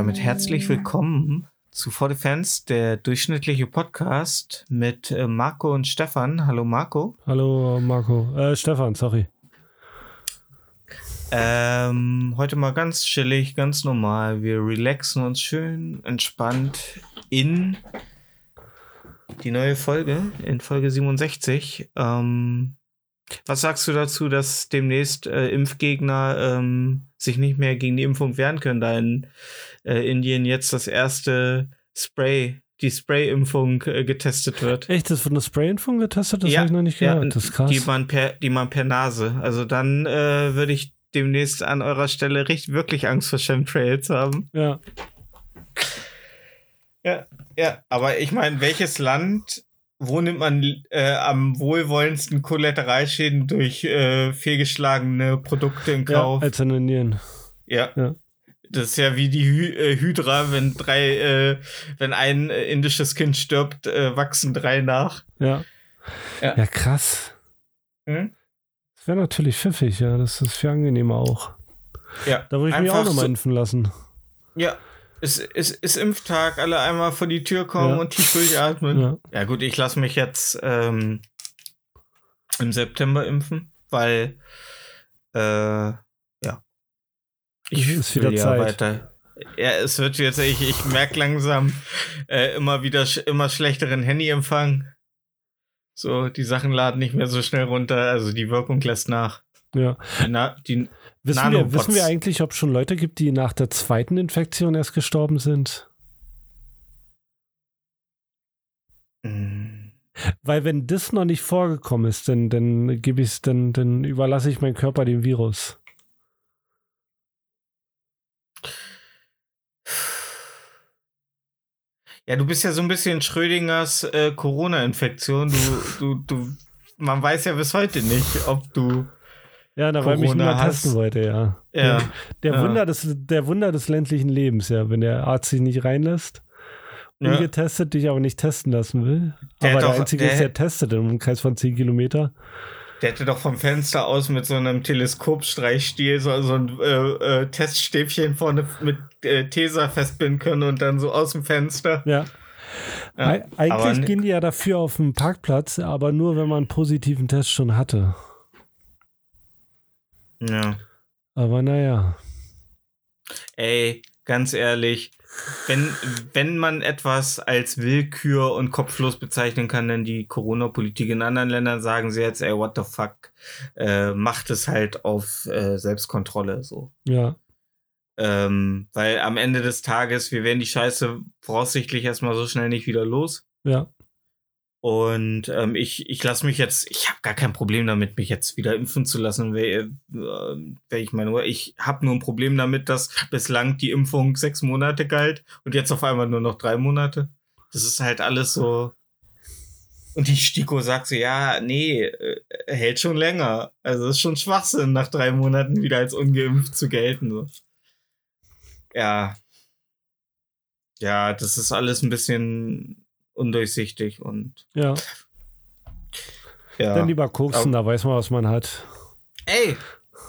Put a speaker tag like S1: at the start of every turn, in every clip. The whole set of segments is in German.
S1: Damit herzlich willkommen zu For the Fans, der durchschnittliche Podcast mit äh, Marco und Stefan. Hallo Marco.
S2: Hallo Marco. Äh, Stefan, sorry.
S1: Ähm, heute mal ganz chillig, ganz normal. Wir relaxen uns schön entspannt in die neue Folge, in Folge 67. Ähm, was sagst du dazu, dass demnächst äh, Impfgegner ähm, sich nicht mehr gegen die Impfung wehren können, da in äh, Indien jetzt das erste Spray, die Spray-Impfung äh, getestet wird?
S2: Echt, das wird eine Spray-Impfung getestet? Das habe ich noch nicht
S1: ja,
S2: gehört. das ist krass.
S1: Die man per, die man per Nase. Also dann äh, würde ich demnächst an eurer Stelle richtig wirklich Angst vor Chemtrails haben.
S2: ja.
S1: Ja, ja. Aber ich meine, welches Land, wo nimmt man äh, am wohlwollendsten Kollateralschäden durch äh, fehlgeschlagene Produkte in
S2: ja,
S1: Kauf?
S2: als an den Nieren.
S1: Ja.
S2: Ja.
S1: Das ist ja wie die Hy äh, Hydra, wenn drei, äh, wenn ein äh, indisches Kind stirbt, äh, wachsen drei nach.
S2: Ja.
S1: Ja.
S2: Ja, krass.
S1: Hm?
S2: Das wäre natürlich pfiffig, ja. Das ist viel angenehmer auch.
S1: Ja.
S2: Da würde ich mich auch nochmal
S1: so-
S2: impfen lassen.
S1: Ja. Es ist, ist Impftag, alle einmal vor die Tür kommen
S2: Ja.
S1: und tief durchatmen.
S2: Ja.
S1: Ja, gut, ich lasse mich jetzt ähm, im September impfen, weil äh. Ich
S2: wieder
S1: will ja
S2: Zeit.
S1: weiter. Ja, es wird jetzt, ich, ich merke langsam äh, immer wieder sch immer schlechteren Handyempfang. So, die Sachen laden nicht mehr so schnell runter, also die Wirkung lässt nach.
S2: ja.
S1: Na, die
S2: Wissen wir, wissen wir eigentlich, ob es schon Leute gibt, die nach der zweiten Infektion erst gestorben sind?
S1: Mm,
S2: Weil wenn das noch nicht vorgekommen ist, dann, dann gebe ich dann, dann überlasse ich meinen Körper dem Virus.
S1: Ja, du bist ja so ein bisschen Schrödingers äh, Corona-Infektion. Du, du, du, man weiß ja bis heute nicht, ob du.
S2: Ja, da weil mich
S1: Corona
S2: niemand
S1: hast.
S2: testen wollte, ja.
S1: Ja.
S2: Der,
S1: Ja.
S2: Wunder des, der Wunder des ländlichen Lebens, ja, wenn der Arzt sich nicht reinlässt,
S1: Ja.
S2: ungetestet, dich aber nicht testen lassen will.
S1: Der
S2: aber der Einzige
S1: der-
S2: ist, der testet im Umkreis von 10 Kilometer.
S1: Der hätte doch vom Fenster aus mit so einem Teleskopstreichstiel so, so ein äh, äh, Teststäbchen vorne mit äh, Tesa festbinden können und dann so aus dem Fenster.
S2: Ja.
S1: Ja,
S2: Eigentlich gehen die ja dafür auf den Parkplatz, aber nur, wenn man einen positiven Test schon hatte.
S1: Ja.
S2: Aber naja.
S1: Ey, ganz ehrlich, wenn, wenn man etwas als Willkür und kopflos bezeichnen kann, dann die Corona-Politik in anderen Ländern sagen sie jetzt, ey, what the fuck, äh, macht es halt auf äh, Selbstkontrolle so.
S2: Ja.
S1: Ähm, weil am Ende des Tages, wir werden die Scheiße voraussichtlich erstmal so schnell nicht wieder los.
S2: Ja.
S1: Und ähm, ich, ich lasse mich jetzt, ich habe gar kein Problem damit, mich jetzt wieder impfen zu lassen. Weil, äh, weil ich meine, ich habe nur ein Problem damit, dass bislang die Impfung sechs Monate galt und jetzt auf einmal nur noch drei Monate. Das ist halt alles so. Und die Stiko sagt so, ja, nee, äh, hält schon länger. Also ist schon Schwachsinn, nach drei Monaten wieder als ungeimpft zu gelten. Ja. Ja, das ist alles ein bisschen undurchsichtig und
S2: Ja.
S1: ja.
S2: Dann lieber koksen, da weiß man, was man hat.
S1: Ey!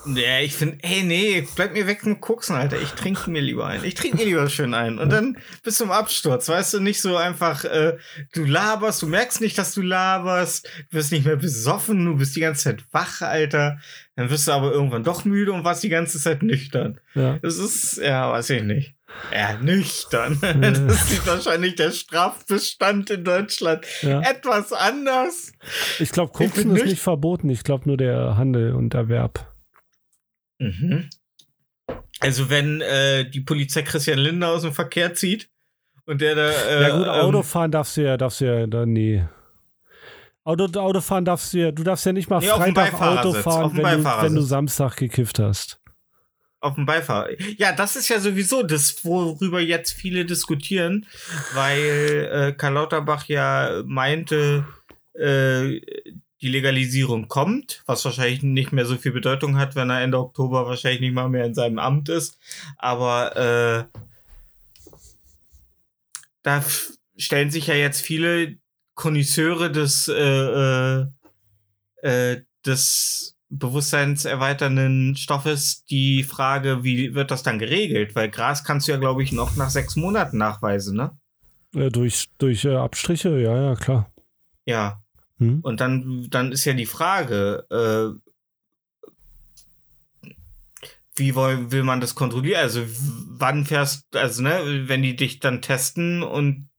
S1: Ja, ich finde, ey, nee, bleib mir weg mit Koksen, Alter. Ich trinke mir lieber ein. Ich trinke mir lieber schön ein. Und dann bis zum Absturz, weißt du, nicht so einfach, äh, du laberst, du merkst nicht, dass du laberst, du wirst nicht mehr besoffen, du bist die ganze Zeit wach, Alter. Dann wirst du aber irgendwann doch müde und warst die ganze Zeit nüchtern.
S2: Ja.
S1: Das ist, ja, weiß ich nicht. Ja, nüchtern. Das ist wahrscheinlich der Strafbestand in Deutschland.
S2: ja.
S1: Etwas anders.
S2: Ich glaube, koksen ist
S1: nicht-
S2: verboten. Ich glaube nur der Handel und Erwerb.
S1: Mhm. Also wenn äh, die Polizei Christian Lindner aus dem Verkehr zieht und der da. Äh,
S2: ja gut,
S1: ähm,
S2: Autofahren darfst du ja, darfst du ja, da, nee. Auto, Autofahren darfst du ja, du darfst ja nicht mal
S1: Nee,
S2: Freitag Auto fahren, wenn du, wenn du. Samstag gekifft hast.
S1: Auf dem Beifahrer. Ja, das ist ja sowieso das, worüber jetzt viele diskutieren, weil äh, Karl Lauterbach ja meinte, äh, die Legalisierung kommt, was wahrscheinlich nicht mehr so viel Bedeutung hat, wenn er Ende Oktober wahrscheinlich nicht mal mehr in seinem Amt ist. Aber äh, da stellen sich ja jetzt viele Konnoisseure des, äh, äh, äh, des bewusstseinserweiternden Stoffes die Frage, wie wird das dann geregelt? Weil Gras kannst du ja, glaube ich, noch nach sechs Monaten nachweisen, ne?
S2: Äh, durch durch äh, Abstriche, ja, ja, klar.
S1: Ja.
S2: Hm?
S1: Und dann, dann ist ja die Frage, äh, wie woll, will man das kontrollieren? Also wann fährst, also ne, wenn die dich dann testen und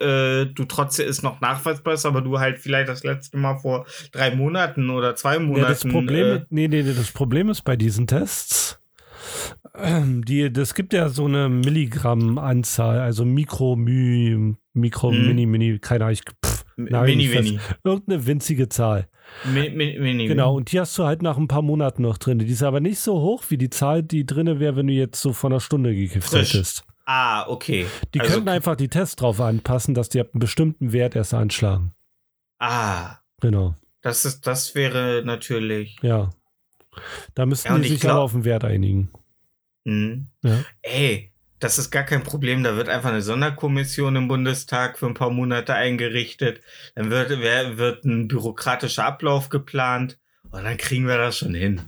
S1: äh, du trotzdem ist noch nachweisbar ist, aber du halt vielleicht das letzte Mal vor drei Monaten oder zwei Monaten.
S2: Ja, das Problem,
S1: äh,
S2: nee, nee, das Problem ist bei diesen Tests, ähm, die, das gibt ja so eine Milligramm-Anzahl, also Mikro, Mü, Mikro,
S1: Mhm.
S2: Mini, Mini, keine Ahnung, ich- pff,
S1: Mini, Mini.
S2: irgendeine winzige Zahl.
S1: Mi- mi- Mini.
S2: Genau, und die hast du halt nach ein paar Monaten noch drin. Die ist aber nicht so hoch wie die Zahl, die drinne wäre, wenn du jetzt so von einer Stunde gekifft
S1: Frisch.
S2: hättest.
S1: Ah, okay.
S2: Die
S1: Also-
S2: könnten einfach die Tests drauf anpassen, dass die ab einem bestimmten Wert erst anschlagen.
S1: Ah,
S2: Genau,
S1: das ist, das wäre natürlich.
S2: ja. Da müssten
S1: Ja,
S2: die
S1: ich
S2: sich
S1: glaub-
S2: aber auf den Wert einigen.
S1: Hm.
S2: Ja.
S1: Ey, das ist gar kein Problem. Da wird einfach eine Sonderkommission im Bundestag für ein paar Monate eingerichtet. Dann wird, wer- wird ein bürokratischer Ablauf geplant. Und dann kriegen wir das schon hin.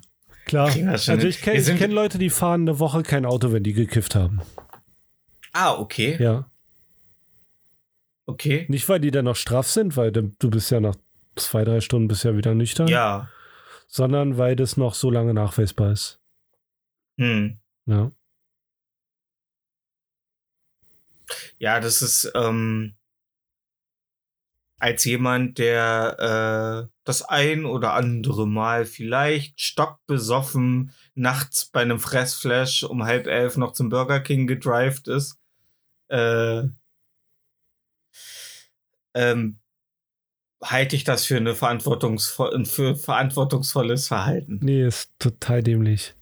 S2: Klar. Also ich kenne kenn Leute, die fahren eine Woche kein Auto, wenn die gekifft haben.
S1: Ah, okay.
S2: Ja.
S1: Okay.
S2: Nicht, weil die dann noch straff sind, weil du bist ja nach zwei, drei Stunden bist ja wieder nüchtern,
S1: Ja.
S2: sondern weil das noch so lange nachweisbar ist.
S1: Hm.
S2: Ja.
S1: Ja, das ist ähm, als jemand, der äh, das ein oder andere Mal vielleicht stockbesoffen nachts bei einem Fressflash um halb elf noch zum Burger King gedrived ist, äh, ähm, halte ich das für eine verantwortungsvoll, für verantwortungsvolles Verhalten.
S2: Nee, ist total dämlich.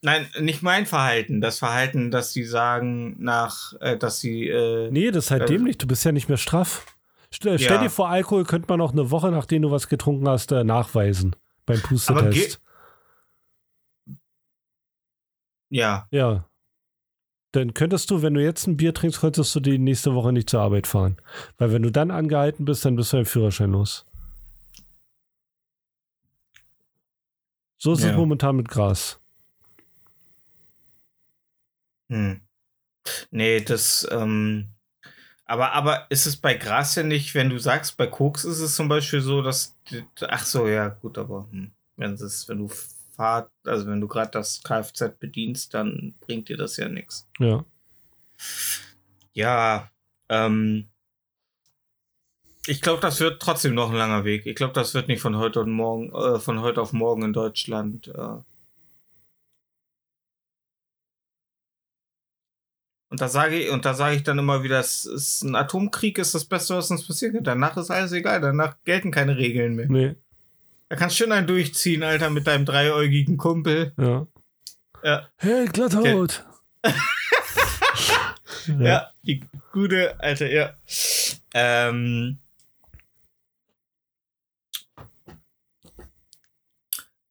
S1: Nein, nicht mein Verhalten, das Verhalten, dass sie sagen nach, äh, dass sie äh,
S2: Nee, das ist halt
S1: Äh,
S2: dämlich. Du bist ja nicht mehr straff. Stell,
S1: Ja.
S2: stell dir vor, Alkohol könnte man auch eine Woche, nachdem du was getrunken hast, äh, nachweisen. Beim Pustetest.
S1: ja,
S2: Ja. Dann könntest du, wenn du jetzt ein Bier trinkst, könntest du die nächste Woche nicht zur Arbeit fahren. Weil wenn du dann angehalten bist, dann bist du dein Führerschein los. So ist es
S1: Ja.
S2: momentan mit Gras.
S1: Hm. Nee, das, ähm, aber, aber ist es bei Gras ja nicht, wenn du sagst, bei Koks ist es zum Beispiel so, dass, ach so, ja, gut, aber hm, wenn es wenn du fahrt, also wenn du gerade das Kfz bedienst, dann bringt dir das ja nichts.
S2: Ja.
S1: Ja, ähm, ich glaube, das wird trotzdem noch ein langer Weg. Ich glaube, das wird nicht von heute und morgen, äh, von heute auf morgen in Deutschland. Äh. Und da sage ich, und da sage ich dann immer wieder, es ist ein Atomkrieg ist das Beste, was uns passieren kann. Danach ist alles egal. Danach gelten keine Regeln mehr.
S2: Nee.
S1: Da kannst du schön einen durchziehen, Alter, mit deinem dreiäugigen Kumpel.
S2: Ja.
S1: Ja.
S2: Hey, Glatthaut!
S1: Ja, die gute alte, ja. Ähm,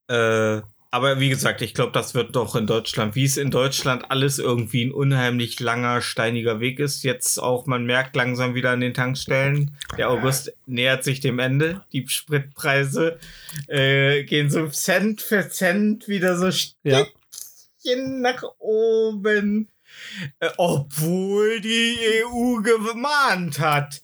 S1: äh, aber wie gesagt, ich glaube, das wird doch in Deutschland, wie es in Deutschland alles irgendwie ein unheimlich langer, steiniger Weg ist. Jetzt auch, man merkt langsam wieder an den Tankstellen, der August nähert sich dem Ende. Die Spritpreise äh, gehen so Cent für Cent wieder so
S2: Ja.
S1: Stückchen nach oben. Äh, obwohl die EU gemahnt hat.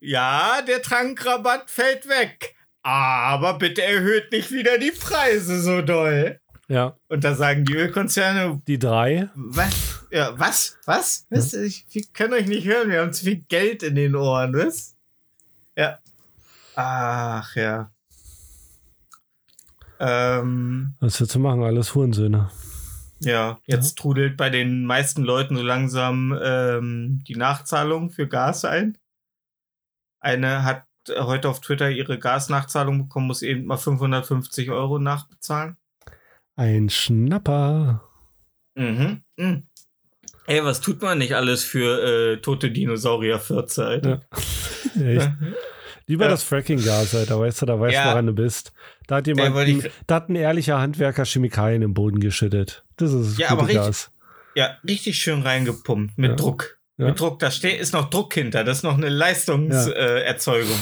S1: Ja, der Tankrabatt fällt weg. Aber bitte erhöht nicht wieder die Preise so doll.
S2: Ja.
S1: Und da sagen die Ölkonzerne,
S2: Die drei.
S1: was? Ja, was? Was? was? Ich, wir können euch nicht hören, wir haben zu viel Geld in den Ohren, was? Ja. Ach ja. Ähm,
S2: Was willst du machen? Alles Hurensöhne.
S1: Ja, jetzt trudelt bei den meisten Leuten so langsam ähm, die Nachzahlung für Gas ein. Eine hat heute auf Twitter ihre Gasnachzahlung bekommen, muss eben mal 550 Euro nachbezahlen.
S2: Ein Schnapper.
S1: Mhm. mhm. Ey, was tut man nicht alles für äh, tote Dinosaurier-Fürze, Alter?
S2: Ja. Echt. Lieber
S1: Ja.
S2: das Fracking-Gas, Alter, weißt du, da weißt du,
S1: Ja.
S2: woran du bist. Da hat jemand,
S1: wollte ich-
S2: da hat ein ehrlicher Handwerker Chemikalien im Boden geschüttet. Das ist
S1: Ja,
S2: gute
S1: aber richtig-
S2: Gas.
S1: Ja, richtig schön reingepumpt mit. Druck.
S2: Ja.
S1: Mit Druck, da steht, ist noch Druck hinter, das ist noch eine Leistungserzeugung. Äh, Erzeugung.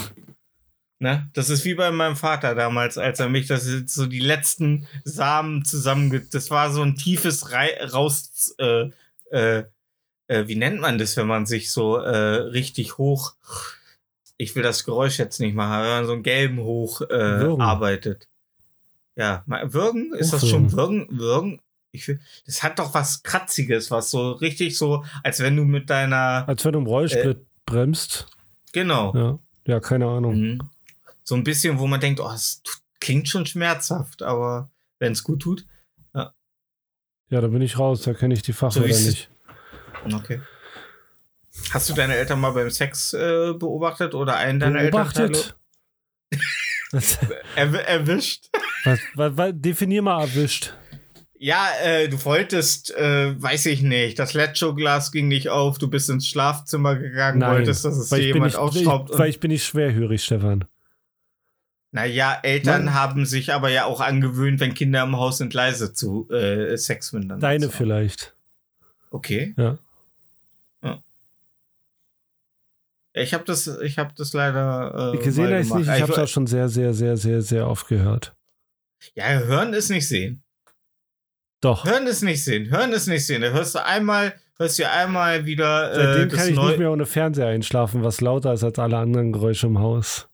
S1: ne? Das ist wie bei meinem Vater damals, als er mich, das ist so die letzten Samen zusammenge... Das war so ein tiefes Rei raus... Äh, äh, äh, wie nennt man das, wenn man sich so äh, richtig hoch... Ich will das Geräusch jetzt nicht machen, wenn man so einen gelben hoch äh, arbeitet. Ja, würgen? Ist das schon würgen? Würgen? Ich will, das hat doch was Kratziges, was so richtig so, als wenn du mit deiner,
S2: Als wenn du im Rollsplit bremst.
S1: genau,
S2: Ja. ja, keine Ahnung.
S1: Mhm. so ein bisschen, wo man denkt, oh, es klingt schon schmerzhaft, aber wenn es gut tut,
S2: Ja, da bin ich raus, da kenne ich die
S1: So
S2: Fachwörter
S1: wie es-
S2: nicht.
S1: okay. Hast du deine Eltern mal beim Sex äh, beobachtet oder einen deiner
S2: Beobachtet? was,
S1: Elternteile erw erwischt?
S2: was, was, was, definier mal erwischt.
S1: Ja, äh, du wolltest, äh, weiß ich nicht, das Lecho-Glas ging nicht auf, du bist ins Schlafzimmer gegangen,
S2: Nein,
S1: wolltest, dass es dir jemand
S2: nicht,
S1: aufschraubt.
S2: ich, weil ich bin nicht schwerhörig, Stefan.
S1: Naja, Eltern
S2: Nein.
S1: haben sich aber ja auch angewöhnt, wenn Kinder im Haus sind, leise zu äh, Sex miteinander.
S2: Deine
S1: haben.
S2: vielleicht.
S1: Okay.
S2: Ja.
S1: Ja. Ich habe das, ich habe das leider. Äh,
S2: Gesehen habe ich nicht, ich habe es
S1: Also,
S2: auch schon sehr, sehr, sehr, sehr, sehr oft gehört.
S1: Ja, hören ist nicht sehen.
S2: Doch.
S1: Hören ist nicht sehen. Hören ist nicht sehen. Da hörst du einmal, hörst du einmal wieder. Äh,
S2: Seitdem kann ich
S1: neu
S2: nicht mehr ohne Fernseher einschlafen, was lauter ist als alle anderen Geräusche im Haus.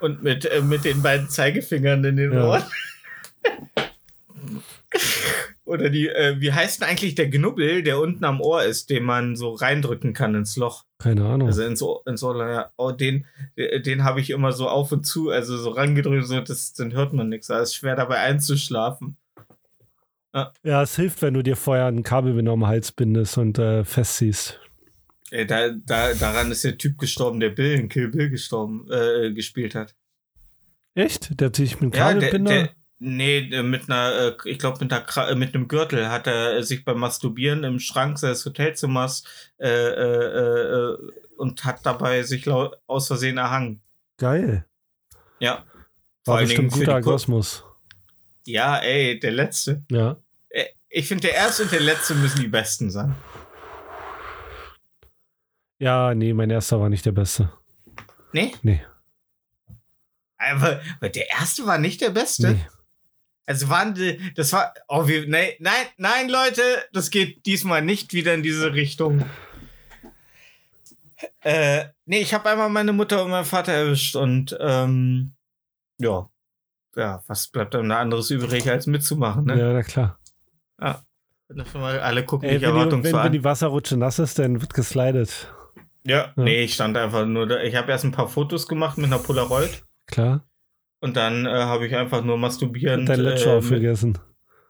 S1: Und mit, äh, mit den beiden Zeigefingern in den
S2: Ja.
S1: Ohren. Oder die, äh, wie heißt denn eigentlich der Knubbel, der unten am Ohr ist, den man so reindrücken kann ins Loch?
S2: Keine Ahnung.
S1: Also ins Ohr, ins Ohr ja. oh, den, den habe ich immer so auf und zu, also so rangedrückt, so, das, dann hört man nichts. Aber es ist schwer dabei einzuschlafen.
S2: Ja, es hilft, wenn du dir vorher ein Kabel mit am Hals bindest und äh, festziehst.
S1: Ey, da, da, daran ist der Typ gestorben, der Bill in Kill Bill gestorben, äh, gespielt hat.
S2: Echt? Der hat sich mit einem
S1: Ja, der,
S2: Kabelbinder?
S1: der, nee, äh, mit einer, äh, ich glaube mit einer, äh, mit einem Gürtel hat er sich beim Masturbieren im Schrank seines Hotelzimmers äh, äh, und hat dabei sich aus Versehen erhangen.
S2: Geil.
S1: Ja. Vor
S2: War
S1: allen
S2: bestimmt guter Orgasmus.
S1: Ja, ey, der letzte.
S2: Ja.
S1: Äh, Ich finde, der erste und der letzte müssen die besten sein.
S2: Ja, nee, mein erster war nicht der beste.
S1: Nee?
S2: Nee.
S1: Aber, aber der erste war nicht der beste.
S2: Nee.
S1: Also waren die, das war, oh, wir, nee, nein, nein, Leute, das geht diesmal nicht wieder in diese Richtung. Äh, nee, ich habe einmal meine Mutter und meinen Vater erwischt und, ähm, ja. Ja, was bleibt dann da anderes übrig, als mitzumachen, ne?
S2: Ja, na klar.
S1: Das schon mal, alle gucken
S2: Ey,
S1: mich
S2: wenn, die, wenn,
S1: erwartungsvoll
S2: wenn
S1: an.
S2: die Wasserrutsche nass ist, dann wird geslidet.
S1: Ja,
S2: Ja.
S1: nee, ich stand einfach nur da. Ich habe erst ein paar Fotos gemacht mit einer Polaroid
S2: Klar.
S1: und dann äh, habe ich einfach nur masturbierend.
S2: Und dein Letcho
S1: äh,
S2: aufgegessen.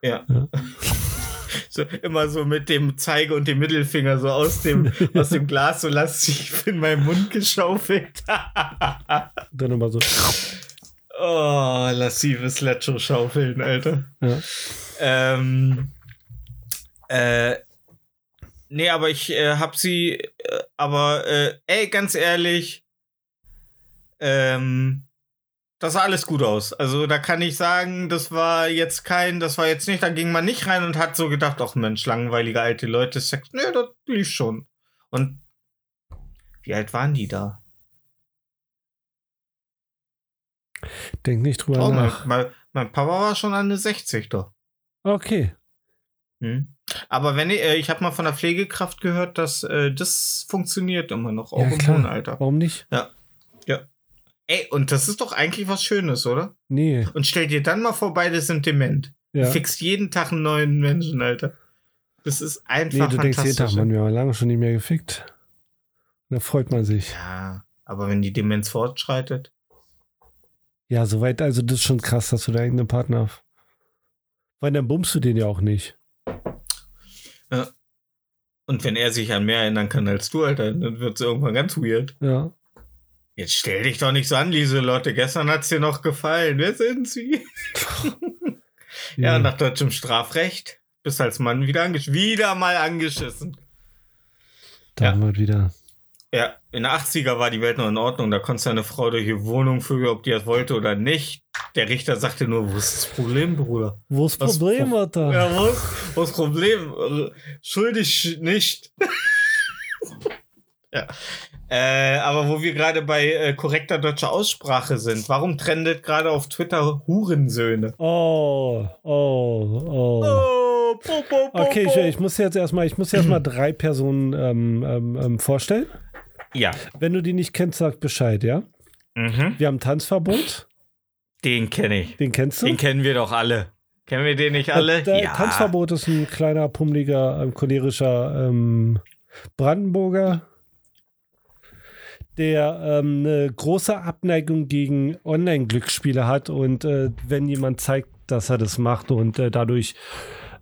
S1: ja.
S2: Ja.
S1: so, immer so mit dem Zeige und dem Mittelfinger so aus dem, aus dem Glas so lastig in meinen Mund geschaufelt.
S2: Dann immer so.
S1: oh, lassives Lecho-Schaufeln, Alter.
S2: Ja.
S1: Ähm, äh, nee, aber ich äh, hab sie, äh, aber äh, ey, ganz ehrlich, ähm, das sah alles gut aus. Also da kann ich sagen, das war jetzt kein, das war jetzt nicht, da ging man nicht rein und hat so gedacht, ach Mensch, langweilige alte Leute, Sex, nee, das lief schon. Und wie alt waren die da?
S2: Denk nicht drüber
S1: Oh, mein,
S2: nach.
S1: mein, mein Papa war schon an der 60 doch.
S2: Okay.
S1: Hm. Aber wenn ich, äh, ich habe mal von der Pflegekraft gehört, dass äh, das funktioniert immer noch, auch
S2: Ja,
S1: im
S2: klar.
S1: hohen Alter.
S2: Warum nicht?
S1: Ey, und das ist doch eigentlich was Schönes, oder?
S2: Nee.
S1: Und stell dir dann mal vor, beide sind dement.
S2: Ja.
S1: Du fickst jeden Tag einen neuen Menschen, Alter. Das ist
S2: Nee,
S1: einfach
S2: du denkst jeden Tag, man, wir haben lange schon nicht mehr gefickt. Da freut man sich.
S1: ja, aber wenn die Demenz fortschreitet.
S2: Ja, soweit, also das ist schon krass, dass du deinen eigenen Partner. Weil dann bummst du den ja auch nicht.
S1: Und wenn er sich an mehr erinnern kann als du, Alter, dann wird es irgendwann ganz weird.
S2: Ja.
S1: Jetzt stell dich doch nicht so an, Lieselotte. Gestern hat's dir noch gefallen. Wer sind sie? Ja, nach deutschem Strafrecht bist als Mann wieder, angesch wieder mal angeschissen.
S2: Da
S1: ja.
S2: haben wir wieder.
S1: Ja, in den 80er war die Welt noch in Ordnung. Da konntest du eine Frau durch die Wohnung führen, ob die das wollte oder nicht. Der Richter sagte nur, wo ist das Problem, Bruder?
S2: Wo ist das Problem,
S1: Pro-
S2: Alter?
S1: Ja, wo ist, wo ist das Problem? Schuldig nicht. ja. Äh, aber wo wir gerade bei äh, korrekter deutscher Aussprache sind, warum trendet gerade auf Twitter Hurensöhne?
S2: Oh, oh, oh.
S1: Oh,
S2: Okay, ich, ich muss jetzt erstmal, ich muss jetzt mal drei Personen ähm, ähm, ähm, vorstellen.
S1: Ja.
S2: Wenn du die nicht kennst, sag Bescheid, ja?
S1: Mhm.
S2: Wir haben Tanzverbot,
S1: Den kenne ich.
S2: den kennst du?
S1: Den kennen wir doch alle. Kennen wir den nicht alle?
S2: Äh, äh, Tanzverbot ist ein kleiner, pummeliger, ähm, cholerischer ähm, Brandenburger, der ähm, eine große Abneigung gegen Online-Glücksspiele hat und äh, wenn jemand zeigt, dass er das macht und äh, dadurch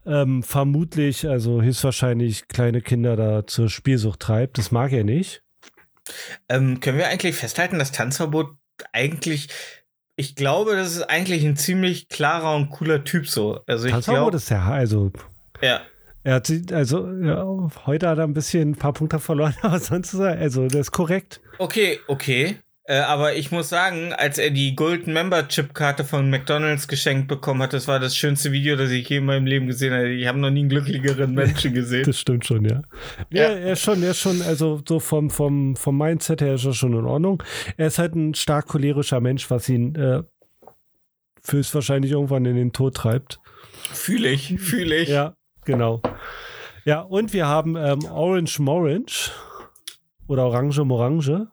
S2: ähm, vermutlich, also höchstwahrscheinlich kleine Kinder da zur Spielsucht treibt, das mag er nicht.
S1: Ähm, können wir eigentlich festhalten, dass Tanzverbot eigentlich, ich glaube, das ist eigentlich ein ziemlich klarer und cooler Typ so. Also ich
S2: Tanzverbot
S1: glaube,
S2: ist ja, also
S1: ja.
S2: er hat also ja, heute hat er ein bisschen ein paar Punkte verloren, aber sonst ist er, also das ist korrekt.
S1: Okay, okay. Äh, aber ich muss sagen, als er die Golden Member Chip Karte von McDonald's geschenkt bekommen hat, das war das schönste Video, das ich je in meinem Leben gesehen habe. Ich habe noch nie einen glücklicheren Menschen gesehen.
S2: Das stimmt schon, ja.
S1: Ja.
S2: Ja, er ist schon, er ist schon, also so vom, vom, vom Mindset her ist er schon in Ordnung. Er ist halt ein stark cholerischer Mensch, was ihn äh, höchstwahrscheinlich irgendwann in den Tod treibt.
S1: Fühle ich, fühle ich.
S2: Ja, genau. Ja, und wir haben ähm, Orange Morange oder Orange Morange.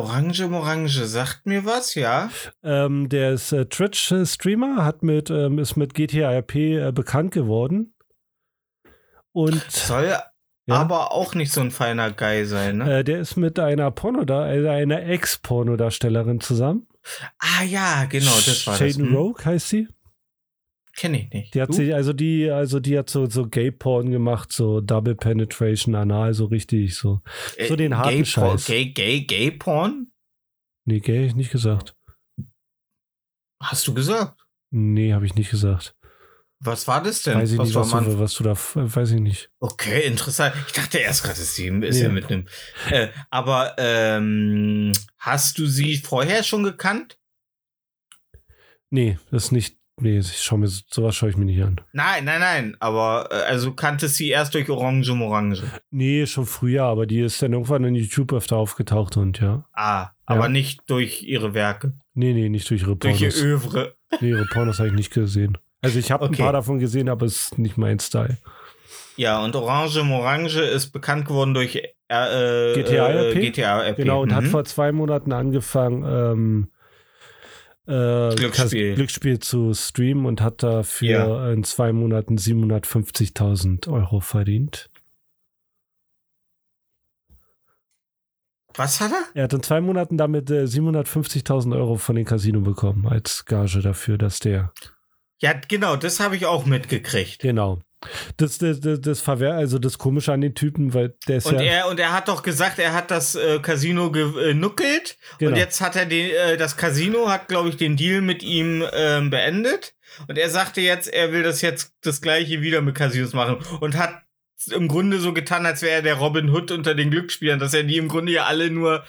S1: Orange Morange sagt mir was, ja.
S2: Ähm, der ist äh, Twitch-Streamer, hat mit, ähm, ist mit GTA RP äh, bekannt geworden. Und
S1: Soll
S2: ja,
S1: aber auch nicht so ein feiner Guy sein, ne?
S2: äh, der ist mit einer Porno also einer Ex-Pornodarstellerin zusammen.
S1: ah ja, genau, das war
S2: Shaden
S1: das. Hm,
S2: Rogue heißt sie.
S1: Kenn ich nicht.
S2: Die hat
S1: Du?
S2: sich, also die, also die hat so, so Gay-Porn gemacht, so Double Penetration, Anal, so richtig, so. so den harten
S1: Äh, Gay Porn-
S2: Scheiß.
S1: Gay, Gay, Gay Porn?
S2: Nee, gay, nicht gesagt.
S1: Hast du gesagt?
S2: Nee, habe ich nicht gesagt.
S1: Was war das denn?
S2: Weiß ich
S1: was
S2: nicht, was du, was du da, weiß ich nicht.
S1: Okay, interessant. Ich dachte erst gerade, dass sie ist ja mit einem. Äh, aber ähm, hast du sie vorher schon gekannt?
S2: Nee, das ist nicht, nee, ich schau mir, sowas schaue ich mir nicht an.
S1: Nein, nein, nein. Aber äh, also kanntest sie erst durch Orange Morange.
S2: Nee, schon früher, aber die ist dann irgendwann in YouTube öfter aufgetaucht und ja.
S1: Ah, aber nicht durch ihre Werke.
S2: Nee, nee, nicht durch ihre
S1: Durch ihr
S2: Pornos.
S1: Övre.
S2: Nee, ihre Pornos habe ich nicht gesehen. Also ich habe
S1: Okay.
S2: ein paar davon gesehen, aber es ist nicht mein Style.
S1: Ja, und Orange Morange ist bekannt geworden durch äh, äh,
S2: GTA
S1: äh,
S2: RP?
S1: GTA RP.
S2: Genau, und hat
S1: Mhm.
S2: vor zwei Monaten angefangen, ähm, äh,
S1: Glücksspiel.
S2: Glücksspiel zu streamen und hat dafür
S1: Ja.
S2: in zwei Monaten 750.000 Euro verdient.
S1: Was hat er?
S2: Er hat in zwei Monaten damit äh, 750.000 Euro von den Casino bekommen als Gage dafür, dass der
S1: Ja, genau, das habe ich auch mitgekriegt.
S2: genau. Das, das, das, das Verwehr, also das Komische an den Typen, weil der ist
S1: Und
S2: ja
S1: er, und er hat doch gesagt, er hat das äh, Casino genuckelt.
S2: Genau.
S1: Und jetzt hat er den, äh, das Casino hat, glaube ich, den Deal mit ihm ähm, beendet. Und er sagte jetzt, er will das jetzt das gleiche wieder mit Casinos machen. Und hat im Grunde so getan, als wäre er der Robin Hood unter den Glücksspielern, dass er die im Grunde ja alle nur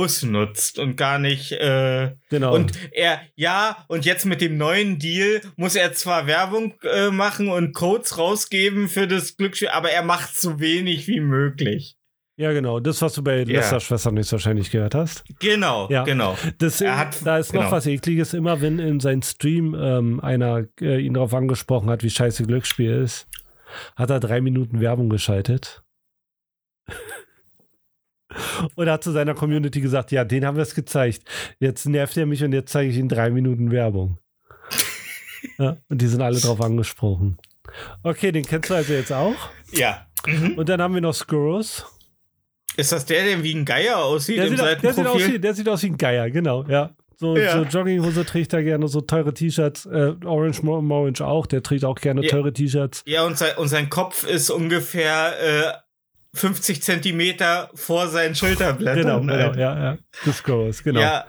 S1: ausnutzt und gar nicht. Äh,
S2: genau.
S1: Und er, ja, und jetzt mit dem neuen Deal muss er zwar Werbung äh, machen und Codes rausgeben für das Glücksspiel, aber er macht so wenig wie möglich.
S2: ja, genau. Das, was du bei
S1: Ja.
S2: Lester-Schwestern jetzt wahrscheinlich gehört hast.
S1: Genau,
S2: Ja.
S1: genau.
S2: Das,
S1: Er hat-
S2: da ist noch
S1: genau.
S2: was Ekliges. Immer wenn in seinem Stream ähm, einer äh, ihn darauf angesprochen hat, wie scheiße Glücksspiel ist, hat er drei Minuten Werbung geschaltet. und hat zu seiner Community gesagt, ja, den haben wir es gezeigt. Jetzt nervt er mich und jetzt zeige ich ihm drei Minuten Werbung. ja, und die sind alle drauf angesprochen. Okay, den kennst du also jetzt auch.
S1: Ja. Mhm.
S2: Und dann haben wir noch Skurrus.
S1: Ist das der, der wie ein Geier aussieht
S2: Der
S1: im
S2: sieht, der, sieht aus
S1: Seitenprofil?
S2: der sieht aus wie ein Geier, genau, ja. So,
S1: Ja.
S2: so Jogginghose trägt er gerne, so teure T-Shirts. Äh, Orange Orange auch, der trägt auch gerne
S1: Ja.
S2: teure T-Shirts.
S1: Ja, und sein, und sein Kopf ist ungefähr äh, 50 Zentimeter vor seinen Schulterblättern.
S2: Genau, genau, ja, ja. Das groß, genau.
S1: Ja,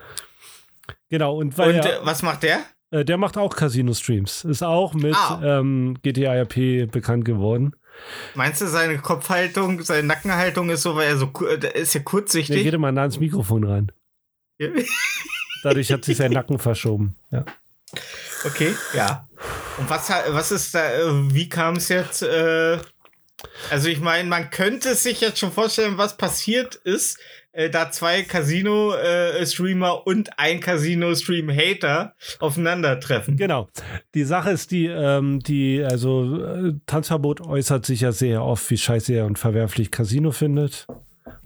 S2: Genau, und weil
S1: und
S2: er,
S1: äh, was macht der?
S2: äh, der macht auch Casino-Streams. Ist auch mit
S1: Ah.
S2: ähm, GTA RP bekannt geworden.
S1: Meinst du, seine Kopfhaltung, seine Nackenhaltung ist so, weil er so, der ist ja
S2: Der
S1: kurzsichtig?
S2: geht immer nah ans Mikrofon ran. Dadurch hat sich sein Nacken verschoben. Ja.
S1: Okay, ja. Und was, was ist da, äh, wie kam es jetzt? Äh, also ich meine, man könnte sich jetzt schon vorstellen, was passiert ist, äh, da zwei Casino-Streamer und ein Casino-Stream-Hater aufeinandertreffen.
S2: Genau. Die Sache ist die, ähm, die, also äh, Tanzverbot äußert sich ja sehr oft, wie scheiße er und verwerflich Casino findet.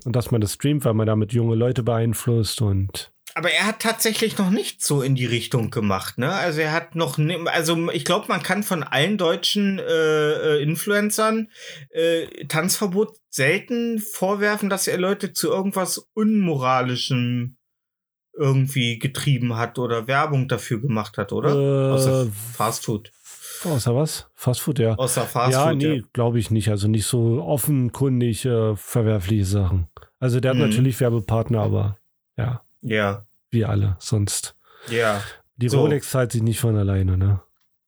S2: Und dass man das streamt, weil man damit junge Leute beeinflusst und
S1: Aber er hat tatsächlich noch nicht so in die Richtung gemacht, ne? Also er hat noch, ni- also ich glaube, man kann von allen deutschen äh, äh, Influencern äh, Tanzverbot selten vorwerfen, dass er Leute zu irgendwas Unmoralischem irgendwie getrieben hat oder Werbung dafür gemacht hat, oder?
S2: Äh,
S1: Außer Fastfood.
S2: außer was? Fastfood, ja.
S1: Außer Fastfood.
S2: ja, nee, glaube ich nicht. Also nicht so offenkundig äh, verwerfliche Sachen. Also der hat
S1: Mhm.
S2: natürlich Werbepartner, aber ja,
S1: Ja,
S2: wie alle sonst.
S1: ja.
S2: Die
S1: So.
S2: Rolex zahlt sich nicht von alleine, ne?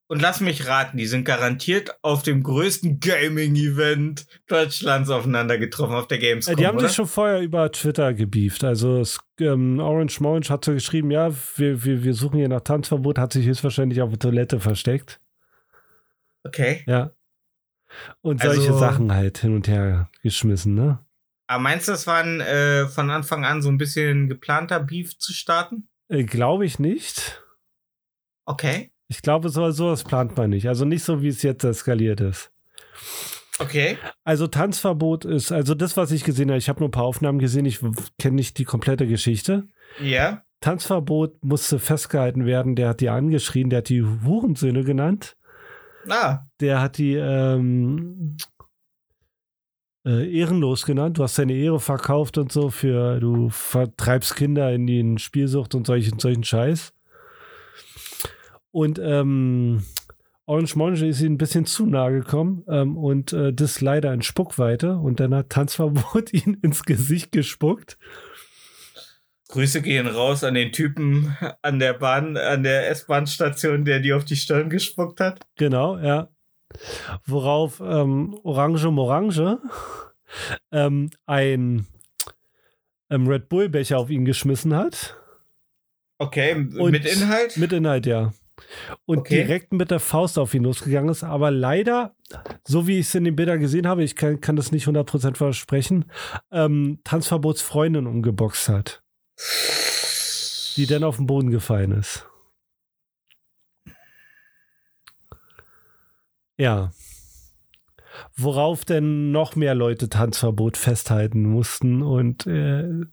S1: Und lass mich raten, die sind garantiert auf dem größten Gaming-Event Deutschlands aufeinander getroffen, auf der Gamescom,
S2: Äh, die haben
S1: oder?
S2: sich schon vorher über Twitter gebieft. Also es, ähm, Orange Morange hat so geschrieben, ja, wir, wir, wir suchen hier nach Tanzverbot, hat sich höchstwahrscheinlich auf der Toilette versteckt.
S1: Okay.
S2: Ja. Und
S1: Also-
S2: solche Sachen halt hin und her geschmissen, ne?
S1: Aber meinst du, das war ein, äh, von Anfang an so ein bisschen geplanter Beef zu starten?
S2: Äh, Glaube ich nicht.
S1: Okay.
S2: Ich glaube, so, sowas plant man nicht. Also nicht so, wie es jetzt eskaliert ist.
S1: Okay.
S2: Also Tanzverbot ist, also das, was ich gesehen habe, ich habe nur ein paar Aufnahmen gesehen, ich kenne nicht die komplette Geschichte.
S1: Ja.
S2: Tanzverbot musste festgehalten werden, der hat die angeschrien, der hat die Hurensöhne genannt.
S1: Ah,
S2: der hat die ähm, äh, ehrenlos genannt. Du hast deine Ehre verkauft und so für, du vertreibst Kinder in die Spielsucht und solchen, solchen Scheiß. Und ähm, Orange Monge ist ihm ein bisschen zu nahe gekommen ähm, und äh, das leider in Spuckweite und dann hat Tanzverbot ihn ins Gesicht gespuckt.
S1: Grüße gehen raus an den Typen an der Bahn, an der S-Bahn-Station, der die auf die Stirn gespuckt hat.
S2: Genau, ja. Worauf ähm, Orange Morange ähm, ein ähm, Red Bull-Becher auf ihn geschmissen hat.
S1: Okay,
S2: Und
S1: mit Inhalt?
S2: Mit Inhalt, ja. Und
S1: Okay.
S2: direkt mit der Faust auf ihn losgegangen ist. Aber leider, so wie ich es in den Bildern gesehen habe, ich kann, kann das nicht 100% versprechen, ähm, Tanzverbots Freundin umgeboxt hat. Die dann auf den Boden gefallen ist. Ja. Worauf denn noch mehr Leute Tanzverbot festhalten mussten und äh,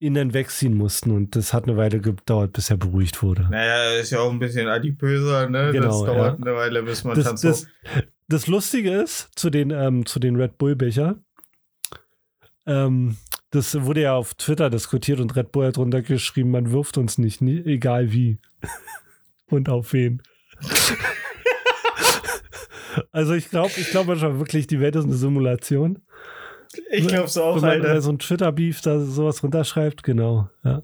S2: ihn dann wegziehen mussten. Und das hat eine Weile gedauert, bis er beruhigt wurde.
S1: Naja, ist ja auch ein bisschen adipöser, ne?
S2: Genau,
S1: das dauert
S2: ja.
S1: eine Weile, bis man
S2: Das,
S1: Tanz
S2: das, das Lustige ist, zu den, ähm, zu den Red Bull-Becher, ähm, das wurde ja auf Twitter diskutiert und Red Bull hat drunter geschrieben, man wirft uns nicht, nie, egal wie. und auf wen. also ich glaube, ich glaube manchmal wirklich, die Welt ist eine Simulation.
S1: Ich glaub's auch,
S2: Wenn man
S1: Alter.
S2: so ein Twitter-Beef da sowas runterschreibt, genau. Ja.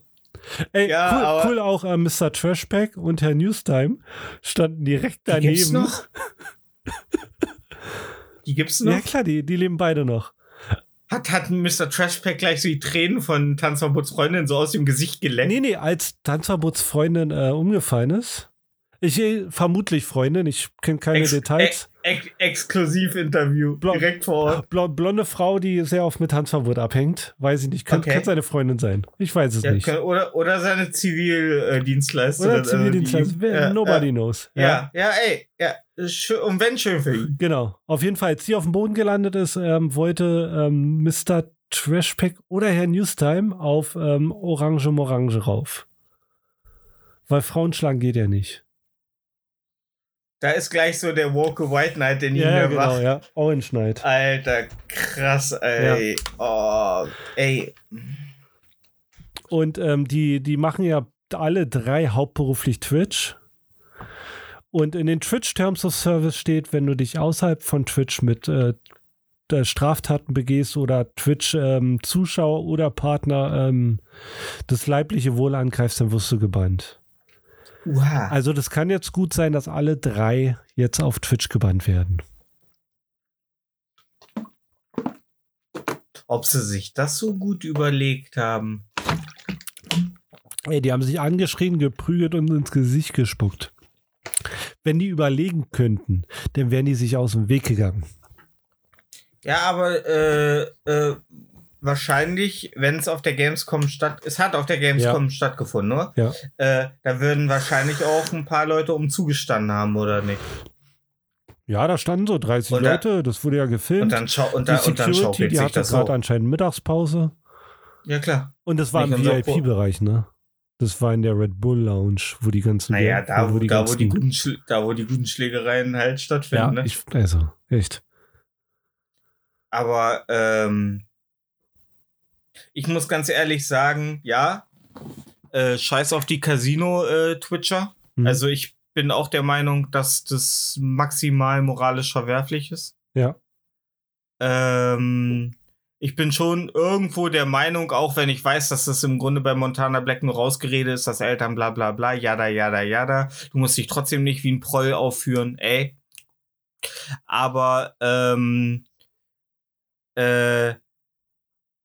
S2: Ey,
S1: Ja,
S2: cool, cool auch äh, Mr. Trashpack und Herr Newstime standen direkt
S1: Die gibt's
S2: daneben.
S1: noch? Die gibt's noch?
S2: Ja, klar, die, die leben beide noch.
S1: Hat, hat Mr. Trashpack gleich so die Tränen von Tanzverbots Freundin so aus dem Gesicht geleckt?
S2: Nee, nee, als Tanzverbotsfreundin äh, umgefallen ist. Ich vermutlich Freundin, ich kenne keine
S1: Ex-
S2: Details.
S1: Ex Exklusiv-Interview. Direkt vor Ort.
S2: Blo blonde Frau, die sehr oft mit Tanzverbot abhängt. Weiß ich nicht. Könnte
S1: Okay.
S2: könnte seine Freundin sein. Ich weiß es
S1: Ja,
S2: nicht.
S1: oder, oder seine Zivildienstleisterin.
S2: Oder
S1: also
S2: Zivildienstleister.
S1: die-
S2: Wer-
S1: ja,
S2: Nobody
S1: ja,
S2: knows.
S1: Ja, ja, ey. Ja, und wenn schön für ihn.
S2: Genau. Auf jeden Fall, als sie auf dem Boden gelandet ist, ähm, wollte ähm, Mr. Trashpack oder Herr Newstime auf ähm, Orange Morange rauf. Weil Frauenschlagen geht ja nicht.
S1: Da ist gleich so der Walk a White Knight ihm
S2: Ja,
S1: der
S2: genau,
S1: wach.
S2: ja. Orange Knight.
S1: Alter, krass, ey. Oh, ey.
S2: Und ähm, die, die machen ja alle drei hauptberuflich Twitch. Und in den Twitch Terms of Service steht, wenn du dich außerhalb von Twitch mit äh, äh, Straftaten begehst oder Twitch-Zuschauer oder Partner ähm, das leibliche Wohl angreifst, dann wirst du gebannt.
S1: Uha.
S2: Also das kann jetzt gut sein, dass alle drei jetzt auf Twitch gebannt werden.
S1: Ob sie sich das so gut überlegt haben.
S2: Ey, die haben sich angeschrien, geprügelt und ins Gesicht gespuckt. Wenn die überlegen könnten, dann wären die sich aus dem Weg gegangen.
S1: Ja, aber äh, äh, wahrscheinlich, wenn es auf der Gamescom statt, es hat auf der Gamescom stattgefunden, ne?
S2: Ja.
S1: Äh, da würden wahrscheinlich auch ein paar Leute um zugestanden haben, oder nicht?
S2: Ja, da standen so 30
S1: Und da-
S2: Leute, das wurde ja gefilmt.
S1: Und dann, schau und
S2: die
S1: da, und dann
S2: Security, die hatte gerade
S1: so.
S2: anscheinend Mittagspause.
S1: Ja, klar.
S2: Und das war im
S1: Nicht Pro-
S2: VIP-Bereich, ne? Das war in der Red Bull Lounge, wo die ganzen.
S1: Naja, da, wo,
S2: die
S1: da, wo die guten, da, wo die guten Schlägereien halt
S2: Ja,
S1: stattfinden, ne?
S2: ich, also, echt.
S1: Aber ähm, ich muss ganz ehrlich sagen, ja, äh, scheiß auf die Casino-Twitcher.
S2: Hm.
S1: Also ich bin auch der Meinung, dass das maximal moralisch verwerflich ist.
S2: Ja.
S1: Ähm, ich bin schon irgendwo der Meinung, auch wenn ich weiß, dass das im Grunde bei Montana Black nur rausgeredet ist, dass Eltern bla bla bla, jada, jada, jada. Du musst dich trotzdem nicht wie ein Proll aufführen, ey. Aber ähm, äh,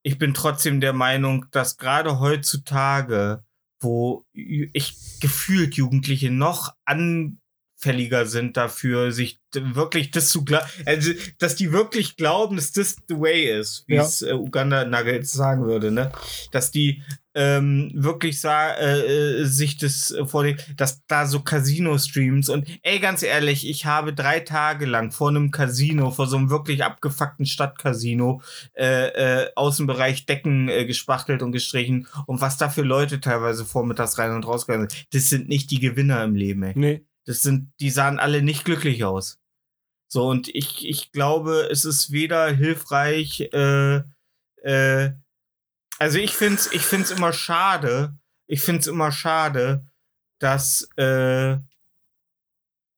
S1: ich bin trotzdem der Meinung, dass gerade heutzutage, wo ich gefühlt Jugendliche noch anfälliger sind dafür, sich wirklich das zu glauben, also, dass die wirklich glauben, dass das the way ist, wie
S2: Ja.
S1: es äh, Uganda Nuggets sagen würde, ne? Dass die ähm, wirklich sa äh, äh, sich das äh, vornehmen, dass da so Casino-Streams und ey, ganz ehrlich, ich habe drei Tage lang vor einem Casino, vor so einem wirklich abgefuckten Stadtcasino, äh, äh, Außenbereich Decken äh, gespachtelt und gestrichen und was da für Leute teilweise vormittags rein und rausgegangen sind. Das sind nicht die Gewinner im Leben, ey.
S2: Nee,
S1: Das sind, die sahen alle nicht glücklich aus. So, und ich, ich glaube, es ist weder hilfreich, äh, äh, also ich find's, ich find's immer schade, ich find's immer schade, dass, äh,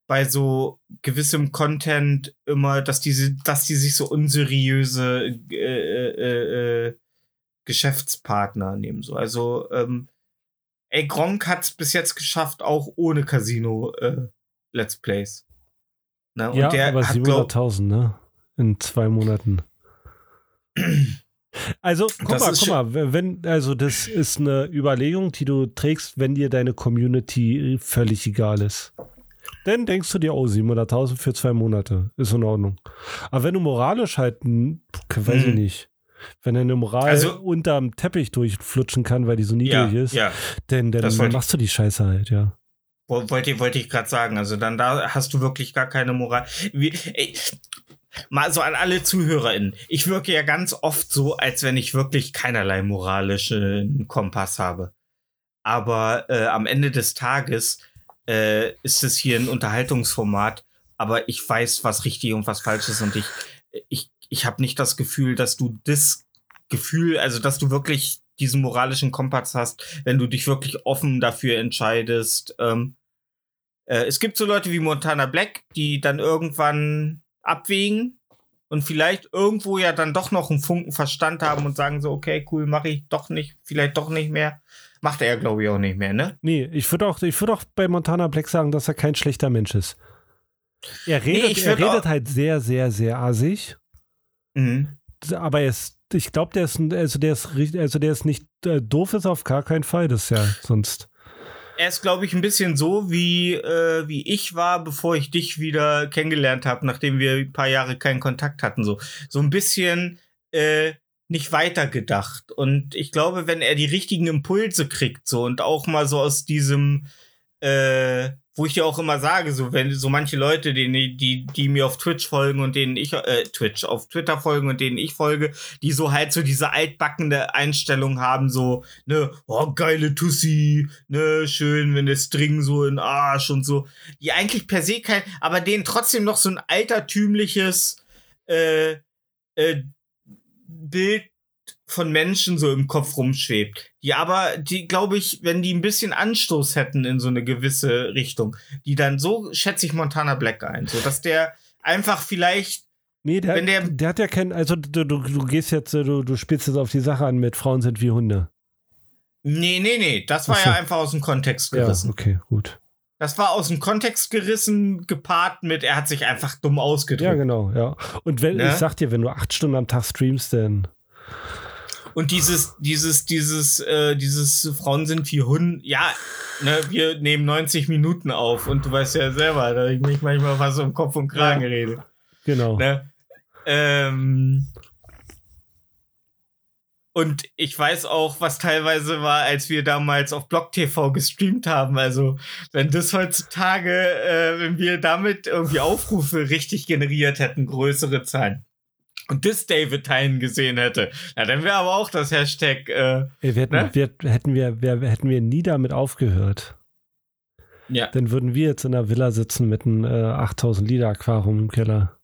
S1: bei so gewissem Content immer, dass diese, dass die sich so unseriöse äh, äh, äh, Geschäftspartner nehmen. So. Also, ähm, ey, Gronk hat's bis jetzt geschafft, auch ohne Casino äh, Let's Plays. Ne? Und
S2: ja,
S1: der
S2: aber
S1: hat, glaub,
S2: 700.000, ne? In zwei Monaten. Also, guck mal, guck mal, wenn, also das ist eine Überlegung, die du trägst, wenn dir deine Community völlig egal ist. Dann denkst du dir, oh, 700.000 für zwei Monate, ist in Ordnung. Aber wenn du moralisch halt, weiß ich
S1: Hm.
S2: nicht, wenn deine Moral
S1: Also-
S2: unterm Teppich durchflutschen kann, weil die so
S1: ja,
S2: niedrig ist,
S1: ja,
S2: dann, dann machst du die Scheiße halt, ja.
S1: Wo- wollte ich, wollte ich gerade sagen. Also dann da hast du wirklich gar keine Moral. Wie, ey, mal so an alle ZuhörerInnen. Ich wirke ja ganz oft so, als wenn ich wirklich keinerlei moralischen Kompass habe. Aber äh, am Ende des Tages äh, ist es hier ein Unterhaltungsformat, aber ich weiß, was richtig und was falsch ist und ich, ich, ich habe nicht das Gefühl, dass du das Gefühl, also dass du wirklich diesen moralischen Kompass hast, wenn du dich wirklich offen dafür entscheidest. Ähm, äh, es gibt so Leute wie Montana Black, die dann irgendwann abwägen und vielleicht irgendwo ja dann doch noch einen Funken Verstand haben und sagen so, okay, cool, mache ich doch nicht, vielleicht doch nicht mehr. Macht er ja, glaube ich, auch nicht mehr, ne?
S2: Nee, ich würde auch, ich würd auch bei Montana Black sagen, dass er kein schlechter Mensch ist. Er redet,
S1: ich
S2: er redet halt sehr, sehr, sehr assig.
S1: Mhm.
S2: Aber er ist, ich glaube, der ist, also der ist, also der ist nicht äh, doof, ist auf gar keinen Fall. Das ist ja sonst.
S1: Er ist, glaube ich, ein bisschen so, wie, äh, wie ich war, bevor ich dich wieder kennengelernt habe, nachdem wir ein paar Jahre keinen Kontakt hatten. So, so ein bisschen äh, nicht weitergedacht. Und ich glaube, wenn er die richtigen Impulse kriegt, so und auch mal so aus diesem, äh, wo ich ja auch immer sage, so wenn so manche Leute, denen, die, die mir auf Twitch folgen und denen ich, äh, Twitch, auf Twitter folgen und denen ich folge, die so halt so diese altbackende Einstellung haben, so, ne, oh, geile Tussi, ne, schön, wenn der String so in Arsch und so, die eigentlich per se kein, aber denen trotzdem noch so ein altertümliches, äh, äh, Bild von Menschen so im Kopf rumschwebt. Die aber, die, glaube ich, wenn die ein bisschen Anstoß hätten in so eine gewisse Richtung, die dann so schätze ich Montana Black ein, so dass der einfach vielleicht
S2: Nee, der,
S1: Wenn der-
S2: der, hat ja kein, also du, du, du gehst jetzt, äh, du, du spielst jetzt auf die Sache an mit Frauen sind wie Hunde.
S1: Nee, nee, nee, das war
S2: Ach so.
S1: ja einfach aus dem Kontext
S2: Ja,
S1: gerissen.
S2: okay, gut.
S1: Das war aus dem Kontext gerissen, gepaart mit, er hat sich einfach dumm ausgedrückt.
S2: Ja, genau, ja. Und wenn,
S1: Ne?
S2: ich sag dir, wenn du acht Stunden am Tag streamst, dann.
S1: Und dieses, dieses, dieses, äh, dieses Frauen sind wie Hunde, ja, ne, wir nehmen 90 Minuten auf und du weißt ja selber, da ich mich manchmal fast um Kopf und Kragen
S2: Ja.
S1: rede.
S2: Genau.
S1: Ne? Ähm, und ich weiß auch, was teilweise war, als wir damals auf Block TV gestreamt haben. Also, wenn das heutzutage, äh, wenn wir damit irgendwie Aufrufe richtig generiert hätten, größere Zahlen. Und das David Tyne gesehen hätte, ja, dann wäre aber auch das Hashtag, äh,
S2: wir hätten,
S1: Ne?
S2: wir, hätten, wir, wir, hätten wir nie damit aufgehört.
S1: ja,
S2: Dann würden wir jetzt in der Villa sitzen mit einem äh, 8000 Liter Aquarium im Keller.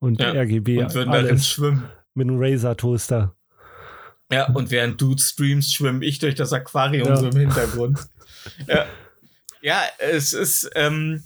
S2: Und
S1: Ja,
S2: RGB,
S1: und würden darin
S2: alles
S1: schwimmen.
S2: mit einem Razer-Toaster.
S1: Ja, und während du streamst, schwimme ich durch das Aquarium
S2: Ja.
S1: so im Hintergrund. ja. ja, es ist, ähm,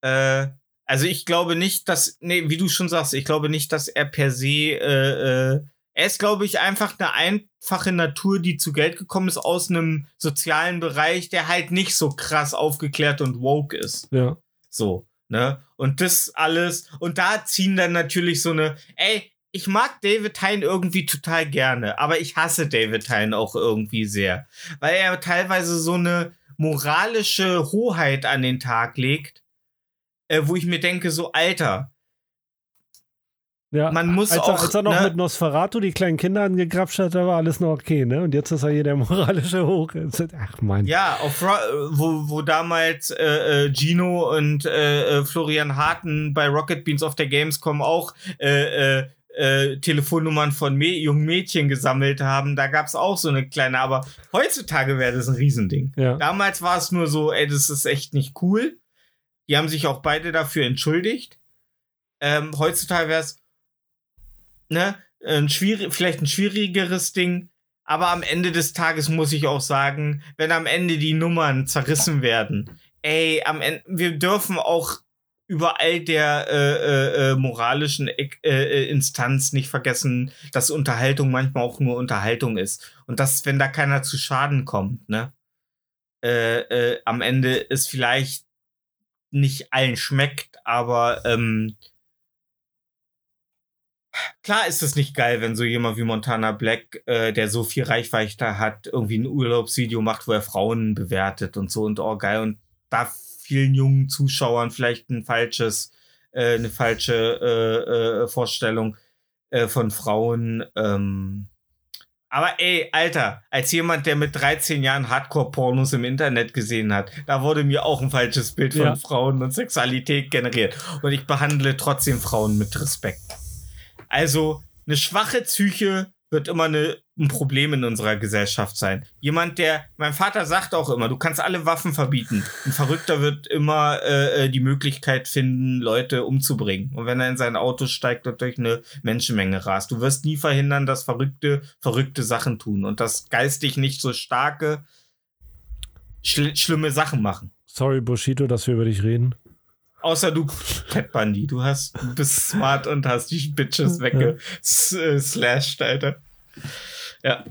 S1: äh, also ich glaube nicht, dass, nee, wie du schon sagst, ich glaube nicht, dass er per se, äh, äh, er ist, glaube ich, einfach eine einfache Natur, die zu Geld gekommen ist aus einem sozialen Bereich, der halt nicht so krass aufgeklärt und woke ist.
S2: Ja.
S1: So, ne? Und das alles. Und da ziehen dann natürlich so eine, ey, ich mag David Tyne irgendwie total gerne, aber ich hasse David Tyne auch irgendwie sehr. Weil er teilweise so eine moralische Hoheit an den Tag legt, äh, wo ich mir denke, so, Alter,
S2: ja.
S1: Man muss
S2: als, er-
S1: auch,
S2: Als er noch
S1: ne?
S2: mit Nosferatu die kleinen Kinder angegrapscht hat, da war alles noch okay, ne? Und jetzt ist er hier der moralische Hoch. Ach man.
S1: Ja, auf Ro wo, wo damals äh, äh, Gino und äh, äh, Florian Harten bei Rocket Beans auf der Gamescom auch äh, äh, äh, Telefonnummern von Me jungen Mädchen gesammelt haben. Da gab's auch so eine kleine, aber heutzutage wäre das ein Riesending.
S2: Ja.
S1: Damals war es nur so, ey, das ist echt nicht cool. Die haben sich auch beide dafür entschuldigt. Ähm, heutzutage wäre es ne, ein schwierig, vielleicht ein schwierigeres Ding. Aber am Ende des Tages muss ich auch sagen, wenn am Ende die Nummern zerrissen werden, ey, am Ende, wir dürfen auch überall der äh, äh, äh, moralischen äh, äh, Instanz nicht vergessen, dass Unterhaltung manchmal auch nur Unterhaltung ist. Und dass, wenn da keiner zu Schaden kommt, ne, äh, am Ende es vielleicht nicht allen schmeckt, aber ähm, klar ist es nicht geil, wenn so jemand wie Montana Black, äh, der so viel Reichweite hat, irgendwie ein Urlaubsvideo macht, wo er Frauen bewertet und so und oh geil und da vielen jungen Zuschauern vielleicht ein falsches, äh, eine falsche äh, äh, Vorstellung äh, von Frauen. Ähm. Aber ey, Alter, als jemand, der mit 13 Jahren Hardcore-Pornos im Internet gesehen hat, da wurde mir auch ein falsches Bild von
S2: Ja.
S1: Frauen und Sexualität generiert. Und ich behandle trotzdem Frauen mit Respekt. Also, eine schwache Psyche wird immer eine, ein Problem in unserer Gesellschaft sein. Jemand, der, mein Vater sagt auch immer, du kannst alle Waffen verbieten. Ein Verrückter wird immer äh, äh, die Möglichkeit finden, Leute umzubringen. Und wenn er in sein Auto steigt und durch eine Menschenmenge rast, du wirst nie verhindern, dass Verrückte verrückte Sachen tun und dass geistig nicht so starke, schl schlimme Sachen machen.
S2: Sorry, Bushido, dass wir über dich reden.
S1: Außer du, Cat Bundy, du hast, du bist smart und hast die Bitches weggeslashed, Alter. Ja.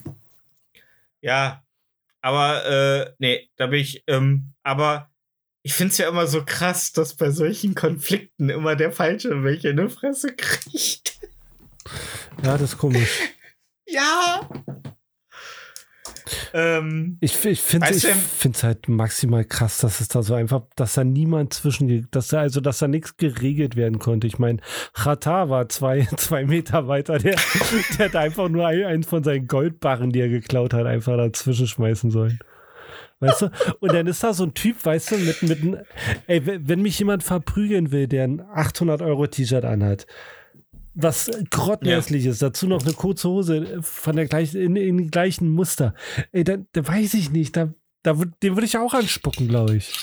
S1: Ja. Aber, äh, nee, da bin ich, ähm, aber ich find's ja immer so krass, dass bei solchen Konflikten immer der Falsche welche in die Fresse kriegt.
S2: Ja, das ist komisch.
S1: Ja. Ähm,
S2: Ich, ich finde es halt maximal krass, dass es da so einfach, dass da niemand zwischen, dass da, also, dass da nichts geregelt werden konnte. Ich meine, Chata war zwei, zwei Meter weiter, der, der hat einfach nur ein, einen von seinen Goldbarren, die er geklaut hat, einfach dazwischen schmeißen sollen. Weißt du? Und dann ist da so ein Typ, weißt du, mit, mit einem, ey, wenn wenn mich jemand verprügeln will, der ein 800 Euro T-Shirt anhat, was grottenhässlich ist, dazu noch eine kurze Hose von der gleichen, in, in dem gleichen Muster. Ey, da, da weiß ich nicht, da, da, den würde ich auch anspucken, glaube ich.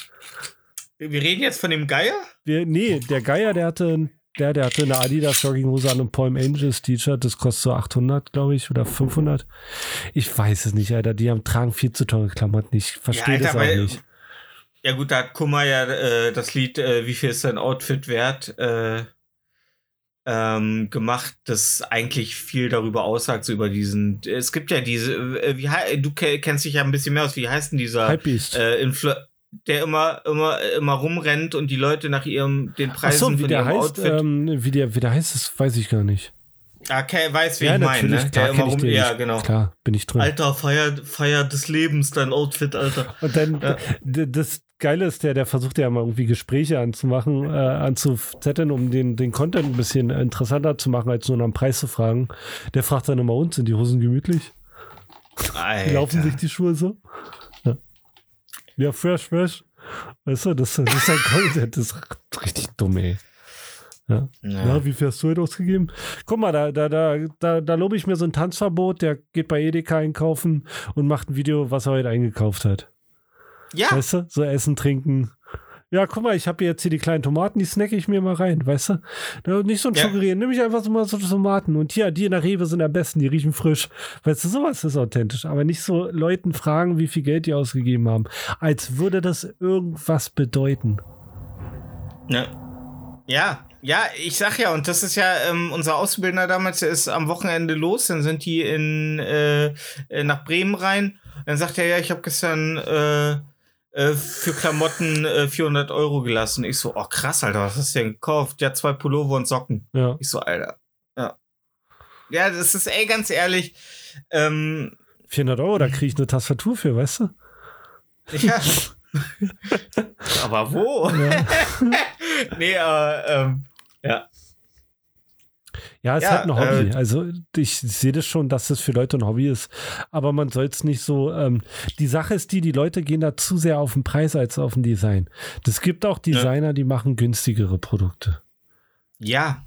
S1: wir reden jetzt von dem Geier?
S2: Wir, nee, der Geier, der hatte, der, der hatte eine Adidas Jogginghose an und Palm Angels T-Shirt, das kostet so 800, glaube ich, oder 500. Ich weiß es nicht, Alter. Die haben, tragen viel zu teure Klamotten. Ich verstehe
S1: Alter,
S2: das auch nicht.
S1: Ja gut, da hat Kummer ja äh, das Lied äh, Wie viel ist dein Outfit wert äh, ähm, gemacht, das eigentlich viel darüber aussagt, so über diesen. Es gibt ja diese, äh, wie du ke- kennst dich ja ein bisschen mehr aus, wie heißt denn dieser
S2: Hypebeast.
S1: äh, Influ der immer, immer, immer rumrennt und die Leute nach ihrem den Preisen
S2: so, wie
S1: von
S2: der
S1: ihrem
S2: heißt,
S1: Outfit.
S2: ähm, wie der, wie der heißt, das weiß ich gar nicht.
S1: okay, weiß, wie
S2: ja,
S1: ich meine, ne?
S2: klar,
S1: Der immer rum, ja, genau.
S2: Klar, bin ich drin.
S1: Alter, Feier, Feier des Lebens, dein Outfit, Alter.
S2: Und dann,
S1: Ja.
S2: das Geile ist, der, der versucht ja mal irgendwie Gespräche anzumachen, äh, anzuzetteln, um den, den Content ein bisschen interessanter zu machen, als nur nach dem Preis zu fragen. Der fragt dann immer, und sind die Hosen gemütlich? Laufen sich die Schuhe so? Ja, ja fresh, fresh. Weißt du, das, das ist ein Content, das ist richtig dumm, ey. Ja.
S1: Ja.
S2: Ja, wie viel hast du heute ausgegeben? Guck mal, da, da, da, da, da lobe ich mir so ein Tanzverbot, der geht bei Edeka einkaufen und macht ein Video, was er heute eingekauft hat.
S1: Ja.
S2: Weißt du? So essen, trinken. Ja, guck mal, ich habe jetzt hier die kleinen Tomaten, die snacke ich mir mal rein, weißt du? Ja, Nicht so ein
S1: Ja.
S2: Schokorieren, nimm ich einfach so mal so Tomaten. Und hier, die in der Rewe sind am besten, die riechen frisch. Weißt du, sowas ist authentisch. Aber nicht so Leuten fragen, wie viel Geld die ausgegeben haben. Als würde das irgendwas bedeuten.
S1: Ja. Ja, ja, ich sag ja, und das ist ja ähm, unser Auszubildender damals, der ist am Wochenende los, dann sind die in äh, nach Bremen rein. Dann sagt er, ja, ich habe gestern äh, für Klamotten äh, 400 Euro gelassen. Ich so, oh krass, Alter, was hast du denn gekauft? Ja, zwei Pullover und Socken.
S2: Ja.
S1: Ich so, Alter, ja. Ja, das ist, ey, ganz ehrlich, ähm,
S2: 400 Euro, da kriege ich eine Tastatur für, weißt du?
S1: ja. Aber wo?
S2: Ja.
S1: nee, aber, ähm, ja.
S2: Ja, es ist
S1: Ja,
S2: halt ein Hobby.
S1: äh,
S2: also ich sehe das schon, dass das für Leute ein Hobby ist. Aber man soll es nicht so. Ähm, die Sache ist die, die Leute gehen da zu sehr auf den Preis als auf den Design. Es gibt auch Designer, die machen günstigere Produkte.
S1: Ja,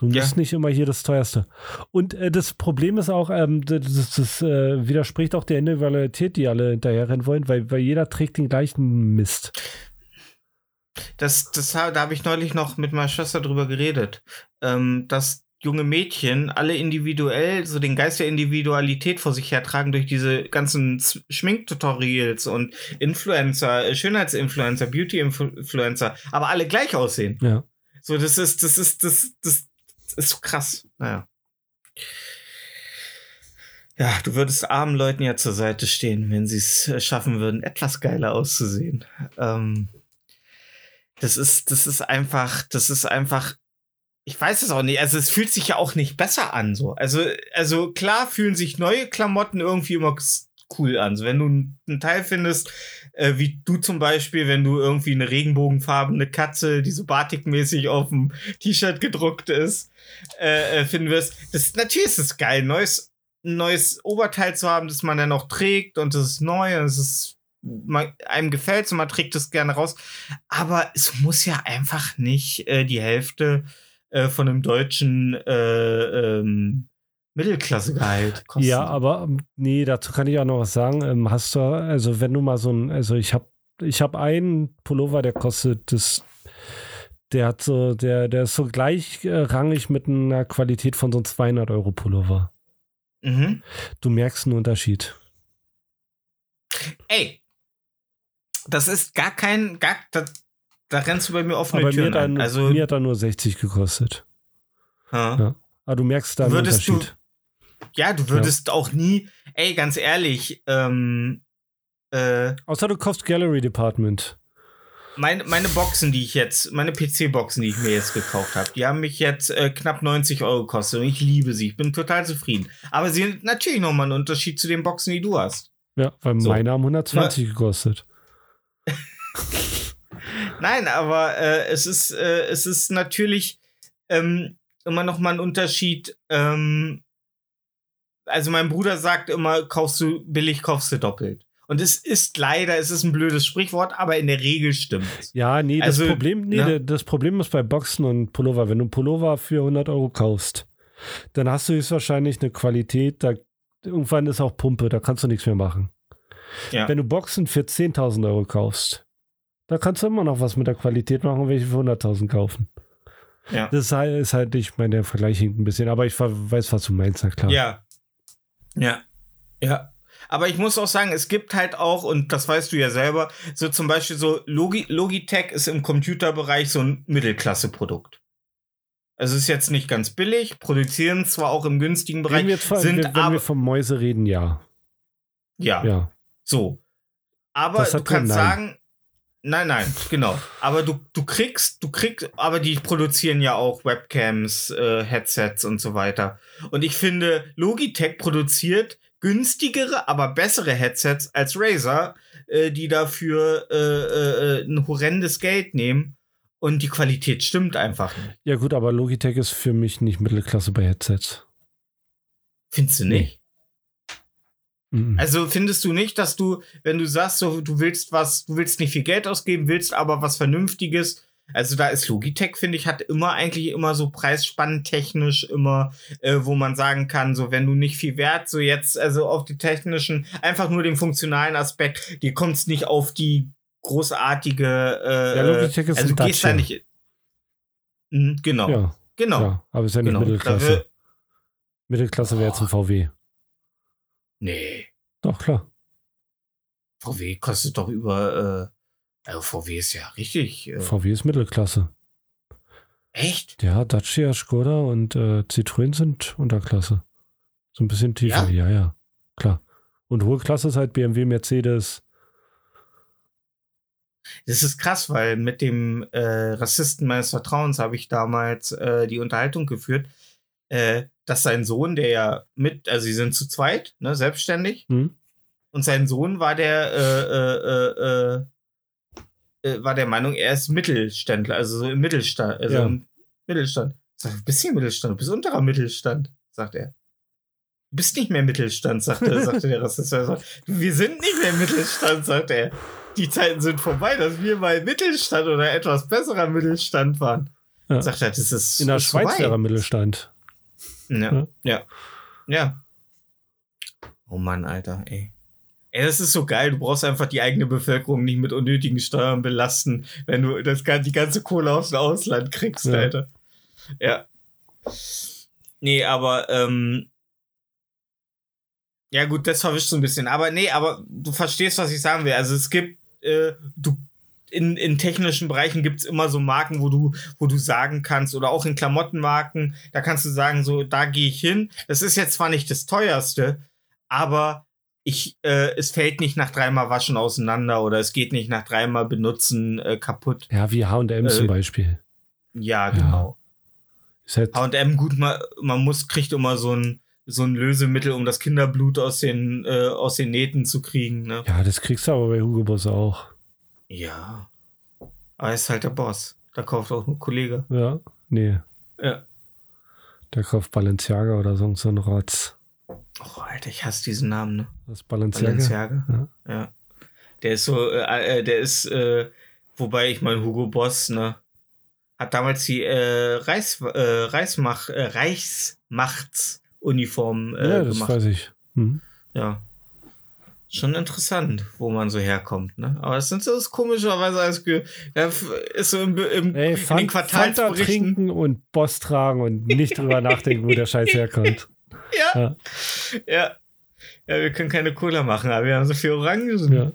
S2: Du
S1: Ja.
S2: musst nicht immer hier das teuerste. Und äh, das Problem ist auch, ähm, das, das, das äh, widerspricht auch der Individualität, die alle hinterherrennen wollen, weil, weil jeder trägt den gleichen Mist.
S1: Das, das, da habe ich neulich noch mit meiner Schwester drüber geredet, ähm, dass junge Mädchen alle individuell so den Geist der Individualität vor sich hertragen durch diese ganzen Schminktutorials und Influencer, äh, Schönheitsinfluencer, Beauty-Influencer, aber alle gleich aussehen.
S2: Ja.
S1: So, das ist, das ist, das, das ist krass. Naja. Ja, du würdest armen Leuten ja zur Seite stehen, wenn sie es äh, schaffen würden, etwas geiler auszusehen. Ähm, das ist, das ist einfach, das ist einfach, ich weiß es auch nicht. Also es fühlt sich ja auch nicht besser an, so. Also, also klar fühlen sich neue Klamotten irgendwie immer cool an. So, wenn du n- ein Teil findest, äh, wie du zum Beispiel, wenn du irgendwie eine regenbogenfarbene Katze, die so batikmäßig auf dem T-Shirt gedruckt ist, äh, äh, finden wirst. Das, natürlich ist es geil, neues, ein neues Oberteil zu haben, das man dann auch trägt und das ist neu und es ist man, einem gefällt und man trägt es gerne raus. Aber es muss ja einfach nicht äh, die Hälfte äh, von einem deutschen äh, ähm, Mittelklassegehalt kosten.
S2: Ja, aber ähm, nee, dazu kann ich auch noch was sagen. Ähm, hast du, also wenn du mal so ein, also ich habe ich hab einen Pullover, der kostet das, der hat so, der, der ist so gleichrangig mit einer Qualität von so einem 200 Euro Pullover.
S1: Mhm.
S2: Du merkst einen Unterschied.
S1: Ey, das ist gar kein, gar, da, da rennst du bei mir offene
S2: Aber mir
S1: Türen ein.
S2: er,
S1: Also,
S2: mir hat er nur 60 gekostet.
S1: ja.
S2: Ja. Aber du merkst da einen
S1: Würdest du-
S2: Unterschied.
S1: ja, du würdest auch nie, ey, ganz ehrlich, ähm, äh,
S2: Außer du kaufst Gallery Department.
S1: meine, meine Boxen, die ich jetzt, meine PC-Boxen, die ich mir jetzt gekauft habe, die haben mich jetzt äh, knapp 90 Euro gekostet und ich liebe sie. Ich bin total zufrieden. Aber sie sind natürlich nochmal ein Unterschied zu den Boxen, die du hast.
S2: Ja, weil
S1: So.
S2: meine haben 120 gekostet.
S1: Nein, aber äh, es ist, äh, es ist natürlich ähm, immer noch mal ein Unterschied. Ähm, also mein Bruder sagt immer, kaufst du billig, kaufst du doppelt. Und es ist leider, es ist ein blödes Sprichwort, aber in der Regel stimmt es.
S2: Ja, nee, das
S1: Also,
S2: Problem, nee,
S1: ne?
S2: das Problem ist bei Boxen und Pullover. Wenn du Pullover für 100 Euro kaufst, dann hast du höchstwahrscheinlich eine Qualität, da irgendwann ist auch Pumpe, da kannst du nichts mehr machen.
S1: Ja.
S2: Wenn du Boxen für 10.000 Euro kaufst, da kannst du immer noch was mit der Qualität machen, welche für 100.000 kaufen.
S1: Ja.
S2: Das ist halt, ist halt ich meine, der Vergleich hinkt ein bisschen, aber ich weiß, was du meinst, na klar.
S1: Ja. Ja. Ja. Aber ich muss auch sagen, es gibt halt auch, und das weißt du ja selber, so zum Beispiel so Logi Logitech ist im Computerbereich so ein Mittelklasse-Produkt. Also ist jetzt nicht ganz billig, produzieren zwar auch im günstigen Bereich,
S2: Reden wir jetzt von,
S1: sind
S2: wenn
S1: aber,
S2: wir von Mäuse reden, ja.
S1: ja,
S2: Ja.
S1: So. Aber du kannst
S2: Nein.
S1: sagen, nein, nein, genau. Aber du, du kriegst, du kriegst, aber die produzieren ja auch Webcams, äh, Headsets und so weiter. Und ich finde, Logitech produziert günstigere, aber bessere Headsets als Razer, äh, die dafür äh, äh, äh, ein horrendes Geld nehmen. Und die Qualität stimmt einfach nicht.
S2: Ja, gut, aber Logitech ist für mich nicht Mittelklasse bei Headsets.
S1: Findest du nicht?
S2: Mhm.
S1: Also findest du nicht, dass du, wenn du sagst, so, du willst was, du willst nicht viel Geld ausgeben, willst aber was Vernünftiges. Also da ist Logitech, finde ich, hat immer eigentlich immer so preisspannentechnisch immer, äh, wo man sagen kann, so wenn du nicht viel wert, so jetzt, also auf die technischen, einfach nur den funktionalen Aspekt, dir kommt es nicht auf die großartige, äh,
S2: Ja, Logitech ist
S1: also
S2: ein
S1: du gehst da nicht. Mhm, genau,
S2: ja,
S1: genau,
S2: ja, aber ist ja nicht
S1: genau.
S2: Mittelklasse. Mittelklasse wäre jetzt ein VW.
S1: Nee,
S2: Doch, klar.
S1: VW kostet doch über, äh, also VW ist ja richtig, äh,
S2: VW ist Mittelklasse.
S1: echt?
S2: Ja, Dacia, Skoda und äh, Citroën sind Unterklasse. So ein bisschen tiefer,
S1: Ja?
S2: ja, ja, klar. Und hohe Klasse ist halt BMW, Mercedes.
S1: Das ist krass, weil mit dem äh, Rassisten meines Vertrauens habe ich damals äh, die Unterhaltung geführt, äh, dass sein Sohn, der ja mit, also sie sind zu zweit, ne, selbstständig,
S2: Hm?
S1: und sein Sohn war der, äh, äh, äh, war der Meinung, er ist Mittelständler, also so im Mittelstand, also
S2: Ja.
S1: im Mittelstand. Sag, du bist nicht Mittelstand, du bist unterer Mittelstand, sagt er. Du bist nicht mehr Mittelstand, sagte, sagte der Rassist. Er Wir sind nicht mehr Mittelstand, sagt er. Die Zeiten sind vorbei, dass wir mal Mittelstand oder etwas besserer Mittelstand waren.
S2: Ja.
S1: Sagt er, das ist
S2: In der Schweiz wäre Mittelstand.
S1: Ja,
S2: Ja.
S1: ja. Ja. Oh Mann, Alter, ey. Ey, das ist so geil. Du brauchst einfach die eigene Bevölkerung nicht mit unnötigen Steuern belasten, wenn du das, die ganze Kohle aus dem Ausland kriegst,
S2: Ja.
S1: Alter. Ja. Nee, aber, ähm, ja gut, das verwischt so ein bisschen. Aber nee, aber du verstehst, was ich sagen will. Also es gibt, äh, du, in, in technischen Bereichen gibt's immer so Marken, wo du, wo du sagen kannst, oder auch in Klamottenmarken, da kannst du sagen, so, da gehe ich hin. Das ist jetzt zwar nicht das teuerste, aber ich, äh, es fällt nicht nach dreimal Waschen auseinander oder es geht nicht nach dreimal Benutzen äh, kaputt.
S2: Ja, wie H&M
S1: Äh,
S2: zum Beispiel.
S1: Ja, genau.
S2: Halt,
S1: H&M, gut, man, man muss, kriegt immer so ein, so ein Lösemittel, um das Kinderblut aus den, äh, aus den Nähten zu kriegen, ne?
S2: ja, das kriegst du aber bei Hugo Boss auch.
S1: Ja. Aber er ist halt der Boss. Da kauft auch nur Kollege.
S2: Ja, nee.
S1: Ja.
S2: Der kauft Balenciaga oder sonst so ein Rotz.
S1: Oh, Alter, ich hasse diesen Namen, ne?
S2: Das ist Balenciaga.
S1: Balenciaga.
S2: Ja.
S1: Ja. Der ist so, äh, äh, der ist, äh, wobei ich mein Hugo Boss, ne, hat damals die äh, Reichs, äh, Reichsmach, äh, Reichsmachtsuniform äh,
S2: ja, das
S1: gemacht.
S2: weiß ich. Mhm.
S1: Ja. Schon interessant, wo man so herkommt, ne? Aber es sind so das ist komischerweise f- ist so im, im,
S2: Ey,
S1: in
S2: Fan
S1: den
S2: Fanta trinken und Boss tragen und nicht drüber nachdenken, wo der Scheiß herkommt.
S1: Ja.
S2: Ja.
S1: ja. Ja, wir können keine Cola machen, aber wir haben so viel Orangen.
S2: Ja.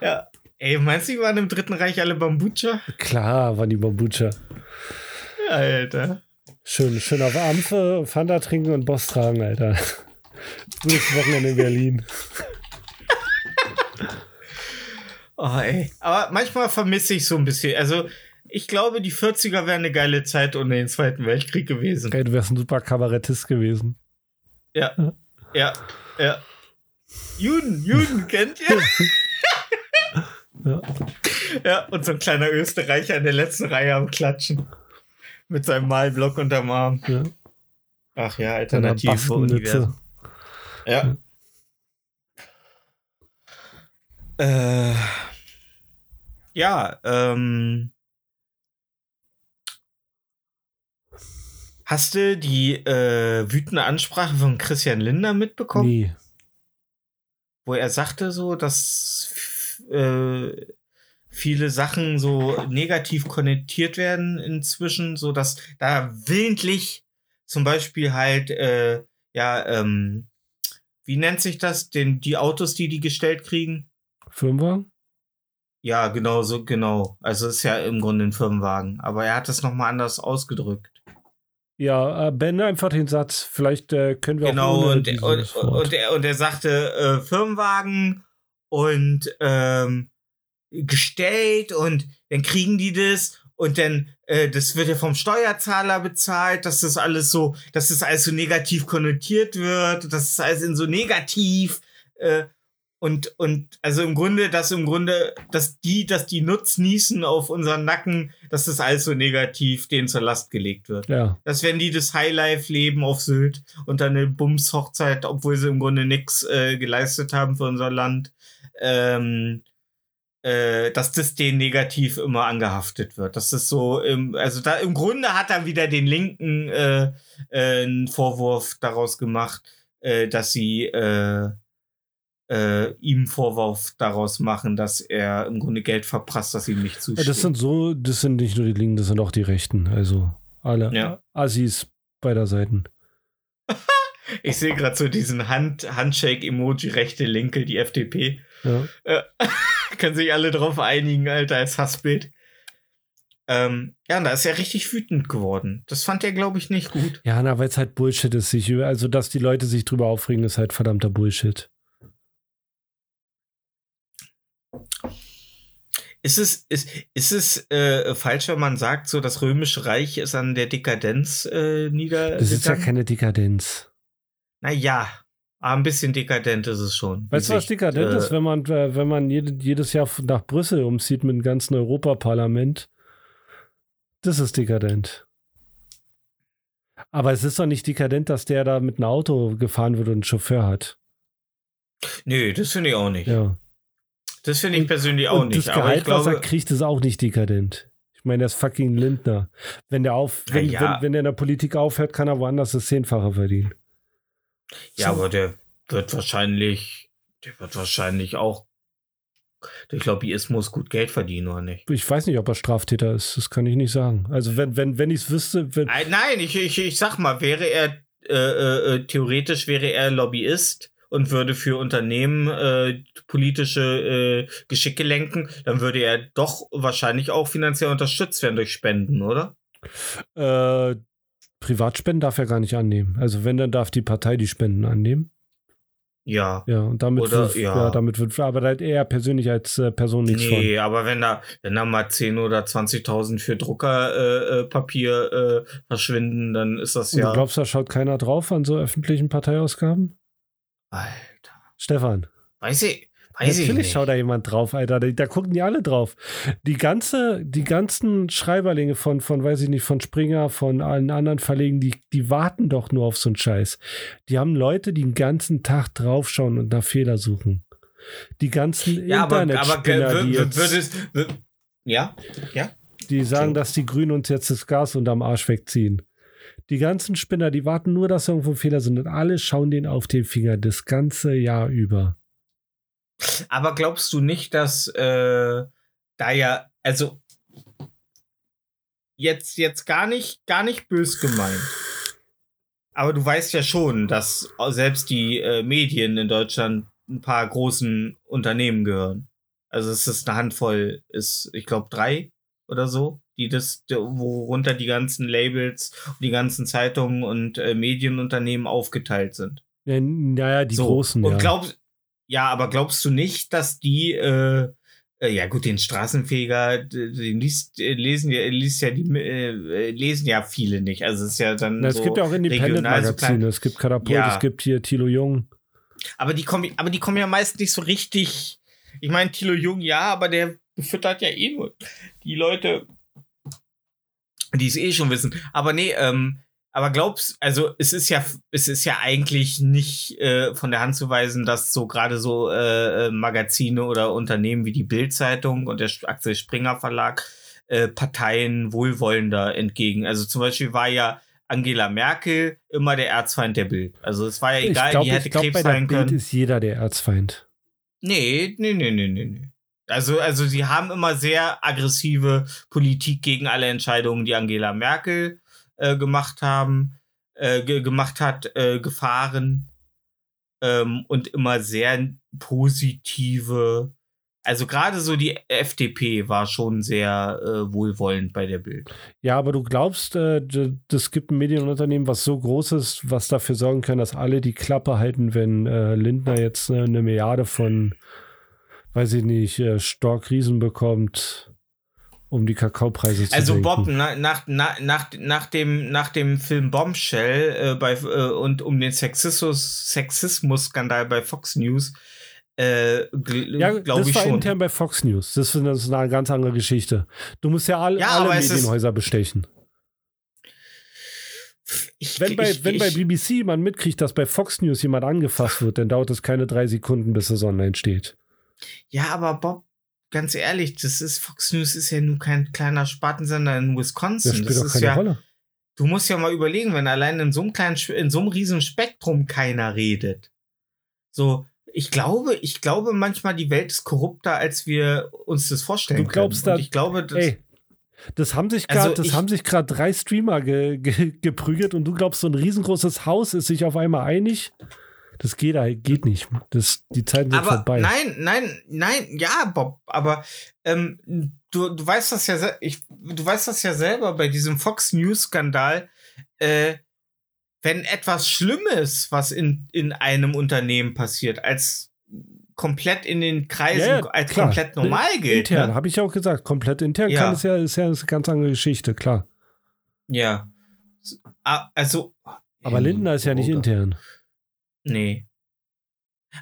S1: ja. Ey, meinst du, die waren im Dritten Reich alle Bambucha?
S2: Klar, waren die Bambucha.
S1: Alter.
S2: Schön, schön auf Ampfe, Fanta trinken und Boss tragen, Alter. Gutes Wochenende in Berlin.
S1: Oh, ey. Aber manchmal vermisse ich so ein bisschen. Also, ich glaube, die 40er wären eine geile Zeit ohne den Zweiten Weltkrieg gewesen.
S2: Geil, du wärst ein super Kabarettist gewesen.
S1: Ja. Ja. Ja. Juden, Juden, kennt ihr?
S2: Ja.
S1: Ja, und so ein kleiner Österreicher in der letzten Reihe am Klatschen. Mit seinem Malblock unterm Arm.
S2: Ja.
S1: Ach ja,
S2: Bastenmütze.
S1: Universum. Ja. Äh, ja, ähm. Hast du die äh, wütende Ansprache von Christian Linder mitbekommen?
S2: Nee.
S1: Wo er sagte so, dass äh, viele Sachen so negativ konnotiert werden inzwischen, so dass da willentlich zum Beispiel halt, äh, ja, ähm, wie nennt sich das, den, die Autos, die die gestellt kriegen?
S2: Firmenwagen?
S1: Ja, genau, so, genau. Also ist ja im Grunde ein Firmenwagen, aber er hat es nochmal anders ausgedrückt.
S2: Ja, äh, beende einfach den Satz. Vielleicht äh, können wir
S1: Genau,
S2: auch ohne
S1: und, und, und, er, und er sagte äh, Firmenwagen und ähm, gestellt und dann kriegen die das und dann, äh, das wird ja vom Steuerzahler bezahlt, dass das alles so, dass das alles so negativ konnotiert wird, dass das alles in so negativ äh, und, und also im Grunde, dass im Grunde, dass die, dass die Nutznießen auf unseren Nacken, dass das alles so negativ denen zur Last gelegt wird.
S2: Ja,
S1: dass wenn die das Highlife leben auf Sylt und dann eine Bums-Hochzeit, obwohl sie im Grunde nichts äh, geleistet haben für unser Land, ähm, äh, dass das denen negativ immer angehaftet wird. Das ist so, im, also da im Grunde hat er wieder den Linken äh, äh, einen Vorwurf daraus gemacht, äh, dass sie äh, äh, ihm Vorwurf daraus machen, dass er im Grunde Geld verprasst, das ihm nicht zusteht.
S2: das sind so, das sind nicht nur die Linken, das sind auch die Rechten. Also alle
S1: Ja.
S2: Assis beider Seiten.
S1: Ich sehe gerade so diesen Hand Handshake-Emoji, rechte, linke, die FDP.
S2: Ja.
S1: Äh, können sich alle drauf einigen, Alter, als Hassbild. Ähm, ja, und da ist er richtig wütend geworden. Das fand er, glaube ich, nicht gut.
S2: Ja, na, weil es halt Bullshit ist. Sich, über- also, dass die Leute sich drüber aufregen, ist halt verdammter Bullshit.
S1: Ist es, ist, ist es äh, falsch, wenn man sagt, so das Römische Reich ist an der Dekadenz äh, niedergegangen?
S2: Das ist ja keine Dekadenz.
S1: Naja, aber ein bisschen dekadent ist es schon.
S2: Weißt du, was dekadent
S1: äh,
S2: ist, wenn man, äh, wenn man jede, jedes Jahr nach Brüssel umzieht mit dem ganzen Europaparlament? Das ist dekadent. Aber es ist doch nicht dekadent, dass der da mit einem Auto gefahren wird und einen Chauffeur hat.
S1: Nö, das finde ich auch nicht.
S2: Ja.
S1: Das finde ich persönlich auch
S2: und
S1: nicht.
S2: das
S1: Aber ich
S2: Gehalt, was er
S1: glaube,
S2: kriegt, ist auch nicht dekadent. Ich meine, der ist fucking Lindner. Wenn der auf, wenn,
S1: ja.
S2: wenn, wenn der in der Politik aufhört, kann er woanders das Zehnfache verdienen.
S1: Ja, aber der wird wahrscheinlich, der wird wahrscheinlich auch durch Lobbyismus gut Geld verdienen, oder nicht?
S2: Ich weiß nicht, ob er Straftäter ist. Das kann ich nicht sagen. Also wenn, wenn, wenn ich es wüsste, wenn,
S1: Nein, ich, ich, ich sag mal, wäre er äh, äh, äh, theoretisch wäre er Lobbyist und würde für Unternehmen äh, politische äh, Geschicke lenken, dann würde er doch wahrscheinlich auch finanziell unterstützt werden durch Spenden, oder?
S2: Äh, Privatspenden darf er gar nicht annehmen. Also wenn, dann darf die Partei die Spenden annehmen.
S1: Ja.
S2: Ja, und damit
S1: Oder-
S2: wird, ja.
S1: ja.
S2: damit wird, aber da hat er persönlich als äh, Person nichts
S1: Nee, aber wenn da, wenn da mal 10 oder 20.000 für Druckerpapier äh, Papier, äh, verschwinden, dann ist das
S2: von. Und
S1: ja.
S2: du glaubst, da schaut keiner drauf an so öffentlichen Parteiausgaben?
S1: Alter.
S2: Stefan,
S1: Weiß ich, weiß ich
S2: natürlich schaut da jemand drauf, Alter. Da, da gucken die alle drauf. Die ganze, die ganzen Schreiberlinge von, von, weiß ich nicht, von Springer, von allen anderen Verlegen, die, die warten doch nur auf so einen Scheiß. Die haben Leute, die den ganzen Tag draufschauen und nach Fehler suchen. Die ganzen
S1: ja, aber, aber wür-
S2: die, jetzt,
S1: ja, ja.
S2: die sagen, dass die Grünen uns jetzt das Gas unterm Arsch wegziehen. Die ganzen Spinner, die warten nur, dass irgendwo Fehler sind und alle schauen denen auf den Finger das ganze Jahr über.
S1: Aber glaubst du nicht, dass äh, da ja, also jetzt, jetzt gar nicht, gar nicht bös gemeint. Aber du weißt ja schon, dass selbst die äh, Medien in Deutschland ein paar großen Unternehmen gehören. Also es ist eine Handvoll, ist, ich glaube, drei oder so, die das, worunter die ganzen Labels, die ganzen Zeitungen und äh, Medienunternehmen aufgeteilt sind.
S2: Ja, naja, die
S1: So,
S2: großen,
S1: und glaubst, ja, aber glaubst du nicht, dass die, äh, äh, ja gut, den Straßenfeger, den liest, äh, lesen ja, liest ja die, äh, lesen ja viele nicht. Also es ist ja dann
S2: Na, es
S1: so
S2: gibt ja auch
S1: so
S2: Independent-Magazine. es gibt Katapult,
S1: Ja.
S2: es gibt hier Thilo Jung.
S1: Aber die kommen, aber die kommen ja meist nicht so richtig. Ich meine, Thilo Jung, ja, aber der befüttert ja eh nur die Leute, die es eh schon wissen. Aber nee, ähm, aber glaubst, also es ist ja, es ist ja eigentlich nicht äh, von der Hand zu weisen, dass so gerade so äh, äh, Magazine oder Unternehmen wie die Bild-Zeitung und der Axel Springer Verlag äh, Parteien wohlwollender entgegen. Also zum Beispiel war ja Angela Merkel immer der Erzfeind der Bild. Also es war ja
S2: Ich
S1: egal,
S2: glaube,
S1: die hätte
S2: glaub,
S1: Krebs
S2: bei der
S1: sein
S2: Bild
S1: können.
S2: ist jeder der Erzfeind.
S1: Nee, nee, nee, nee, nee, nee. Also, also sie haben immer sehr aggressive Politik gegen alle Entscheidungen, die Angela Merkel äh, gemacht haben, äh, ge gemacht hat, äh, gefahren ähm, und immer sehr positive. Also gerade so die FDP war schon sehr äh, wohlwollend bei der Bild.
S2: Ja, aber du glaubst, äh, es gibt ein Medienunternehmen, was so groß ist, was dafür sorgen kann, dass alle die Klappe halten, wenn äh, Lindner jetzt äh, eine Milliarde von, weiß ich nicht, äh, Stork Riesen bekommt, um die Kakaopreise zu
S1: Also. Bob, na, nach, na, nach, nach, dem, nach dem Film Bombshell äh, bei, äh, und um den Sexismus, Sexismus-Skandal bei Fox News, äh,
S2: Ja,
S1: glaube
S2: das war
S1: schon.
S2: intern bei Fox News. Das ist, das ist eine ganz andere Geschichte. Du musst ja, all,
S1: Ja,
S2: alle Medienhäuser bestechen.
S1: Ich,
S2: Wenn bei,
S1: ich,
S2: wenn bei
S1: ich,
S2: BBC jemand mitkriegt, dass bei Fox News jemand angefasst wird, dann dauert es keine drei Sekunden, bis es online steht.
S1: Ja, aber Bob, ganz ehrlich, das ist Fox News ist ja nur kein kleiner Spartensender in
S2: Das
S1: Wisconsin.
S2: spielt
S1: Das ist
S2: keine
S1: ja,
S2: Rolle.
S1: du musst ja mal überlegen, wenn allein in so einem kleinen, in so einem riesen Spektrum keiner redet. So, ich glaube, ich glaube manchmal, die Welt ist korrupter, als wir uns das vorstellen
S2: Du glaubst da-
S1: ich glaube, das,
S2: Ey, das haben sich
S1: Also
S2: gerade, das
S1: ich-
S2: haben sich gerade drei Streamer ge, ge, geprügelt und du glaubst, so ein riesengroßes Haus ist sich auf einmal einig? Das geht, geht nicht. Das, die Zeiten sind
S1: aber
S2: vorbei.
S1: nein, nein, nein, ja, Bob, aber ähm, du, du weißt das ja, ich, du weißt das ja selber bei diesem Fox News Skandal, äh, wenn etwas Schlimmes, was in, in einem Unternehmen passiert, als komplett in den Kreisen
S2: Ja,
S1: als
S2: klar.
S1: komplett normal gilt.
S2: Intern,
S1: Ne?
S2: habe ich ja auch gesagt. Komplett intern
S1: Ja.
S2: kann es ja, ist ja eine ganz andere Geschichte, klar.
S1: Ja. Also.
S2: Aber Lindner ist ja nicht intern.
S1: Nee.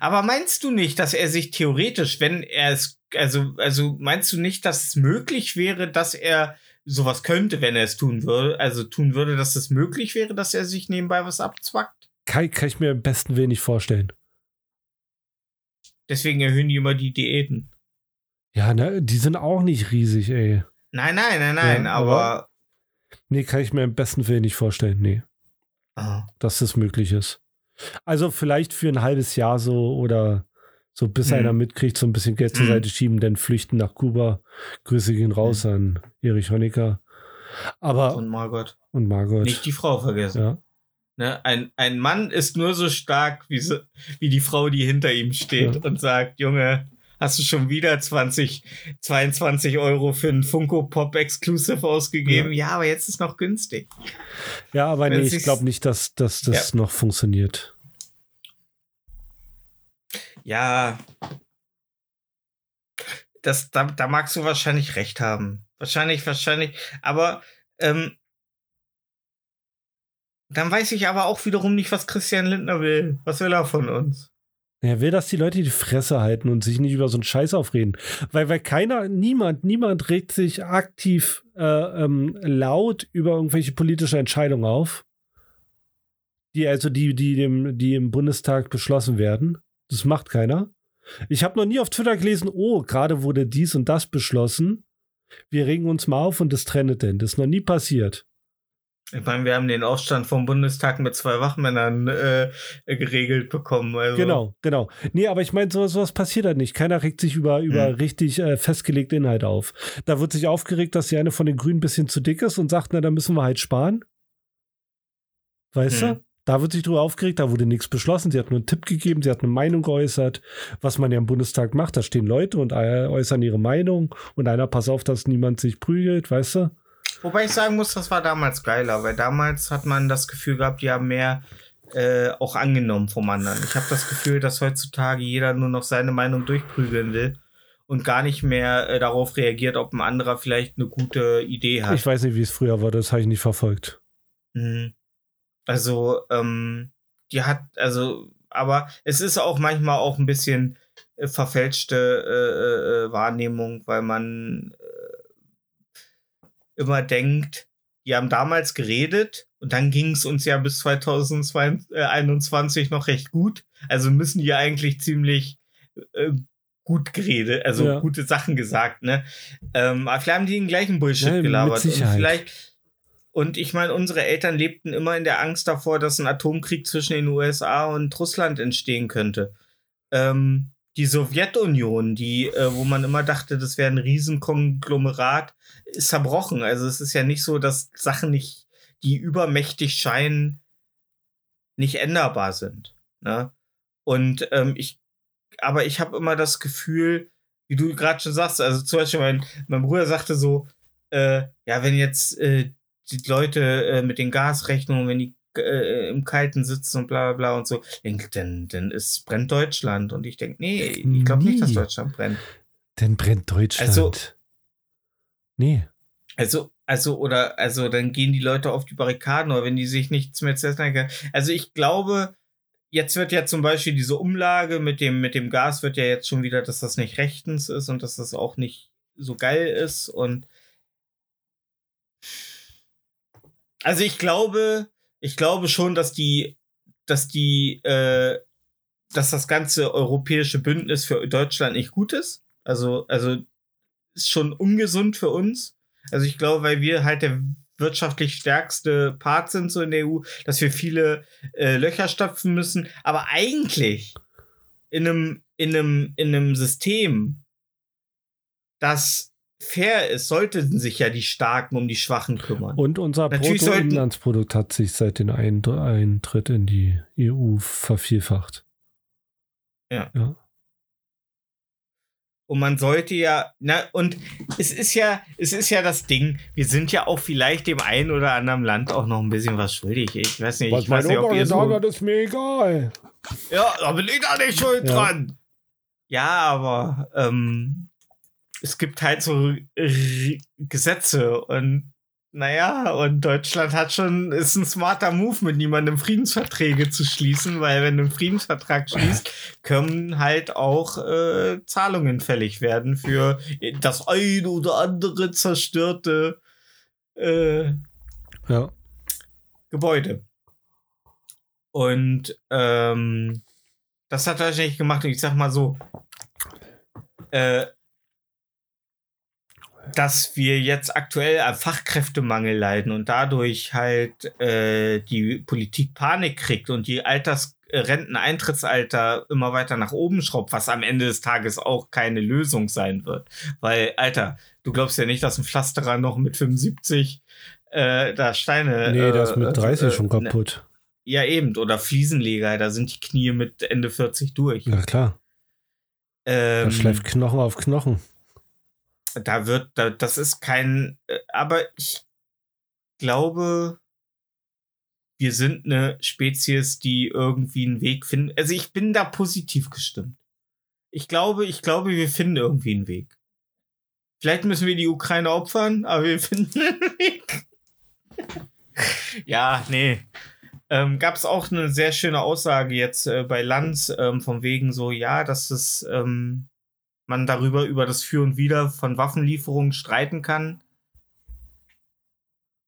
S1: Aber meinst du nicht, dass er sich theoretisch, wenn er es, also, also meinst du nicht, dass es möglich wäre, dass er sowas könnte, wenn er es tun würde, also tun würde, dass es möglich wäre, dass er sich nebenbei was abzwackt?
S2: Kann, kann ich mir am besten wenig vorstellen.
S1: Deswegen erhöhen die immer die Diäten.
S2: Ja, ne, die sind auch nicht riesig, ey.
S1: Nein, nein, nein, nein,
S2: Ja,
S1: aber.
S2: Nee, kann ich mir am besten wenig vorstellen. Nee,
S1: Ah.
S2: dass das möglich ist. Also vielleicht für ein halbes Jahr so oder so, bis
S1: Hm.
S2: einer mitkriegt, so ein bisschen Geld zur
S1: Hm.
S2: Seite schieben, dann flüchten nach Kuba. Grüße gehen raus an Erich Honecker. Aber,
S1: Und Margot.
S2: und Margot.
S1: Nicht die Frau vergessen.
S2: ja.
S1: Ne? Ein, ein Mann ist nur so stark wie, so, wie die Frau, die hinter ihm steht
S2: Ja.
S1: und sagt, Junge, hast du schon wieder 20, 22 Euro für ein Funko Pop Exclusive ausgegeben? Ja, aber jetzt ist noch günstig.
S2: ja, aber
S1: Wenn
S2: nee, ich glaube nicht, dass, dass das noch funktioniert.
S1: Ja. Das, da, da magst du wahrscheinlich recht haben. Wahrscheinlich, wahrscheinlich. Aber ähm, dann weiß ich aber auch wiederum nicht, was Christian Lindner will. Was will er von uns?
S2: Er will, dass die Leute die Fresse halten und sich nicht über so einen Scheiß aufreden. Weil, weil keiner, niemand, niemand regt sich aktiv äh, ähm, laut über irgendwelche politische Entscheidungen auf. Die, also die, die, dem, die im Bundestag beschlossen werden. Das macht keiner. Ich habe noch nie auf Twitter gelesen, oh, gerade wurde dies und das beschlossen. Wir regen uns mal auf und das trennet denn. Das ist noch nie passiert.
S1: Ich meine, wir haben den Aufstand vom Bundestag mit zwei Wachmännern äh, geregelt bekommen. Also.
S2: Genau, genau. Nee, aber ich meine, sowas, sowas passiert halt nicht. Keiner regt sich über, über
S1: Hm.
S2: richtig äh, festgelegte Inhalte auf. Da wird sich aufgeregt, dass die eine von den Grünen ein bisschen zu dick ist und sagt, na, da müssen wir halt sparen. Weißt
S1: Hm.
S2: du? Da wird sich drüber aufgeregt, da wurde nichts beschlossen. Sie hat nur einen Tipp gegeben, sie hat eine Meinung geäußert, was man ja im Bundestag macht. Da stehen Leute und äh, äußern ihre Meinung und einer pass auf, dass niemand sich prügelt, weißt du?
S1: Wobei ich sagen muss, das war damals geiler, weil damals hat man das Gefühl gehabt, die haben mehr äh, auch angenommen vom anderen. Ich habe das Gefühl, dass heutzutage jeder nur noch seine Meinung durchprügeln will und gar nicht mehr äh, darauf reagiert, ob ein anderer vielleicht eine gute Idee hat.
S2: Ich weiß nicht, wie es früher war, das habe ich nicht verfolgt.
S1: Mhm. Also, ähm, die hat, also, aber es ist auch manchmal auch ein bisschen äh, verfälschte äh, äh, Wahrnehmung, weil man äh, immer denkt, die haben damals geredet und dann ging es uns ja bis 2021 noch recht gut. Also müssen die eigentlich ziemlich äh, gut geredet, also
S2: Ja.
S1: gute Sachen gesagt, ne? Ähm, aber vielleicht haben die den gleichen Bullshit
S2: Ja, mit
S1: gelabert. Und vielleicht und ich meine, unsere Eltern lebten immer in der Angst davor, dass ein Atomkrieg zwischen den USA und Russland entstehen könnte. Ähm, die Sowjetunion, die, äh, wo man immer dachte, das wäre ein Riesenkonglomerat, ist zerbrochen. Also es ist ja nicht so, dass Sachen nicht, die übermächtig scheinen, nicht änderbar sind. Ne? Und ähm, ich, aber ich habe immer das Gefühl, wie du gerade schon sagst, also zum Beispiel mein, mein Bruder sagte so, äh, ja, wenn jetzt äh, die Leute äh, mit den Gasrechnungen, wenn die äh, im Kalten sitzen und bla bla bla und so, dann, dann ist, brennt Deutschland. Und ich denke, nee, ich glaube nicht, dass. Deutschland brennt.
S2: Denn brennt Deutschland.
S1: Also-
S2: nee.
S1: Also, also, oder, also, dann gehen die Leute auf die Barrikaden oder wenn die sich nichts mehr zu essen können. Also, ich glaube, jetzt wird ja zum Beispiel diese Umlage mit dem, mit dem Gas wird ja jetzt schon wieder, dass das nicht rechtens ist und dass das auch nicht so geil ist und also ich glaube, ich glaube schon, dass die, dass die, äh, dass das ganze europäische Bündnis für Deutschland nicht gut ist. Also, also ist schon ungesund für uns. Also ich glaube, weil wir halt der wirtschaftlich stärkste Part sind so in der EU, dass wir viele äh, Löcher stopfen müssen. Aber eigentlich in einem, in einem, in einem System, das fair ist, sollten sich ja die Starken um die Schwachen kümmern.
S2: Und unser Bruttoinlandsprodukt hat sich seit dem Eint- Eintritt in die EU vervielfacht.
S1: Ja.
S2: ja.
S1: Und man sollte ja, na, und es ist ja, es ist ja das Ding, wir sind ja auch vielleicht dem einen oder anderen Land auch noch ein bisschen was schuldig. Ich weiß nicht, ich weiß nicht, ob ihr so,
S2: ist mir egal.
S1: Ja, da bin ich da nicht schuld
S2: Ja.
S1: dran. Ja, aber ähm, es gibt halt so R Gesetze und naja, und Deutschland hat schon, ist ein smarter Move, mit niemandem Friedensverträge zu schließen, weil wenn du einen Friedensvertrag schließt, können halt auch äh, Zahlungen fällig werden für das ein oder andere zerstörte äh,
S2: Ja.
S1: Gebäude. Und ähm, das hat er nicht gemacht. Und ich sag mal so, äh, dass wir jetzt aktuell an Fachkräftemangel leiden und dadurch halt äh, die Politik Panik kriegt und die Alters äh, Renteneintrittsalter immer weiter nach oben schraubt, was am Ende des Tages auch keine Lösung sein wird. Weil, Alter, du glaubst ja nicht, dass ein Pflasterer noch mit 75 äh, da Steine.
S2: Nee, das ist
S1: äh,
S2: mit 30
S1: äh,
S2: schon
S1: ne-
S2: kaputt.
S1: Ja, eben. Oder Fliesenleger, da sind die Knie mit Ende 40 durch.
S2: Ja, klar.
S1: Ähm,
S2: Da schleift Knochen auf Knochen.
S1: Da wird, da, das ist kein, äh, aber ich glaube, wir sind eine Spezies, die irgendwie einen Weg finden. Also ich bin da positiv gestimmt. Ich glaube, ich glaube, wir finden irgendwie einen Weg. Vielleicht müssen wir die Ukraine opfern, aber wir finden einen Weg. ja, nee. Ähm, Gab es auch eine sehr schöne Aussage jetzt äh, bei Lanz, ähm, von wegen so, ja, dass es ähm, man darüber über das Für und Wider von Waffenlieferungen streiten kann.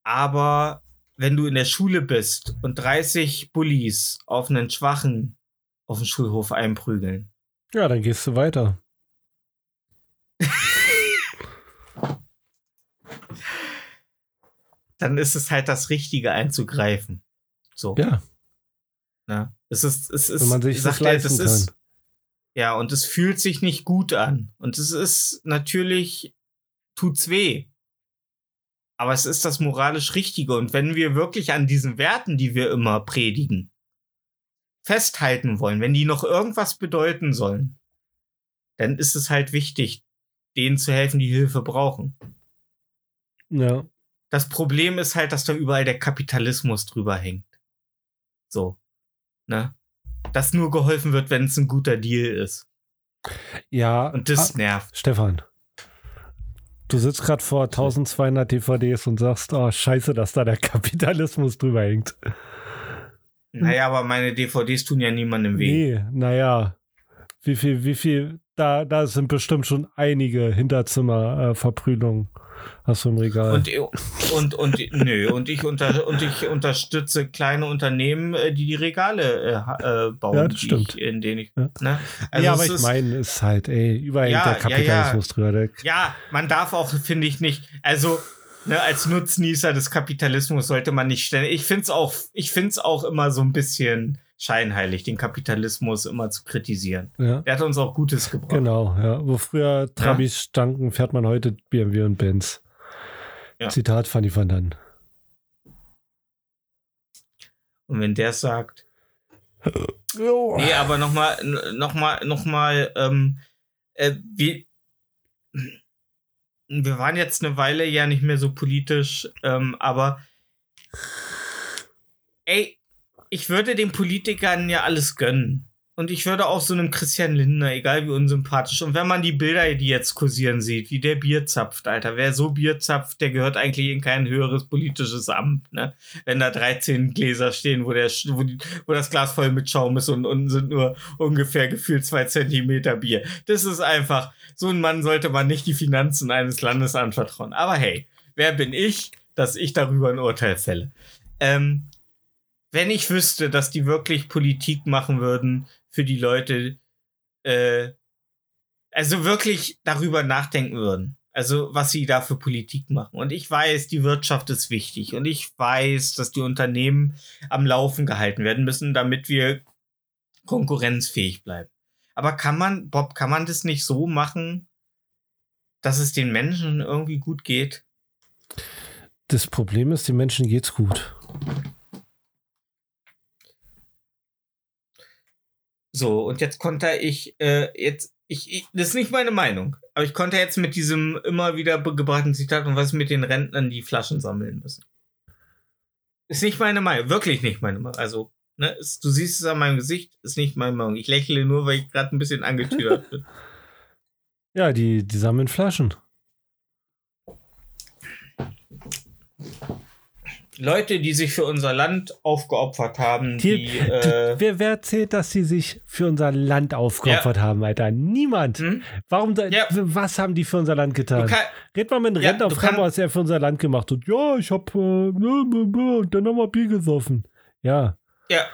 S1: Aber wenn du in der Schule bist und 30 Bullies auf einen Schwachen auf dem Schulhof einprügeln,
S2: Ja, dann gehst du weiter.
S1: dann ist es halt das Richtige einzugreifen. So.
S2: Ja,
S1: Ne? Es ist, es ist,
S2: wenn man sich das leisten
S1: ist,
S2: kann.
S1: Ja, und es fühlt sich nicht gut an. Und es ist natürlich, tut's weh. Aber es ist das moralisch Richtige. Und wenn wir wirklich an diesen Werten, die wir immer predigen, festhalten wollen, wenn die noch irgendwas bedeuten sollen, dann ist es halt wichtig, denen zu helfen, die Hilfe brauchen.
S2: Ja,
S1: Das Problem ist halt, dass da überall der Kapitalismus drüber hängt. So. Ne? Dass nur geholfen wird, wenn es ein guter Deal ist.
S2: ja.
S1: Und das
S2: ah,
S1: nervt.
S2: Stefan, du sitzt gerade vor 1200 DVDs und sagst, oh, scheiße, dass da der Kapitalismus drüber hängt.
S1: Naja, aber meine DVDs tun ja niemandem weh.
S2: Nee, naja. Wie viel, wie viel, da, da sind bestimmt schon einige Hinterzimmerverprügelungen. Hast du im Regal.
S1: Und, und, und, nö, und ich, unter, und ich unterstütze kleine Unternehmen, äh, die die Regale äh, äh, bauen,
S2: Ja, das stimmt.
S1: Ich, in denen ich,
S2: Ja.
S1: ne? Also
S2: ja, aber
S1: es
S2: ich meine, ist halt, ey, überall
S1: Ja,
S2: der
S1: ja,
S2: Kapitalismus drüber. Der,
S1: Ja, man darf auch, finde ich nicht, also ne, als Nutznießer des Kapitalismus sollte man nicht stellen. Ich finde es auch, ich finde es auch immer so ein bisschen scheinheilig, den Kapitalismus immer zu kritisieren.
S2: Ja.
S1: Der hat uns auch Gutes gebracht.
S2: Genau, ja. Wo früher Trabis stanken, fährt man heute BMW und Benz.
S1: Ja.
S2: Zitat Fanny van Dan.
S1: Und wenn der sagt, Nee, aber nochmal, nochmal, nochmal, ähm, äh, wir, wir waren jetzt eine Weile ja nicht mehr so politisch, ähm, aber ey, ich würde den Politikern ja alles gönnen. Und ich würde auch so einem Christian Lindner, egal wie unsympathisch, und wenn man die Bilder, die jetzt kursieren sieht, wie der Bier zapft, Alter, wer so Bier zapft, der gehört eigentlich in kein höheres politisches Amt, ne? Wenn da 13 Gläser stehen, wo, der, wo, die, wo das Glas voll mit Schaum ist und unten sind nur ungefähr gefühlt zwei Zentimeter Bier. Das ist einfach, so ein Mann sollte man nicht die Finanzen eines Landes anvertrauen. Aber hey, wer bin ich, dass ich darüber ein Urteil fälle? Ähm, wenn ich wüsste, dass die wirklich Politik machen würden für die Leute, äh, also wirklich darüber nachdenken würden. Also, was sie da für Politik machen. Und ich weiß, die Wirtschaft ist wichtig. Und ich weiß, dass die Unternehmen am Laufen gehalten werden müssen, damit wir konkurrenzfähig bleiben. Aber kann man, Bob, kann man das nicht so machen, dass es den Menschen irgendwie gut geht?
S2: Das Problem ist, den Menschen geht's gut.
S1: So, und jetzt konnte ich, äh, jetzt, ich, ich, das ist nicht meine Meinung, aber ich konnte jetzt mit diesem immer wieder gebrachten Zitat und was mit den Rentnern, die Flaschen sammeln müssen. Ist nicht meine Meinung, wirklich nicht meine Meinung. Also, ne, ist, du siehst es an meinem Gesicht, ist nicht meine Meinung. Ich lächle nur, weil ich gerade ein bisschen angetüdert bin.
S2: Ja, die, die sammeln Flaschen.
S1: Leute, die sich für unser Land aufgeopfert haben, die,
S2: Die,
S1: äh,
S2: wer, wer erzählt, dass sie sich für unser Land aufgeopfert haben, Alter? Niemand.
S1: hm?
S2: Warum, da,
S1: Ja.
S2: was haben die für unser Land getan?
S1: kann,
S2: Red mal mit einem
S1: Ja,
S2: Rentner
S1: kann-
S2: was er für unser Land gemacht hat. Ja, ich hab, äh, und dann haben wir Bier gesoffen. Ja,
S1: Ja,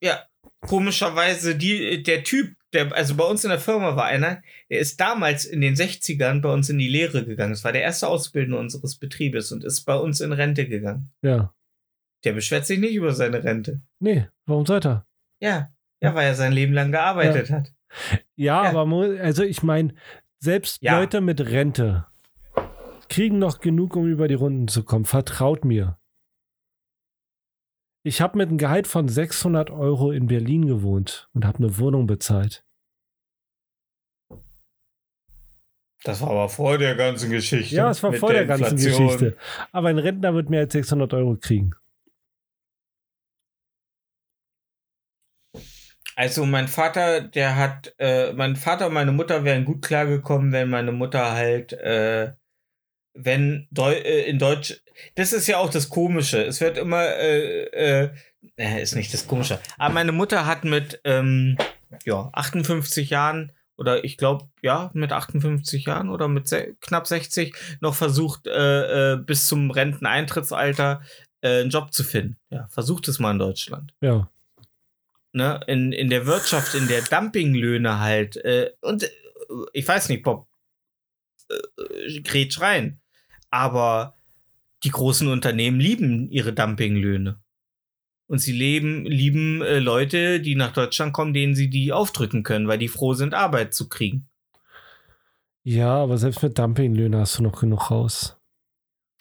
S1: ja. Komischerweise, die, der Typ, der, also bei uns in der Firma war einer, der ist damals in den 60ern bei uns in die Lehre gegangen. Das war der erste Ausbildner unseres Betriebes und ist bei uns in Rente gegangen.
S2: ja.
S1: Der beschwert sich nicht über seine Rente.
S2: Nee, warum sollte er?
S1: Ja, ja, weil er sein Leben lang gearbeitet hat.
S2: Ja,
S1: Ja.
S2: aber also ich meine, selbst
S1: Ja.
S2: Leute mit Rente kriegen noch genug, um über die Runden zu kommen. Vertraut mir. Ich habe mit einem Gehalt von 600 Euro in Berlin gewohnt und habe eine Wohnung bezahlt.
S1: Das war aber vor der ganzen Geschichte.
S2: Ja, es war vor der, ganzen
S1: Inflation.
S2: Geschichte. Aber ein Rentner wird mehr als 600 Euro kriegen.
S1: Also mein Vater, der hat, äh, mein Vater und meine Mutter wären gut klargekommen, wenn meine Mutter halt, äh, wenn Deu äh, in Deutsch, das ist ja auch das Komische. Es wird immer, äh, äh, äh, ist nicht das Komische. Aber meine Mutter hat mit, ähm, ja, 58 Jahren oder ich glaube, ja, mit 58 Jahren oder mit knapp 60 noch versucht, äh, äh, bis zum Renteneintrittsalter einen Job zu finden. Ja, versucht es mal in Deutschland
S2: Ja.
S1: ne, in, in der Wirtschaft, in der Dumpinglöhne halt. Äh, und ich weiß nicht, Bob, äh, grätsch rein. Aber die großen Unternehmen lieben ihre Dumpinglöhne. Und sie leben, lieben äh, Leute, die nach Deutschland kommen, denen sie die aufdrücken können, weil die froh sind, Arbeit zu kriegen.
S2: Ja, aber selbst mit Dumpinglöhnen hast du noch genug raus.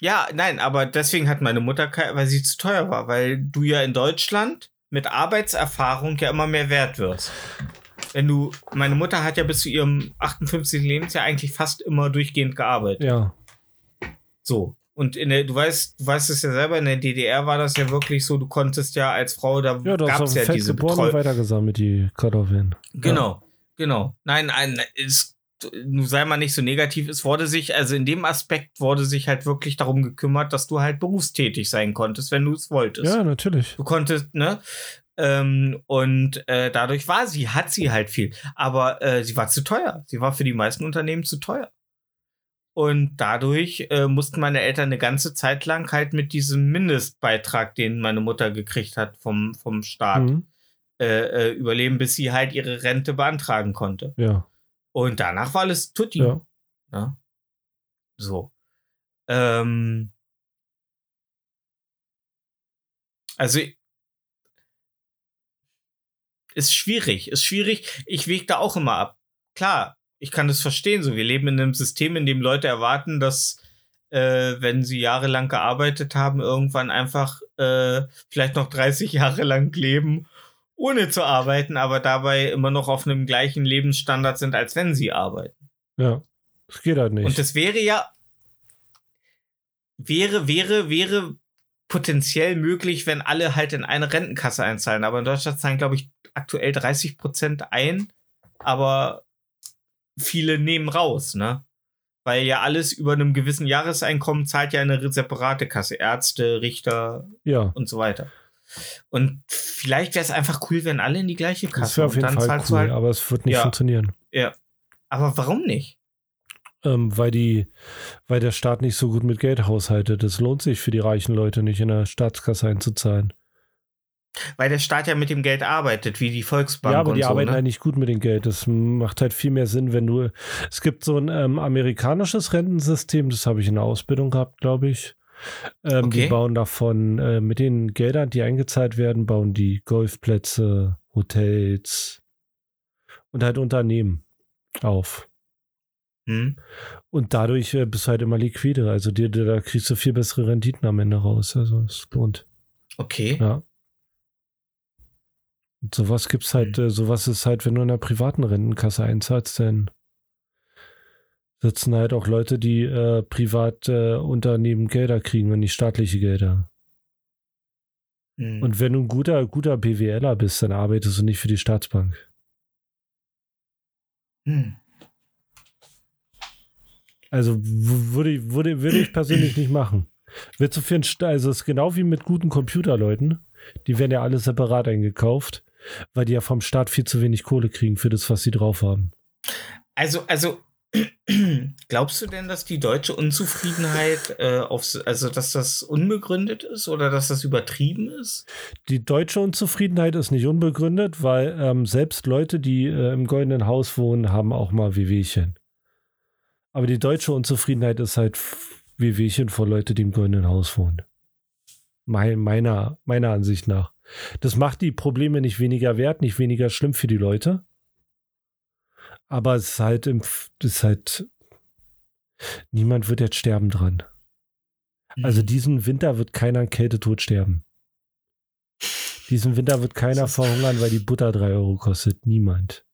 S1: Ja, nein, aber deswegen hat meine Mutter, weil sie zu teuer war, weil du ja in Deutschland mit Arbeitserfahrung ja immer mehr wert wirst. Wenn du, meine Mutter hat ja bis zu ihrem 58. Lebensjahr eigentlich fast immer durchgehend gearbeitet.
S2: Ja.
S1: So. Und in der, du weißt, du weißt es ja selber, in der DDR war das ja wirklich so, du konntest ja als Frau, da
S2: Ja,
S1: gab es ja
S2: Feld
S1: diese
S2: geboren und
S1: Betreuung.
S2: weitergesammelt, die Kartoffeln.
S1: Genau, genau. Nein, nein, es, sei mal nicht so negativ. Es wurde sich, also in dem Aspekt wurde sich halt wirklich darum gekümmert, dass du halt berufstätig sein konntest, wenn du es wolltest.
S2: Ja, natürlich.
S1: Du konntest, ne? Ähm, und äh, dadurch war sie, hat sie halt viel. Aber äh, sie war zu teuer. Sie war für die meisten Unternehmen zu teuer. Und dadurch äh, mussten meine Eltern eine ganze Zeit lang halt mit diesem Mindestbeitrag, den meine Mutter gekriegt hat vom, vom Staat,
S2: Mhm.
S1: äh, äh, überleben, bis sie halt ihre Rente beantragen konnte.
S2: Ja.
S1: Und danach war alles tutti.
S2: Ja.
S1: Ja. So. Ähm. Also, ist schwierig, ist schwierig. Ich wege da auch immer ab. Klar, ich kann das verstehen. So, wir leben in einem System, in dem Leute erwarten, dass äh, wenn sie jahrelang gearbeitet haben, irgendwann einfach äh, vielleicht noch 30 Jahre lang leben, ohne zu arbeiten, aber dabei immer noch auf einem gleichen Lebensstandard sind, als wenn sie arbeiten.
S2: Ja. Das geht halt nicht.
S1: Und das wäre ja wäre, wäre, wäre potenziell möglich, wenn alle halt in eine Rentenkasse einzahlen. Aber in Deutschland zahlen, glaube ich, aktuell 30 Prozent ein, aber viele nehmen raus, ne? Weil ja alles über einem gewissen Jahreseinkommen zahlt ja eine separate Kasse. Ärzte, Richter
S2: ja.
S1: und so weiter. Und vielleicht wäre es einfach cool, wenn alle in die gleiche Kasse.
S2: Das wäre auf jeden
S1: und dann
S2: Fall cool,
S1: halt,
S2: aber es wird nicht
S1: Ja.
S2: funktionieren.
S1: ja. Aber warum nicht?
S2: Ähm, weil, die, weil der Staat nicht so gut mit Geld haushaltet. Es lohnt sich für die reichen Leute nicht in der Staatskasse einzuzahlen.
S1: Weil der Staat ja mit dem Geld arbeitet, wie die Volksbank
S2: ja, aber die
S1: so,
S2: arbeiten
S1: ne?
S2: halt nicht gut mit dem Geld. Das macht halt viel mehr Sinn, wenn du. Es gibt so ein ähm, amerikanisches Rentensystem, das habe ich in der Ausbildung gehabt, glaube ich. Ähm, Die
S1: Okay.
S2: bauen davon, äh, mit den Geldern, die eingezahlt werden, bauen die Golfplätze, Hotels und halt Unternehmen auf.
S1: Hm?
S2: Und dadurch äh, bist du halt immer liquide. Also dir, dir, da kriegst du viel bessere Renditen am Ende raus. Also es lohnt.
S1: Okay.
S2: Ja. Und sowas gibt's halt, äh, sowas ist halt, wenn du in einer privaten Rentenkasse einzahlst, dann sitzen halt auch Leute, die äh, privat äh, Unternehmen Gelder kriegen und nicht staatliche Gelder.
S1: Hm.
S2: Und wenn du ein guter, guter BWLer bist, dann arbeitest du nicht für die Staatsbank.
S1: Hm.
S2: Also würde ich, würde, würde ich persönlich nicht machen. Für einen Sta- also es ist genau wie mit guten Computerleuten, die werden ja alle separat eingekauft, weil die ja vom Staat viel zu wenig Kohle kriegen für das, was sie drauf haben.
S1: Also, also, glaubst du denn, dass die deutsche Unzufriedenheit äh, auf, also dass das unbegründet ist oder dass das übertrieben ist?
S2: Die deutsche Unzufriedenheit ist nicht unbegründet, weil ähm, selbst Leute, die äh, im goldenen Haus wohnen, haben auch mal Wehwehchen. Aber die deutsche Unzufriedenheit ist halt Wehwehchen vor Leute, die im goldenen Haus wohnen. Mein, meiner, meiner Ansicht nach. Das macht die Probleme nicht weniger wert, nicht weniger schlimm für die Leute. Aber es ist halt, im, ist halt, niemand wird jetzt sterben dran. Also diesen Winter wird keiner an Kältetod sterben. Diesen Winter wird keiner verhungern, weil die Butter drei Euro kostet. Niemand.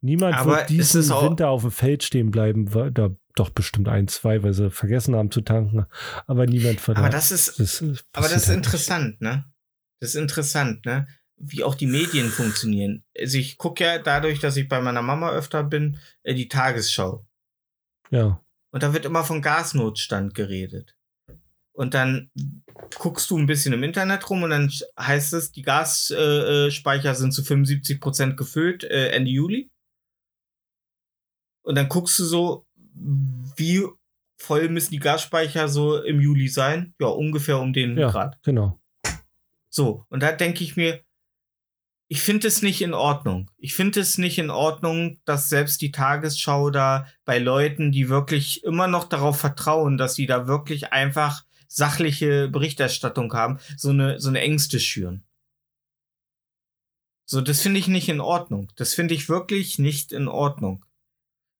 S2: Niemand
S1: Aber
S2: wird diesen Winter auf dem Feld stehen bleiben. weil- Da doch bestimmt ein, zwei, weil sie vergessen haben zu tanken. Aber niemand von
S1: aber das ist,
S2: das, äh,
S1: aber das ist
S2: halt
S1: interessant, ne? Das ist interessant, ne? Wie auch die Medien funktionieren. Also ich gucke ja dadurch, dass ich bei meiner Mama öfter bin, äh, die Tagesschau.
S2: Ja,
S1: Und da wird immer von Gasnotstand geredet. Und dann guckst du ein bisschen im Internet rum und dann heißt es, die Gasspeicher äh, Speicher sind zu 75 Prozent gefüllt äh, Ende Juli. Und dann guckst du so, wie voll müssen die Gasspeicher so im Juli sein? Ja, ungefähr um den
S2: Ja.
S1: Grad.
S2: genau.
S1: So, und da denke ich mir, ich finde es nicht in Ordnung. Ich finde es nicht in Ordnung, dass selbst die Tagesschau da bei Leuten, die wirklich immer noch darauf vertrauen, dass sie da wirklich einfach sachliche Berichterstattung haben, so eine, so eine Ängste schüren. So, das finde ich nicht in Ordnung. Das finde ich wirklich nicht in Ordnung.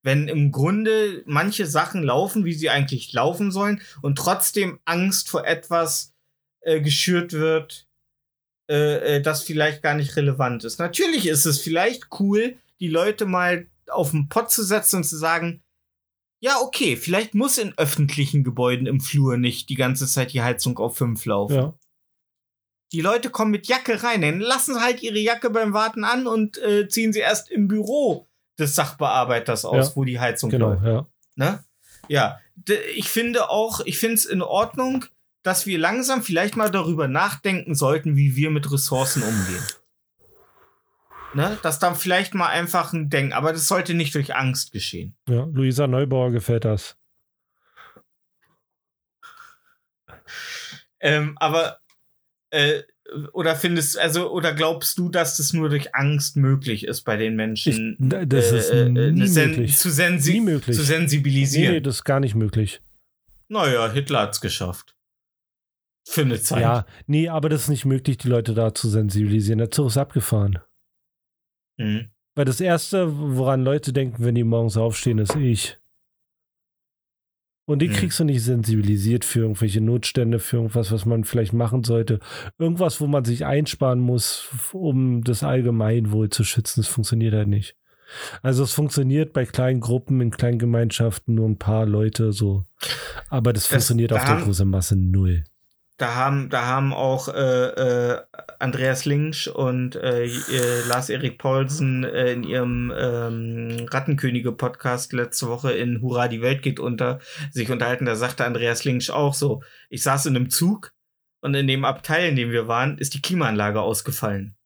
S1: Wenn im Grunde manche Sachen laufen, wie sie eigentlich laufen sollen, und trotzdem Angst vor etwas äh, geschürt wird, äh, äh, das vielleicht gar nicht relevant ist. Natürlich ist es vielleicht cool, die Leute mal auf den Pott zu setzen und zu sagen, ja, okay, vielleicht muss in öffentlichen Gebäuden im Flur nicht die ganze Zeit die Heizung auf fünf laufen.
S2: Ja,
S1: Die Leute kommen mit Jacke rein, dann lassen sie halt ihre Jacke beim Warten an und äh, ziehen sie erst im Büro des Sachbearbeiters aus,
S2: Ja,
S1: wo die Heizung
S2: genau.
S1: läuft.
S2: Ja.
S1: Ne? Ja, ich finde auch, ich finde es in Ordnung, dass wir langsam vielleicht mal darüber nachdenken sollten, wie wir mit Ressourcen umgehen. Ne? Dass dann vielleicht mal einfach ein Denken, aber das sollte nicht durch Angst geschehen.
S2: ja. Luisa Neubauer gefällt das.
S1: Ähm, aber äh, oder findest also oder glaubst du, dass das nur durch Angst möglich ist bei den Menschen?
S2: Ich- das ist
S1: äh,
S2: nie
S1: sen
S2: möglich.
S1: Zu, sensi
S2: Nie möglich.
S1: zu
S2: Nee,
S1: sensibilisieren.
S2: nee, das ist gar nicht möglich.
S1: Naja, Hitler hat's geschafft. Für eine Zeit.
S2: Ja, nee, aber das ist nicht möglich, die Leute da zu sensibilisieren. Der Zug ist abgefahren.
S1: Mhm.
S2: Weil das Erste, woran Leute denken, wenn die morgens aufstehen, ist ich. Und die
S1: Hm.
S2: kriegst du nicht sensibilisiert für irgendwelche Notstände, für irgendwas, was man vielleicht machen sollte. Irgendwas, wo man sich einsparen muss, um das Allgemeinwohl zu schützen. Das funktioniert halt nicht. Also es funktioniert bei kleinen Gruppen, in kleinen Gemeinschaften, nur ein paar Leute so. Aber das,
S1: Das-
S2: funktioniert
S1: da
S2: auf der großen Masse null.
S1: Da haben, da haben auch äh, äh, Andreas Linksch und äh, äh, Lars-Erik Paulsen äh, in ihrem ähm, Rattenkönige-Podcast letzte Woche in Hurra, die Welt geht unter sich unterhalten. Da sagte Andreas Linksch auch so, ich saß in einem Zug und in dem Abteil, in dem wir waren, ist die Klimaanlage ausgefallen.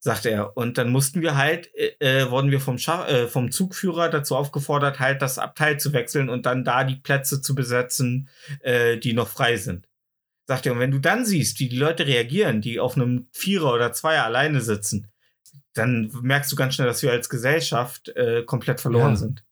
S1: Sagte er. Und dann mussten wir halt, äh, äh, wurden wir vom, Scha äh, vom Zugführer dazu aufgefordert, halt das Abteil zu wechseln und dann da die Plätze zu besetzen, äh, die noch frei sind. Sagt er, und wenn du dann siehst, wie die Leute reagieren, die auf einem Vierer oder Zweier alleine sitzen, dann merkst du ganz schnell, dass wir als Gesellschaft äh, komplett verloren
S2: Ja.
S1: sind.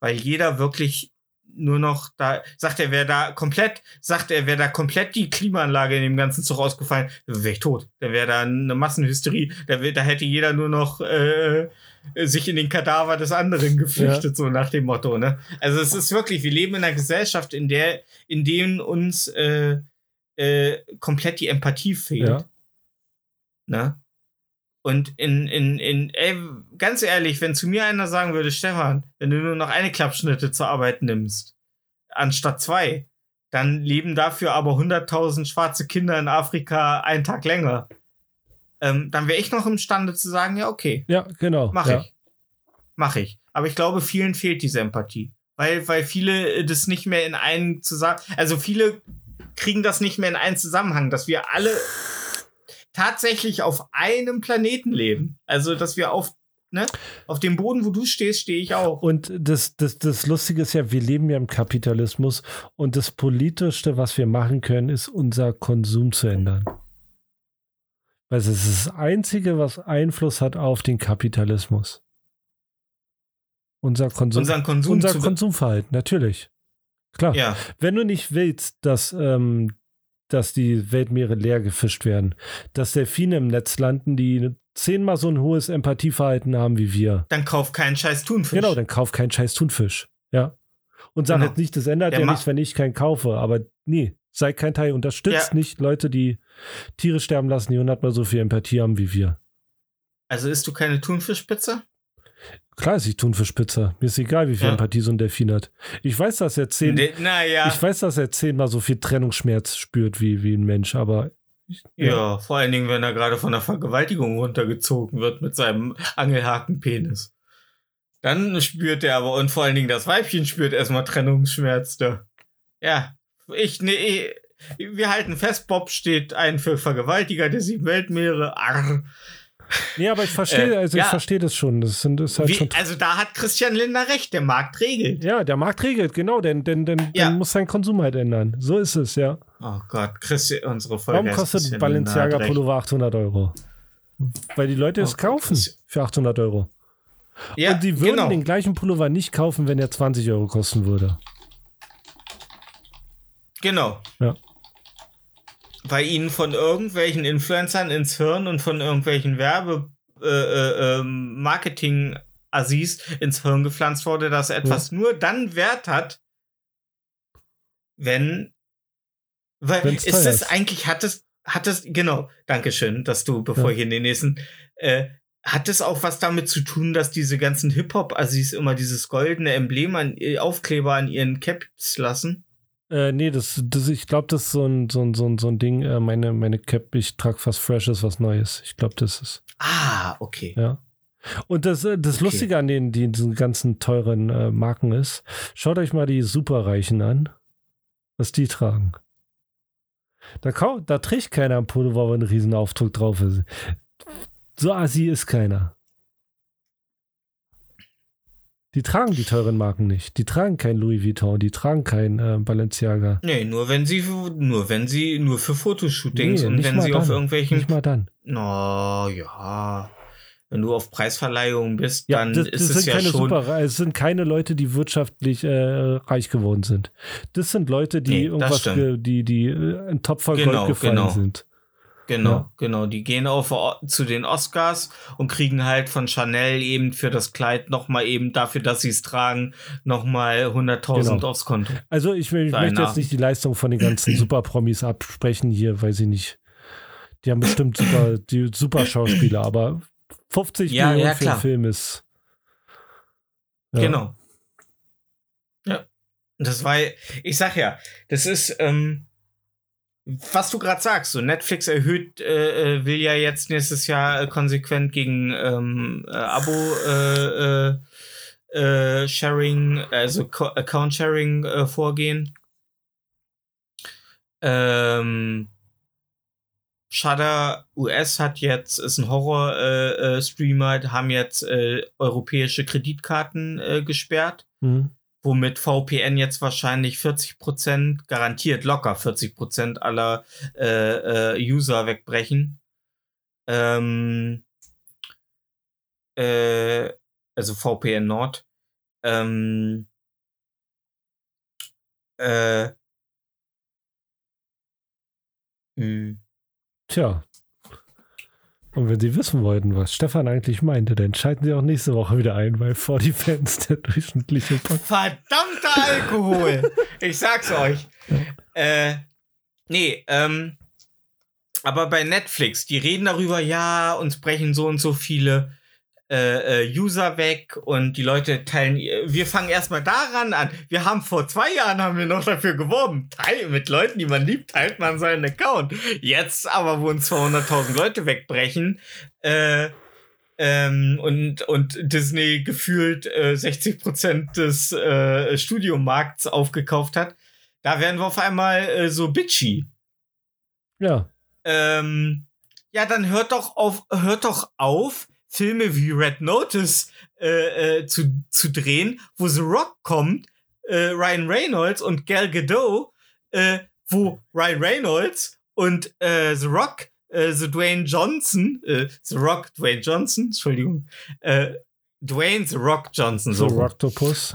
S1: Weil jeder wirklich nur noch da, sagt er, wäre da komplett, sagt er, wäre da komplett die Klimaanlage in dem ganzen Zug ausgefallen, dann wäre ich tot. Da wäre da eine Massenhysterie, da, wär, da hätte jeder nur noch äh, sich in den Kadaver des anderen geflüchtet, so nach dem Motto, ne? Also es ist wirklich, wir leben in einer Gesellschaft, in der, in denen uns äh, äh, komplett die Empathie fehlt.
S2: Ja.
S1: Ne? Und in, in, in, ey, ganz ehrlich, wenn zu mir einer sagen würde, Stefan, wenn du nur noch eine Klappschnitte zur Arbeit nimmst, anstatt zwei, dann leben dafür aber 100.000 schwarze Kinder in Afrika einen Tag länger. Ähm, dann wäre ich noch imstande zu sagen, ja, okay,
S2: Ja, genau.
S1: mach
S2: ja.
S1: ich. Mach ich. Aber ich glaube, vielen fehlt diese Empathie. Weil, weil viele äh, das nicht mehr in einen zusammen, also viele kriegen das nicht mehr in einen Zusammenhang, dass wir alle tatsächlich auf einem Planeten leben. Also, dass wir auf, ne, auf dem Boden, wo du stehst, stehe ich auch.
S2: Und das, das, das Lustige ist ja, wir leben ja im Kapitalismus und das Politischste, was wir machen können, ist unser Konsum zu ändern. Weil es ist das Einzige, was Einfluss hat auf den Kapitalismus. Unser Konsum,
S1: Unseren Konsum
S2: unser Konsumverhalten, natürlich. Klar.
S1: Ja,
S2: Wenn du nicht willst, dass, ähm, dass die Weltmeere leer gefischt werden, dass Delfine im Netz landen, die zehnmal so ein hohes Empathieverhalten haben wie wir,
S1: dann kauf keinen scheiß Thunfisch.
S2: Genau, dann kauf keinen scheiß Thunfisch. Ja. Und sag
S1: Genau.
S2: jetzt nicht, das ändert
S1: Der
S2: ja nichts, wenn ich keinen kaufe. Aber nee, sei kein Teil. Unterstützt
S1: Ja.
S2: nicht Leute, die Tiere sterben lassen, die hundertmal so viel Empathie haben wie wir.
S1: Also isst du keine Thunfischpizza?
S2: Klar ist ich Thunfischpizza. Mir ist egal, wie viel
S1: Ja.
S2: Empathie so ein Delfin hat. Ich weiß, dass er zehn,
S1: Ne, naja.
S2: ich weiß, dass er zehnmal so viel Trennungsschmerz spürt wie, wie ein Mensch, aber ich,
S1: Ja, vor allen Dingen, wenn er gerade von der Vergewaltigung runtergezogen wird mit seinem Angelhakenpenis. Dann spürt er aber, und vor allen Dingen das Weibchen spürt erstmal Trennungsschmerz da. Ja, ich, ne, ich, wir halten fest, Bob steht ein für Vergewaltiger der sieben Weltmeere. Arr.
S2: Nee, aber ich verstehe,
S1: Äh,
S2: also ich
S1: ja.
S2: verstehe das schon. Das sind das ist halt
S1: Wie,
S2: schon.
S1: also da hat Christian Lindner recht, der Markt regelt.
S2: Ja, der Markt regelt, genau, denn, denn, denn,
S1: Ja.
S2: muss sein Konsum halt ändern. So ist es, ja.
S1: Oh Gott, Christian, unsere Folge
S2: Warum kostet Balenciaga. Pullover 800 Euro? Weil die Leute es
S1: Oh,
S2: kaufen
S1: Christian-
S2: für 800 Euro.
S1: Ja,
S2: Und die würden
S1: genau.
S2: den gleichen Pullover nicht kaufen, wenn er 20 Euro kosten würde.
S1: Genau.
S2: Ja.
S1: Weil ihnen von irgendwelchen Influencern ins Hirn und von irgendwelchen Werbe äh, äh, ähm, Marketing Assis ins Hirn gepflanzt wurde, dass etwas nur dann Wert hat, wenn weil
S2: Wenn's
S1: ist es
S2: ist.
S1: eigentlich hat es hat es genau, Dankeschön, dass du bevor
S2: Ja.
S1: ich in den nächsten äh, hat es auch was damit zu tun, dass diese ganzen Hip-Hop-Assis immer dieses goldene Emblem an äh, Aufkleber an ihren Caps lassen?
S2: Äh, nee, das, das, ich glaube, das ist so ein, so ein, so ein, so ein Ding. Äh, meine, meine Cap, ich trage was Freshes, was Neues. Ich glaube, das ist.
S1: Ah, okay.
S2: Ja. Und das, äh, das
S1: Okay.
S2: Lustige an den, die- diesen ganzen teuren äh, Marken ist, schaut euch mal die Superreichen an, was die tragen. Da, kau da trägt keiner am Pullover, wo ein Riesenaufdruck drauf ist. So assi ist keiner. Die tragen die teuren Marken nicht. Die tragen kein Louis Vuitton, die tragen kein äh, Balenciaga.
S1: Nee, nur wenn sie nur wenn sie nur für Fotoshootings
S2: Nee,
S1: und wenn sie auf
S2: dann.
S1: irgendwelchen
S2: Nicht mal dann.
S1: No, ja. wenn du auf Preisverleihungen bist,
S2: Ja,
S1: dann
S2: das,
S1: ist
S2: das
S1: es
S2: sind
S1: ja
S2: keine
S1: schon.
S2: super, es sind keine Leute, die wirtschaftlich äh, reich geworden sind. Das sind Leute, die
S1: Nee,
S2: irgendwas, ge- die, die äh, in Topf voll
S1: Genau,
S2: Gold gefallen
S1: genau.
S2: sind.
S1: Genau,
S2: Ja.
S1: genau. Die gehen auf, zu den Oscars und kriegen halt von Chanel eben für das Kleid nochmal eben dafür, dass sie es tragen, nochmal 100.000
S2: Genau.
S1: aufs Konto.
S2: Also ich, will- ich möchte jetzt nicht die Leistung von den ganzen Super-Promis absprechen hier, weiß ich nicht. Die haben bestimmt super, die super Schauspieler, aber 50
S1: Ja,
S2: Millionen
S1: ja,
S2: für einen
S1: klar.
S2: Film ist. Ja.
S1: Genau. Ja. Das war, ich sag ja, das ist, ähm, was du gerade sagst, so Netflix erhöht, äh, äh, will ja jetzt nächstes Jahr äh, konsequent gegen ähm, äh, Abo äh, äh, Sharing, also Co Account Sharing vorgehen. Ähm, Shudder US hat jetzt, ist ein Horror-Streamer, Streamer, haben jetzt europäische Kreditkarten gesperrt
S2: Mhm.
S1: Womit VPN jetzt wahrscheinlich 40%, garantiert locker 40% aller äh, äh, User wegbrechen. Ähm, äh, also VPN Nord. Ähm, äh, mh.
S2: Tja. Und wenn Sie wissen wollten, was Stefan eigentlich meinte, dann schalten Sie auch nächste Woche wieder ein, weil vor die Fans der durchschnittliche Podcast.
S1: Verdammter Alkohol! ich sag's euch. Äh, nee, ähm, aber bei Netflix, die reden darüber, ja, uns brechen so und so viele äh, äh, User weg und die Leute teilen, wir fangen erstmal daran an. Wir haben vor zwei Jahren haben wir noch dafür geworben. Teil, mit Leuten, die man liebt, teilt man seinen Account. Jetzt aber, wo uns 200.000 Leute wegbrechen, äh, ähm, und, und Disney gefühlt äh, 60% des äh, Studiomarkts aufgekauft hat, da werden wir auf einmal äh, so bitchy.
S2: Ja,
S1: Ähm, ja, dann hört doch auf, hört doch auf, Filme wie Red Notice äh, äh, zu, zu drehen, wo The Rock kommt, äh, Ryan Reynolds und Gal Gadot, äh, wo Ryan Reynolds und äh, The Rock, äh, The Dwayne Johnson, äh, The Rock, Dwayne Johnson, Entschuldigung, äh, Dwayne The Rock Johnson,
S2: so
S1: so rum.
S2: Octopus.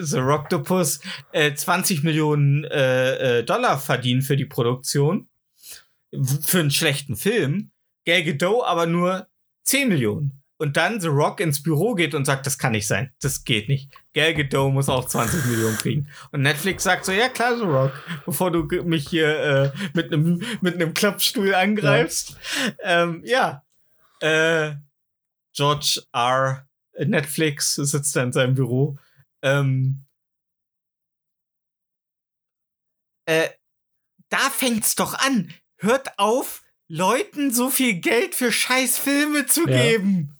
S1: The Rocktopus äh, 20 Millionen äh, äh, Dollar verdienen für die Produktion. Für einen schlechten Film. Gal Gadot aber nur 10 Millionen. Und dann The Rock ins Büro geht und sagt, das kann nicht sein. Das geht nicht. Gal Gadot muss auch 20 Millionen kriegen. Und Netflix sagt so, ja klar, The Rock, bevor du mich hier äh, mit einem mit einem Klappstuhl angreifst. Ähm, ja. Äh, George R. Netflix sitzt da in seinem Büro. Ähm, äh, da fängt's doch an. Hört auf, Leuten so viel Geld für scheiß Filme zu
S2: Ja.
S1: geben.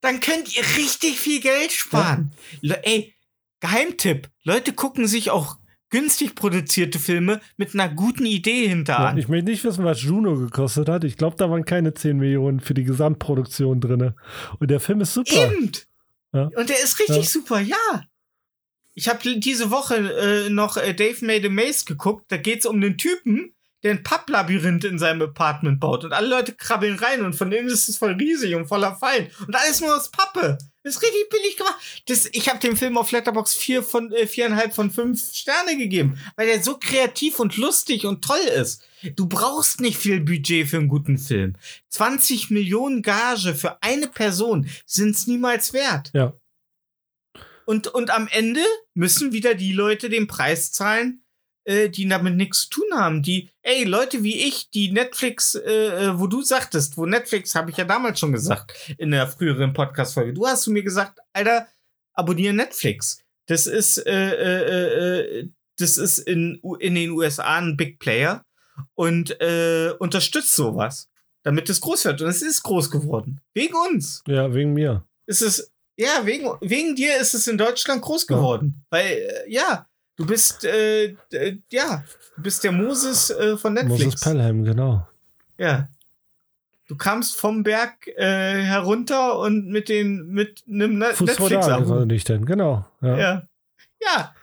S1: Dann könnt ihr richtig viel Geld sparen. Le ey, Geheimtipp. Leute gucken sich auch günstig produzierte Filme mit einer guten Idee hinter
S2: Ja,
S1: an.
S2: ich möchte nicht wissen, was Juno gekostet hat. Ich glaube, da waren keine 10 Millionen für die Gesamtproduktion drin. Und der Film ist super.
S1: Eben.
S2: Ja.
S1: Und der ist richtig
S2: Ja.
S1: super, ja. Ich habe diese Woche äh, noch äh, Dave Made a Maze geguckt. Da geht's um einen Typen, der ein Papplabyrinth in seinem Apartment baut. Und alle Leute krabbeln rein und von innen ist es voll riesig und voller Fallen. Und alles nur aus Pappe. Das ist richtig billig gemacht. Das, ich habe dem Film auf Letterbox vier von äh, viereinhalb von fünf Sterne gegeben, weil der so kreativ und lustig und toll ist. Du brauchst nicht viel Budget für einen guten Film. 20 Millionen Gage für eine Person sind's niemals wert.
S2: Ja.
S1: Und, und am Ende müssen wieder die Leute den Preis zahlen, äh, die damit nichts zu tun haben. Die, ey, Leute wie ich, die Netflix, äh, äh, wo du sagtest, wo Netflix, habe ich ja damals schon gesagt, in der früheren Podcast-Folge. Du hast zu mir gesagt, Alter, abonniere Netflix. Das ist, äh, äh, äh, das ist in, in den USA ein Big Player und äh, unterstützt sowas, damit es groß wird. Und es ist groß geworden. Wegen uns
S2: Ja, wegen mir.
S1: ist es, ja, wegen, wegen dir ist es in Deutschland groß
S2: Ja.
S1: geworden. Weil, äh, ja, du bist, äh, äh, ja, du bist der Moses äh, von Netflix.
S2: Moses Pelham, genau.
S1: Ja. Du kamst vom Berg äh, herunter und mit den, mit einem Ne- Netflix-Abo.
S2: Fußrolle nicht denn, genau. Ja.
S1: Ja. Ja.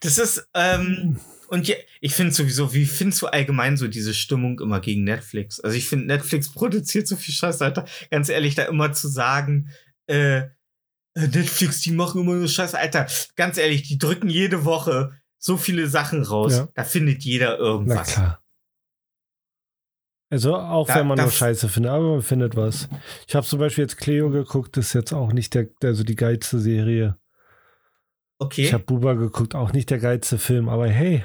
S1: Das ist, ähm, Und ja, ich finde sowieso, wie findest du allgemein so diese Stimmung immer gegen Netflix? Also ich finde, Netflix produziert so viel Scheiß, Alter. Ganz ehrlich, da immer zu sagen, äh, Netflix, die machen immer nur Scheiß, Alter. Ganz ehrlich, die drücken jede Woche so viele Sachen raus.
S2: Ja.
S1: Da findet jeder
S2: Na
S1: irgendwas.
S2: klar. Also auch
S1: Da-
S2: wenn man nur Scheiße findet, aber man findet was. Ich habe zum Beispiel jetzt Cleo geguckt, das ist jetzt auch nicht der, also die geilste Serie.
S1: Okay.
S2: Ich habe Buba geguckt, auch nicht der geilste Film, aber hey,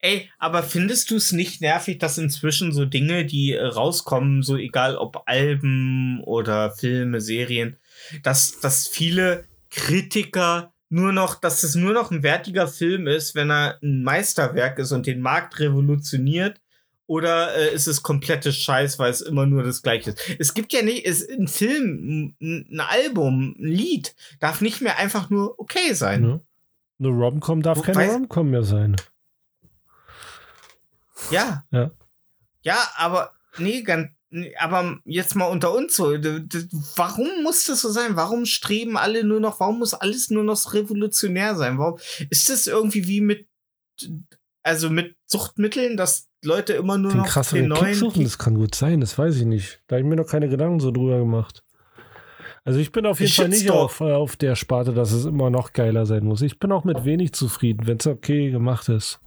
S1: Ey, aber findest du es nicht nervig, dass inzwischen so Dinge, die äh, rauskommen, so egal ob Alben oder Filme, Serien, dass, dass viele Kritiker nur noch, dass es nur noch ein wertiger Film ist, wenn er ein Meisterwerk ist und den Markt revolutioniert? Oder äh, ist es komplettes Scheiß, weil es immer nur das Gleiche ist? Es gibt ja nicht, es, ein Film, ein, ein Album, ein Lied darf nicht mehr einfach nur okay sein.
S2: ne? eine Rom-Com darf
S1: Wo-
S2: keine Rom-Com mehr sein.
S1: Ja.
S2: Ja.
S1: Ja, aber nee, ganz, aber jetzt mal unter uns so. Warum muss das so sein? Warum streben alle nur noch, warum muss alles nur noch revolutionär sein? Warum ist das irgendwie wie mit also mit Suchtmitteln, dass Leute immer nur
S2: Den
S1: noch
S2: krasseren
S1: den neuen
S2: suchen, das kann gut sein, das weiß ich nicht. Da habe ich mir noch keine Gedanken so drüber gemacht. Also ich bin auf jeden Fall nicht auf, äh, auf der Sparte, dass es immer noch geiler sein muss. Ich bin auch mit wenig zufrieden, wenn es okay gemacht ist.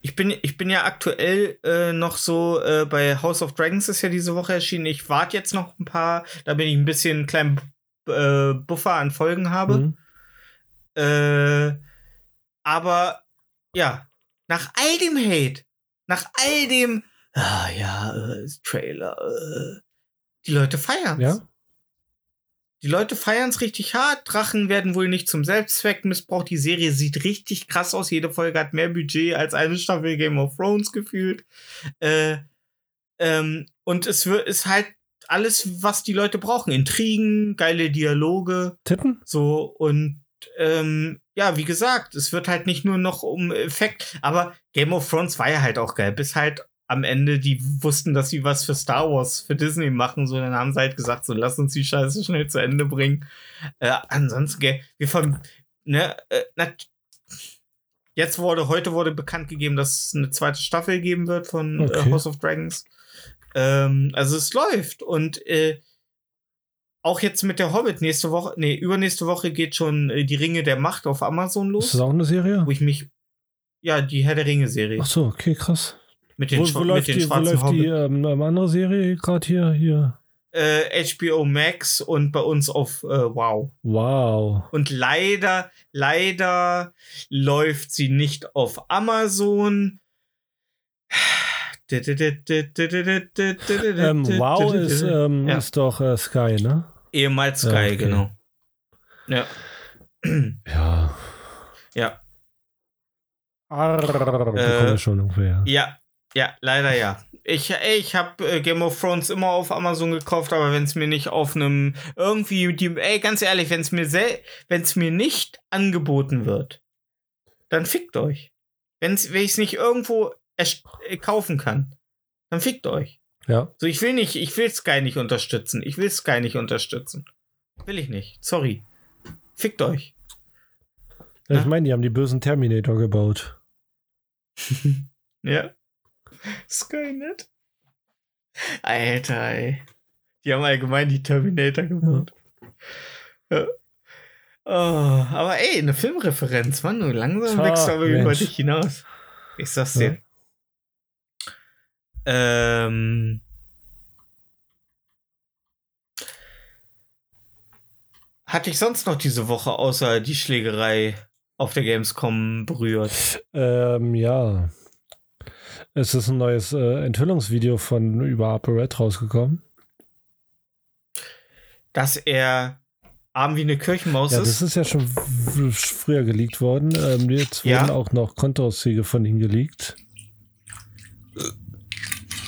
S1: Ich bin, ich bin ja aktuell äh, noch so äh, bei House of Dragons ist ja diese Woche erschienen. Ich warte jetzt noch ein paar, da bin ich ein bisschen einen kleinen äh, Buffer an Folgen habe.
S2: Mhm.
S1: Äh, aber ja, nach all dem Hate, nach all dem, ah ja, äh, Trailer, äh, die Leute feiern's.
S2: Ja?
S1: Die Leute feiern's richtig hart. Drachen werden wohl nicht zum Selbstzweck missbraucht. Die Serie sieht richtig krass aus. Jede Folge hat mehr Budget als eine Staffel Game of Thrones gefühlt. Äh, ähm, und es wird, ist halt alles, was die Leute brauchen. Intrigen, geile Dialoge.
S2: Titten?
S1: So, und ähm, ja, wie gesagt, es wird halt nicht nur noch um Effekt, aber Game of Thrones war ja halt auch geil, bis halt am Ende die wussten, dass sie was für Star Wars, für Disney machen, so, dann haben sie halt gesagt, so, lass uns die Scheiße schnell zu Ende bringen. Äh, ansonsten, gell, wir von, ne, äh, jetzt wurde, heute wurde bekannt gegeben, dass es eine zweite Staffel geben wird von äh,
S2: Okay.
S1: House of Dragons. Ähm, also es läuft und äh, auch jetzt mit der Hobbit nächste Woche, nee, übernächste Woche geht schon äh, die Ringe der Macht auf Amazon
S2: Ist
S1: los,
S2: das auch eine Serie?
S1: wo ich mich, ja, die Herr der Ringe Serie
S2: Ach so, okay, krass.
S1: Mit den,
S2: Wo, wo
S1: mit
S2: läuft
S1: den
S2: die, wo läuft die
S1: Hobbit.
S2: ähm, ähm, andere Serie gerade hier? Hier.
S1: Äh, HBO Max und bei uns auf äh, Wow.
S2: Wow.
S1: Und leider, leider läuft sie nicht auf Amazon.
S2: Ähm, wow ist, ähm,
S1: Ja.
S2: ist doch äh, Sky, ne?
S1: ehemals
S2: Ja,
S1: Sky,
S2: okay.
S1: genau. Ja.
S2: Ja.
S1: Ja.
S2: Arr,
S1: Äh,
S2: schon ungefähr.
S1: Ja, ja, leider ja. Ich, ich habe äh, Game of Thrones immer auf Amazon gekauft, aber wenn es mir nicht auf einem irgendwie, die, ey, ganz ehrlich, wenn es mir wenn es mir nicht angeboten wird, dann fickt euch. Wenn's, wenn ich es nicht irgendwo äh, kaufen kann, dann fickt euch.
S2: Ja.
S1: So, ich will nicht, ich will Sky nicht unterstützen. Ich will Sky nicht unterstützen. Will ich nicht. Sorry. Fickt euch.
S2: ja. Ich meine, die haben die bösen Terminator gebaut.
S1: Ja. Skynet. Alter, ey. Die haben allgemein die Terminator gebaut. Ja. Oh, aber ey, eine Filmreferenz, Mann. Du langsam
S2: Tja,
S1: wächst aber über
S2: Mensch.
S1: dich hinaus. Ich sag's
S2: Ja.
S1: dir. Ähm. Hatte ich sonst noch diese Woche außer die Schlägerei auf der Gamescom berührt?
S2: Ähm, ja. Es ist ein neues äh, Enthüllungsvideo von über Upper Red rausgekommen.
S1: Dass er arm wie eine Kirchenmaus
S2: Ja,
S1: ist?
S2: das ist ja schon früher geleakt worden. Ähm, jetzt
S1: Ja.
S2: wurden auch noch Kontoauszüge von ihm geleakt.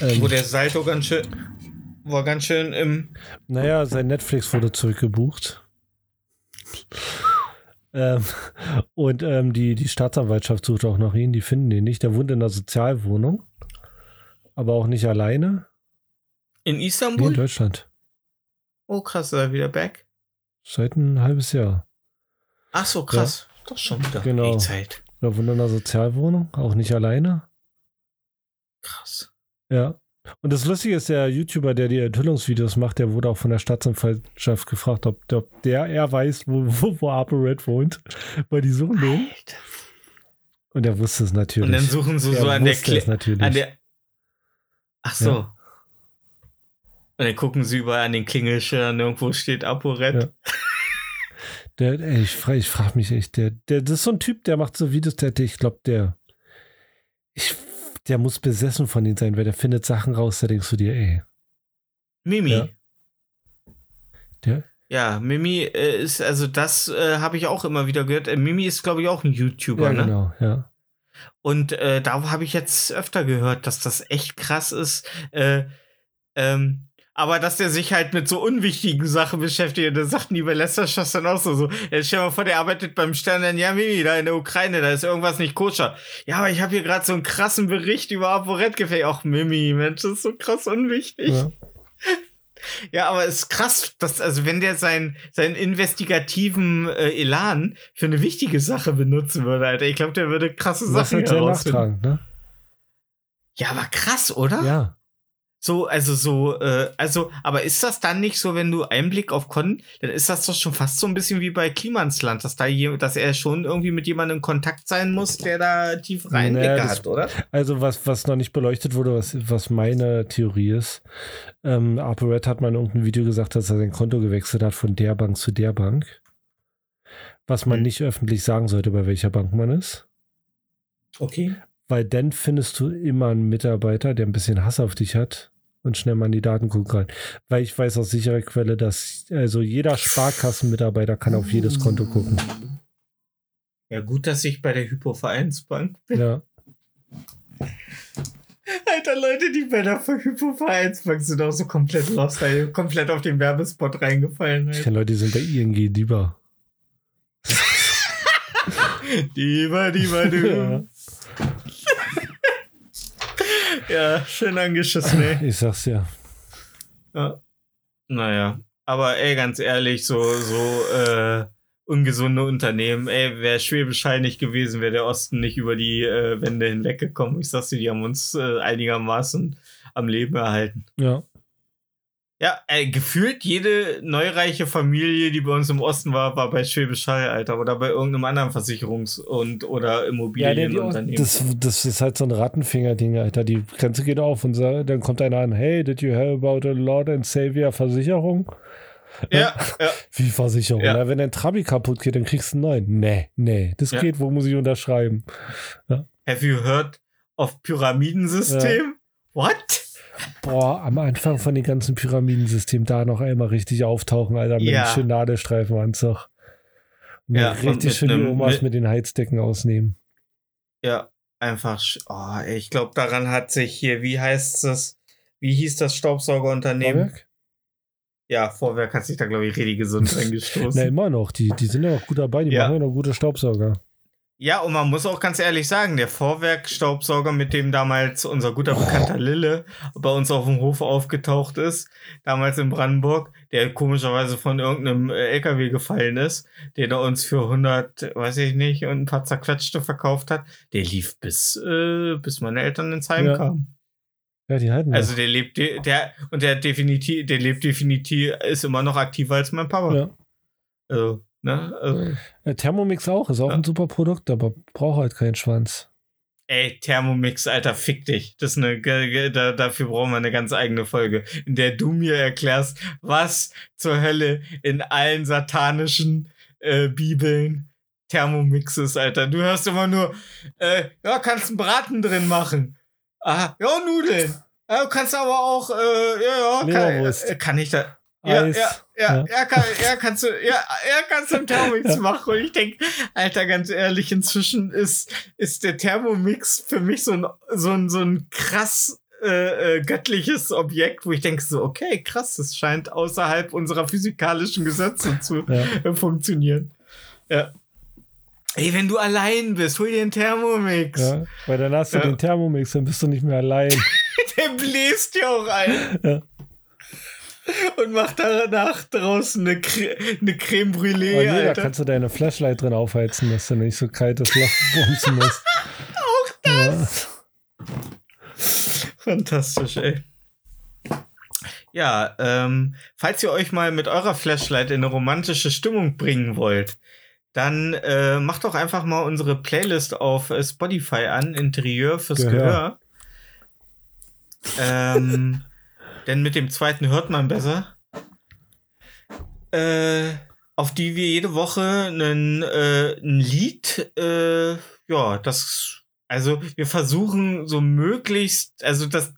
S2: Ähm,
S1: wo der Salto ganz schön, war ganz schön im.
S2: Naja, sein Netflix wurde zurückgebucht. Ähm, und ähm, die, die Staatsanwaltschaft sucht auch nach ihm, die finden ihn nicht. Der wohnt in einer Sozialwohnung, aber auch nicht alleine.
S1: In
S2: Nee, in
S1: Istanbul?
S2: Deutschland.
S1: oh, krass, ist er wieder back.
S2: Seit ein halbes Jahr.
S1: Ach so, krass. Doch schon wieder
S2: Genau.
S1: die Zeit.
S2: Da wohnt in einer Sozialwohnung, auch nicht alleine.
S1: Krass.
S2: Ja. Und das Lustige ist, der YouTuber, der die Enthüllungsvideos macht, der wurde auch von der Staatsanwaltschaft gefragt, ob, ob der er weiß, wo, wo, wo Apo Red wohnt. Weil die suchen den. Und er wusste es natürlich.
S1: Und dann suchen sie
S2: er
S1: so an der, an der. Ach so.
S2: Ja.
S1: Und dann gucken sie überall an den Klingelschildern, irgendwo steht ApoRed.
S2: Ja. Der, ey, ich frage ich frag mich echt, der, der, das ist so ein Typ, der macht so Videos, der, der ich glaube, der, ich, der muss besessen von denen sein, weil der findet Sachen raus, da denkst du dir, ey,
S1: Mimi.
S2: Ja.
S1: Ja.
S2: der,
S1: Mimi äh, ist, also das äh, habe ich auch immer wieder gehört. Äh, Mimi ist, glaube ich, auch ein YouTuber,
S2: ja,
S1: ne?
S2: genau, ja.
S1: Und äh, da habe ich jetzt öfter gehört, dass das echt krass ist. Äh, ähm, aber dass der sich halt mit so unwichtigen Sachen beschäftigt. Und da sagten die bei Lester Schuss dann auch so, so jetzt stell dir mal vor, der arbeitet beim Stern dann, ja, Mimi, da in der Ukraine, da ist irgendwas nicht koscher. Ja, aber ich habe hier gerade so einen krassen Bericht über Aporet gefällt. Ach, Mimi, Mensch, das ist so krass unwichtig.
S2: ja.
S1: Ja, aber es ist krass, dass, also wenn der sein, seinen investigativen äh, Elan für eine wichtige Sache benutzen würde, Alter, ich glaube, der würde krasse
S2: Was
S1: Sachen herausfinden.
S2: ne?
S1: Ja, aber krass, oder?
S2: Ja.
S1: So, also so, äh, also, aber ist das dann nicht so, wenn du Einblick auf Con, dann ist das doch schon fast so ein bisschen wie bei Klimansland, dass da je, dass er schon irgendwie mit jemandem in Kontakt sein muss, der da tief Einblicke
S2: Naja,
S1: hat, oder?
S2: Also was, was noch nicht beleuchtet wurde, was, was meine Theorie ist, ähm, ApoRed hat mal in irgendeinem Video gesagt, dass er sein Konto gewechselt hat von der Bank zu der Bank. Was man
S1: Hm.
S2: nicht öffentlich sagen sollte, bei welcher Bank man ist.
S1: Okay.
S2: Weil dann findest du immer einen Mitarbeiter, der ein bisschen Hass auf dich hat und schnell mal in die Daten gucken kann. Weil ich weiß aus sicherer Quelle, dass also jeder Sparkassenmitarbeiter kann auf jedes Konto gucken.
S1: Ja, gut, dass ich bei der Hypovereinsbank bin.
S2: Ja.
S1: Alter, Leute, die bei der Hypovereinsbank sind auch so komplett lost, ey, komplett auf den Werbespot reingefallen.
S2: Ich kenne Leute, die sind bei ING lieber.
S1: Diva, diva,
S2: Ja.
S1: du. Ja, schön angeschissen, ey.
S2: Ich sag's ja.
S1: Ja. Naja, aber ey, ganz ehrlich, so, so, äh, ungesunde Unternehmen, ey, wäre Schwäbisch Hall nicht gewesen, wäre der Osten nicht über die äh, Wände hinweggekommen. Ich sag's dir, die haben uns äh, einigermaßen am Leben erhalten.
S2: Ja.
S1: Ja, ey, gefühlt jede neureiche Familie, die bei uns im Osten war, war bei Schwäbisch Hall, Alter, oder bei irgendeinem anderen Versicherungs- und oder
S2: Ja,
S1: Immobilienunternehmen.
S2: das, das ist halt so ein Rattenfinger-Ding, Alter. Die Grenze geht auf und dann kommt einer an, hey, did you hear about a Lord and Savior Versicherung?
S1: ja, ja.
S2: Wie Versicherung?
S1: Ja.
S2: Na, wenn dein Trabi kaputt geht, dann kriegst du einen neuen. Nee, nee, das
S1: Ja.
S2: geht, wo muss ich unterschreiben?
S1: Have you heard of Pyramidensystem? What?
S2: Boah, am Anfang von den ganzen Pyramidensystemen da noch einmal richtig auftauchen, Alter, mit
S1: Ja.
S2: einem schönen Nadelstreifenanzug. Und
S1: Ja,
S2: richtig schön die Omas
S1: mit-
S2: mit den Heizdecken ausnehmen.
S1: Ja, einfach. Oh, ich glaube, daran hat sich hier, wie heißt es? Wie hieß das Staubsaugerunternehmen?
S2: Vorwerk?
S1: Ja, Vorwerk hat sich da, glaube ich, richtig gesund
S2: Na,
S1: reingestoßen.
S2: immer noch. Die, die sind ja noch gut dabei. Die
S1: Ja.
S2: machen ja noch gute Staubsauger.
S1: Ja, und man muss auch ganz ehrlich sagen, der Vorwerk-Staubsauger, mit dem damals unser guter Bekannter Lille bei uns auf dem Hof aufgetaucht ist, damals in Brandenburg, der komischerweise von irgendeinem äh, LKW gefallen ist, den er uns für 100, weiß ich nicht, und ein paar zerquetschte verkauft hat, der lief bis, äh, bis meine Eltern ins Heim
S2: Ja.
S1: kamen.
S2: Ja, die halten
S1: Also der lebt, de- der, und der definitiv, der lebt definitiv, ist immer noch aktiver als mein Papa.
S2: Ja.
S1: Also, ne, also,
S2: Äh, Thermomix auch, ist auch
S1: Ja.
S2: ein super Produkt, aber braucht halt keinen Schwanz.
S1: ey, Thermomix, Alter, fick dich. Das ist eine, da, dafür brauchen wir eine ganz eigene Folge, in der du mir erklärst, was zur Hölle in allen satanischen äh, Bibeln Thermomix ist, Alter. Du hörst immer nur, äh, ja, kannst einen Braten drin machen. Ah, ja, Nudeln. Ja, du kannst aber auch, äh, ja, ja, kann, äh, kann ich da. Ja,
S2: Eis.
S1: ja, ja,
S2: Ja.
S1: ja, kann, ja, kannst du, ja, ja, kannst du einen Thermomix machen. Und ich denke, Alter, ganz ehrlich, inzwischen ist, ist der Thermomix für mich so ein, so ein, so ein krass äh, äh, göttliches Objekt, wo ich denke so, okay, krass, das scheint außerhalb unserer physikalischen Gesetze zu
S2: Ja.
S1: äh, funktionieren. Ja. Ey, wenn du allein bist, hol dir einen Thermomix.
S2: Ja, weil dann hast du
S1: Ja.
S2: den Thermomix, dann bist du nicht mehr allein.
S1: Der bläst dir auch ein.
S2: Ja.
S1: Und mach danach draußen eine, Cre eine Creme
S2: Oh
S1: Brûlée,
S2: nee, da
S1: Alter.
S2: kannst du deine Flashlight drin aufheizen, dass du nicht so kaltes Loch bumsen musst. Auch das?
S1: Fantastisch, ey. Ja, ähm, falls ihr euch mal mit eurer Flashlight in eine romantische Stimmung bringen wollt, dann äh, macht doch einfach mal unsere Playlist auf äh, Spotify an, Interieur fürs Gehör.
S2: Gehör.
S1: Ähm, denn mit dem zweiten hört man besser. Äh, auf die wir jede Woche einen, äh, ein Lied, äh, ja, das, also wir versuchen so möglichst, also das,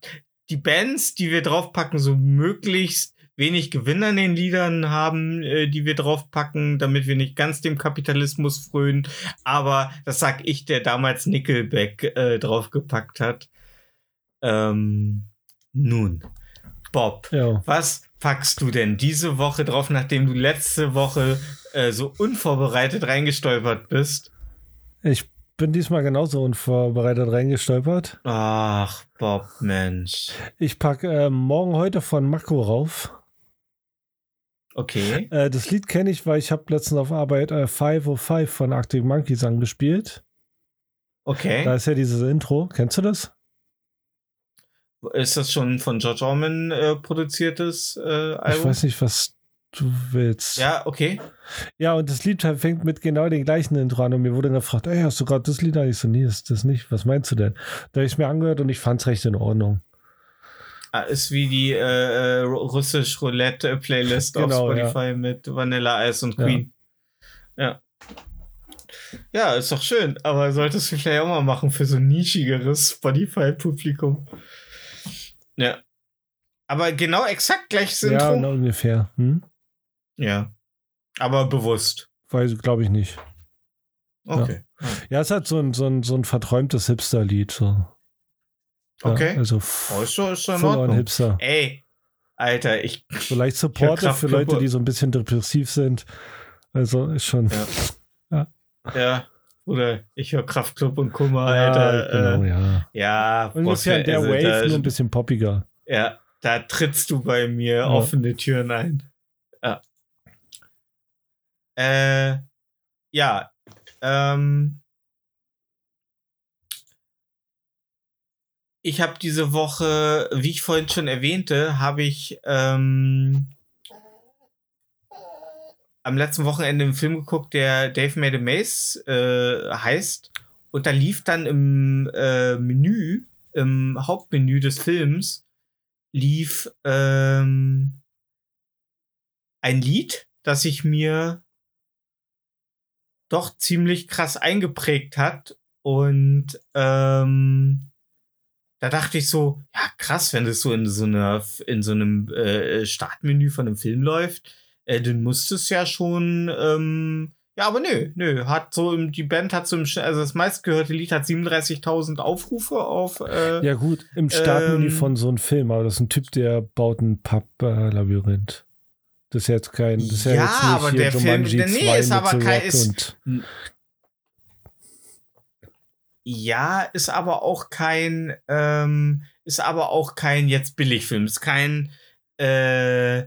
S1: die Bands, die wir draufpacken, so möglichst wenig Gewinn an den Liedern haben, äh, die wir draufpacken, damit wir nicht ganz dem Kapitalismus frönen. Aber das sag ich, der damals Nickelback äh, draufgepackt hat. Ähm, nun, Bob,
S2: Ja.
S1: was packst du denn diese Woche drauf, nachdem du letzte Woche äh, so unvorbereitet reingestolpert bist?
S2: Ich bin diesmal genauso unvorbereitet reingestolpert.
S1: Ach, Bob, Mensch.
S2: Ich packe äh, morgen heute von Mako rauf.
S1: Okay.
S2: Äh, das Lied kenne ich, weil ich habe letztens auf Arbeit äh, 505 von Arctic Monkeys angespielt.
S1: Okay.
S2: Da ist ja dieses Intro. Kennst du das?
S1: Ist das schon von George Orman äh, produziertes äh,
S2: Ich
S1: Album?
S2: weiß nicht, was du willst.
S1: Ja, okay.
S2: Ja, und das Lied fängt mit genau den gleichen Intro an und mir wurde gefragt, ey, hast du gerade das Lied an? Ich so, nee, ist das nicht. Was meinst du denn? Da habe ich mir angehört und ich fand es recht in Ordnung.
S1: Ah, Ist wie die äh, äh, russisch Roulette Playlist
S2: Genau,
S1: auf Spotify mit Vanilla Ice und
S2: Ja.
S1: Queen. Ja. Ja, ist doch schön, aber solltest du vielleicht auch mal machen für so ein nischigeres Spotify-Publikum. Ja. Aber genau exakt gleiches
S2: Ja,
S1: Intro.
S2: na, ungefähr. Hm?
S1: Ja. Aber bewusst.
S2: Weiß glaube ich nicht.
S1: Okay.
S2: Ja, es hat so ein, so ein, so ein verträumtes Hipster-Lied. So. Ja,
S1: Okay.
S2: also
S1: Oh, ist so, ist so in
S2: full on
S1: Ordnung.
S2: Hipster.
S1: Ey, Alter, ich.
S2: So leicht supportive für Leute, die so ein bisschen depressiv sind. Also ist schon.
S1: Ja. Ja, oder ich höre Kraftclub und Kummer,
S2: Ja,
S1: Alter.
S2: genau,
S1: äh,
S2: ja.
S1: ja,
S2: Ungefähr in der
S1: also,
S2: Wave,
S1: da,
S2: nur ein bisschen poppiger.
S1: Ja, da trittst du bei mir offene Türen ein. Ja. Äh, ja. Ähm, ich habe diese Woche, wie ich vorhin schon erwähnte, habe ich ähm, am letzten Wochenende einen Film geguckt, der Dave Made a Maze äh, heißt. Und da lief dann im äh, Menü, im Hauptmenü des Films, lief ähm, ein Lied, das sich mir doch ziemlich krass eingeprägt hat. Und ähm, da dachte ich so, ja krass, wenn das so in so einer in so einem äh, Startmenü von einem Film läuft, äh, dann muss es ja schon ähm, ja, aber nö, nö, hat so im, die Band hat so im, also das meistgehörte Lied hat 37.000 Aufrufe auf äh,
S2: Ja, gut, im Startmenü
S1: Ähm,
S2: von so einem Film, aber das ist ein Typ, der baut ein Pub-Labyrinth. Das ist jetzt kein. Das ist ja,
S1: Ja,
S2: jetzt nicht
S1: aber der Film-
S2: Jumanji
S1: der- nee,
S2: 2
S1: ist aber kein- ist- Ja, ist aber auch kein, ähm, ist aber auch kein jetzt Billigfilm. Ist kein äh,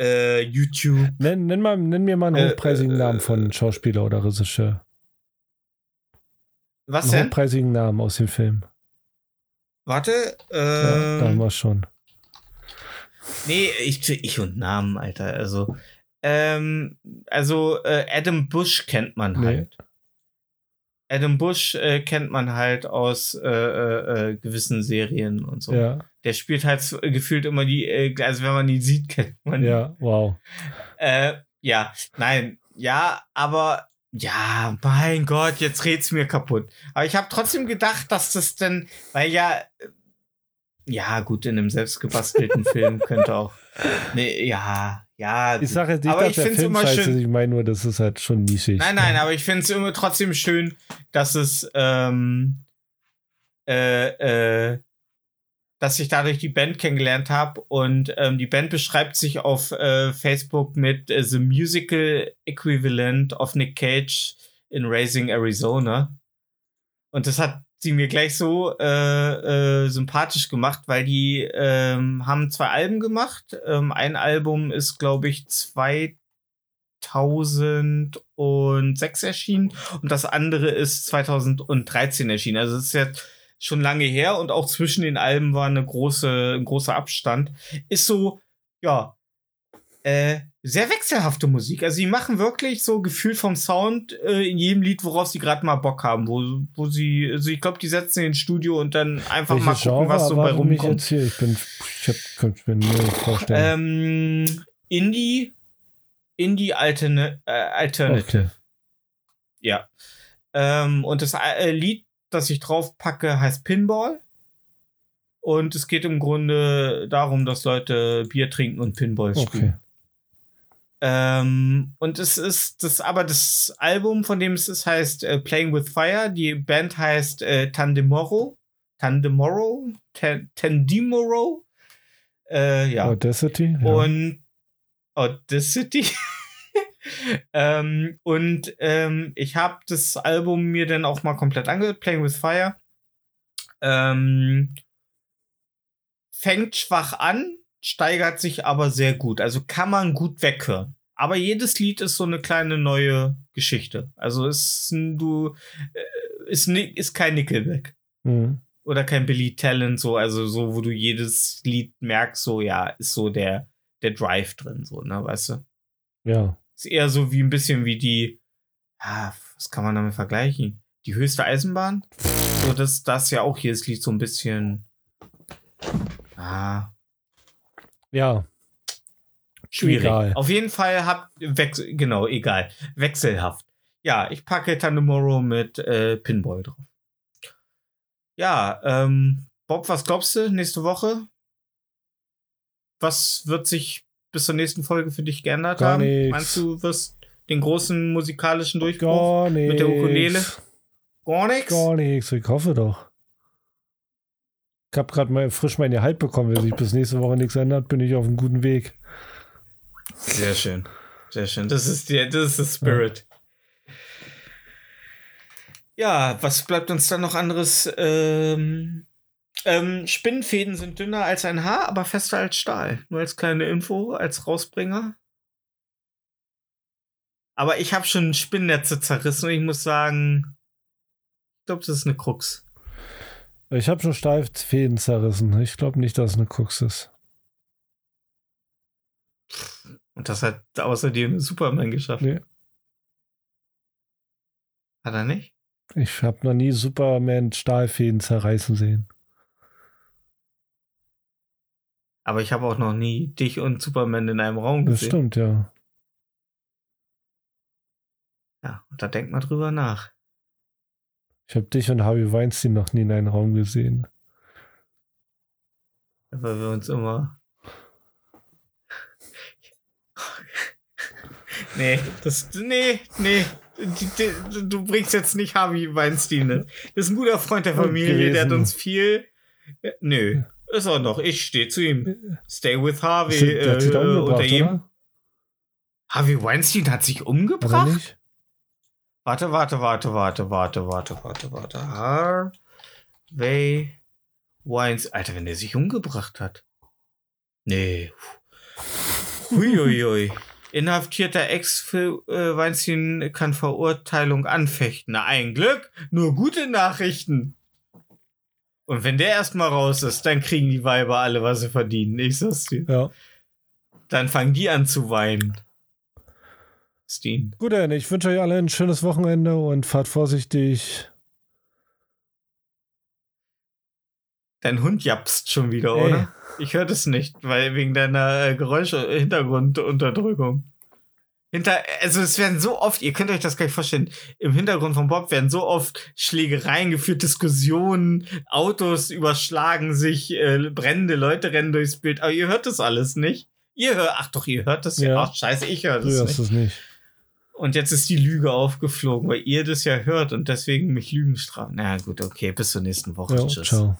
S1: äh, YouTube.
S2: nenn, nenn, mal, nenn mir mal einen
S1: Äh,
S2: hochpreisigen
S1: äh,
S2: Namen von Schauspieler oder Regisseur.
S1: Was
S2: Einen
S1: denn?
S2: hochpreisigen Namen aus dem Film.
S1: Warte.
S2: Ja, da haben
S1: Ähm,
S2: wir schon.
S1: nee, ich, ich und Namen, Alter. Also, ähm, also äh, Adam Bush kennt man
S2: Nee.
S1: halt. Adam Bush äh, kennt man halt aus äh, äh, äh, gewissen Serien und so.
S2: Ja,
S1: Der spielt halt äh, gefühlt immer die, äh, also wenn man ihn sieht, kennt man ihn.
S2: ja, wow.
S1: Äh, ja, nein, ja, aber ja, mein Gott, jetzt red's mir kaputt. Aber ich habe trotzdem gedacht, dass das denn, weil ja, äh, ja, gut, in einem selbstgebastelten Film könnte auch, ne, ja, ja.
S2: Ich sage jetzt nicht,
S1: Aber
S2: dass
S1: ich
S2: der Film
S1: immer
S2: scheiße
S1: schön-
S2: ich meine nur, das ist halt schon nischig.
S1: Nein, nein, aber ich finde es immer trotzdem schön, dass es, ähm, äh, äh, dass ich dadurch die Band kennengelernt habe und ähm, die Band beschreibt sich auf äh, Facebook mit äh, The Musical Equivalent of Nick Cage in Raising Arizona. Und das hat sie mir gleich so äh, äh, sympathisch gemacht, weil die ähm, haben zwei Alben gemacht. Ähm, ein Album ist, glaube ich, 2006 erschienen und das andere ist 2013 erschienen. Also es ist jetzt schon lange her und auch zwischen den Alben war eine große, ein großer Abstand. Ist so, ja, äh, sehr wechselhafte Musik. Also sie machen wirklich so gefühlt vom Sound äh, in jedem Lied, worauf sie gerade mal Bock haben, wo, wo sie, also ich glaube, die setzen ins Studio und dann einfach
S2: Welche
S1: mal gucken,
S2: Genre
S1: was so bei rumkommt.
S2: hier? Ich bin, ich hab, könnte mir nicht vorstellen.
S1: Ähm, Indie, Indie Alterne äh, Alternative.
S2: okay.
S1: Ja. Ähm, und das äh, Lied, das ich drauf packe, heißt Pinball. Und es geht im Grunde darum, dass Leute Bier trinken und Pinball spielen.
S2: Okay.
S1: Ähm, und es ist das, aber das Album, von dem es ist, heißt äh, Playing with Fire. Die Band heißt äh, Tandemoro. Tandemoro? Tan- Tandemoro? Äh, ja.
S2: Audacity? Ja.
S1: Und Audacity. ähm, und ähm, ich habe das Album mir dann auch mal komplett angehört, Playing with Fire. Ähm, fängt schwach an, steigert sich aber sehr gut. Also kann man gut weghören. Aber jedes Lied ist so eine kleine neue Geschichte. Also ist du äh, ist, ist kein Nickelback
S2: Mhm.
S1: oder kein Billy Talent, so, also so, wo du jedes Lied merkst, so, ja, ist so der, der Drive drin, so, ne, weißt du?
S2: Ja.
S1: Ist eher so wie ein bisschen wie die, ah, was kann man damit vergleichen? Die höchste Eisenbahn? So, das, das ja auch jedes Lied so ein bisschen, ah,
S2: Ja.
S1: schwierig.
S2: Egal.
S1: Auf jeden Fall habt, wechsel, genau, egal, wechselhaft. Ja, ich packe Tandemoro mit äh, Pinball drauf. Ja, ähm, Bob, was glaubst du nächste Woche? Was wird sich bis zur nächsten Folge für dich geändert
S2: Gar
S1: haben?
S2: nichts.
S1: Meinst du, wirst den großen musikalischen Durchbruch?
S2: Gar
S1: mit der Ukulele? Gar nichts?
S2: Gar nichts. Ich hoffe doch. Ich habe gerade mal frisch mein Gehalt bekommen. Wenn sich bis nächste Woche nichts ändert, bin ich auf einem guten Weg.
S1: Sehr schön. Sehr schön. Das ist der, das ist der Spirit. Ja, was bleibt uns dann noch anderes? Ähm, ähm, Spinnenfäden sind dünner als ein Haar, aber fester als Stahl. Nur als kleine Info, als Rausbringer. Aber ich habe schon Spinnnetze zerrissen und ich muss sagen, ich glaube, das ist eine Krux.
S2: Ich habe schon steif Fäden zerrissen. Ich glaube nicht, dass es eine Krux ist.
S1: Und das hat außerdem Superman geschafft.
S2: Nee.
S1: Hat er nicht?
S2: Ich habe noch nie Superman Stahlfäden zerreißen sehen.
S1: Aber ich habe auch noch nie dich und Superman in einem Raum
S2: Das
S1: gesehen.
S2: stimmt, ja.
S1: Ja, und da denkt man drüber nach.
S2: Ich habe dich und Harvey Weinstein noch nie in einem Raum gesehen.
S1: Weil wir uns immer. nee, das. Nee, nee. Du bringst jetzt nicht Harvey Weinstein. Ne? Das ist ein guter Freund der Familie, der hat uns viel. Ja, Nö, ist auch noch. Ich stehe zu ihm. Stay with Harvey.
S2: Stimmt, der hat sich da
S1: äh, unter
S2: umgebracht, oder?
S1: Harvey Weinstein hat sich umgebracht? Warte, warte, warte, warte, warte, warte, warte, warte. Harvey Weinstein. Alter, wenn der sich umgebracht hat. Nee. Huiuiui. Inhaftierter Ex für äh, kann Verurteilung anfechten. Na, ein Glück. Nur gute Nachrichten. Und wenn der erstmal raus ist, dann kriegen die Weiber alle, was sie verdienen. Ich sag's dir.
S2: Ja.
S1: Dann fangen die an zu weinen. Steen.
S2: Gut, dann, ich wünsche euch alle ein schönes Wochenende und fahrt vorsichtig.
S1: Dein Hund japst schon wieder,
S2: Ey.
S1: oder? Ich höre das nicht, weil wegen deiner äh, Geräusche, Hintergrundunterdrückung. Hinter, also es werden so oft, ihr könnt euch das gar nicht vorstellen, im Hintergrund von Bob werden so oft Schlägereien geführt, Diskussionen, Autos überschlagen sich, äh, brennende Leute rennen durchs Bild, aber ihr hört das alles nicht. Ihr hört, ach doch, ihr hört das ja.
S2: Ja.
S1: Ach, scheiße, ich höre das nicht.
S2: es nicht.
S1: Und jetzt ist die Lüge aufgeflogen, weil ihr das ja hört und deswegen mich Lügen strafen. Na gut, okay, bis zur nächsten Woche.
S2: Ja,
S1: Tschüss.
S2: ciao.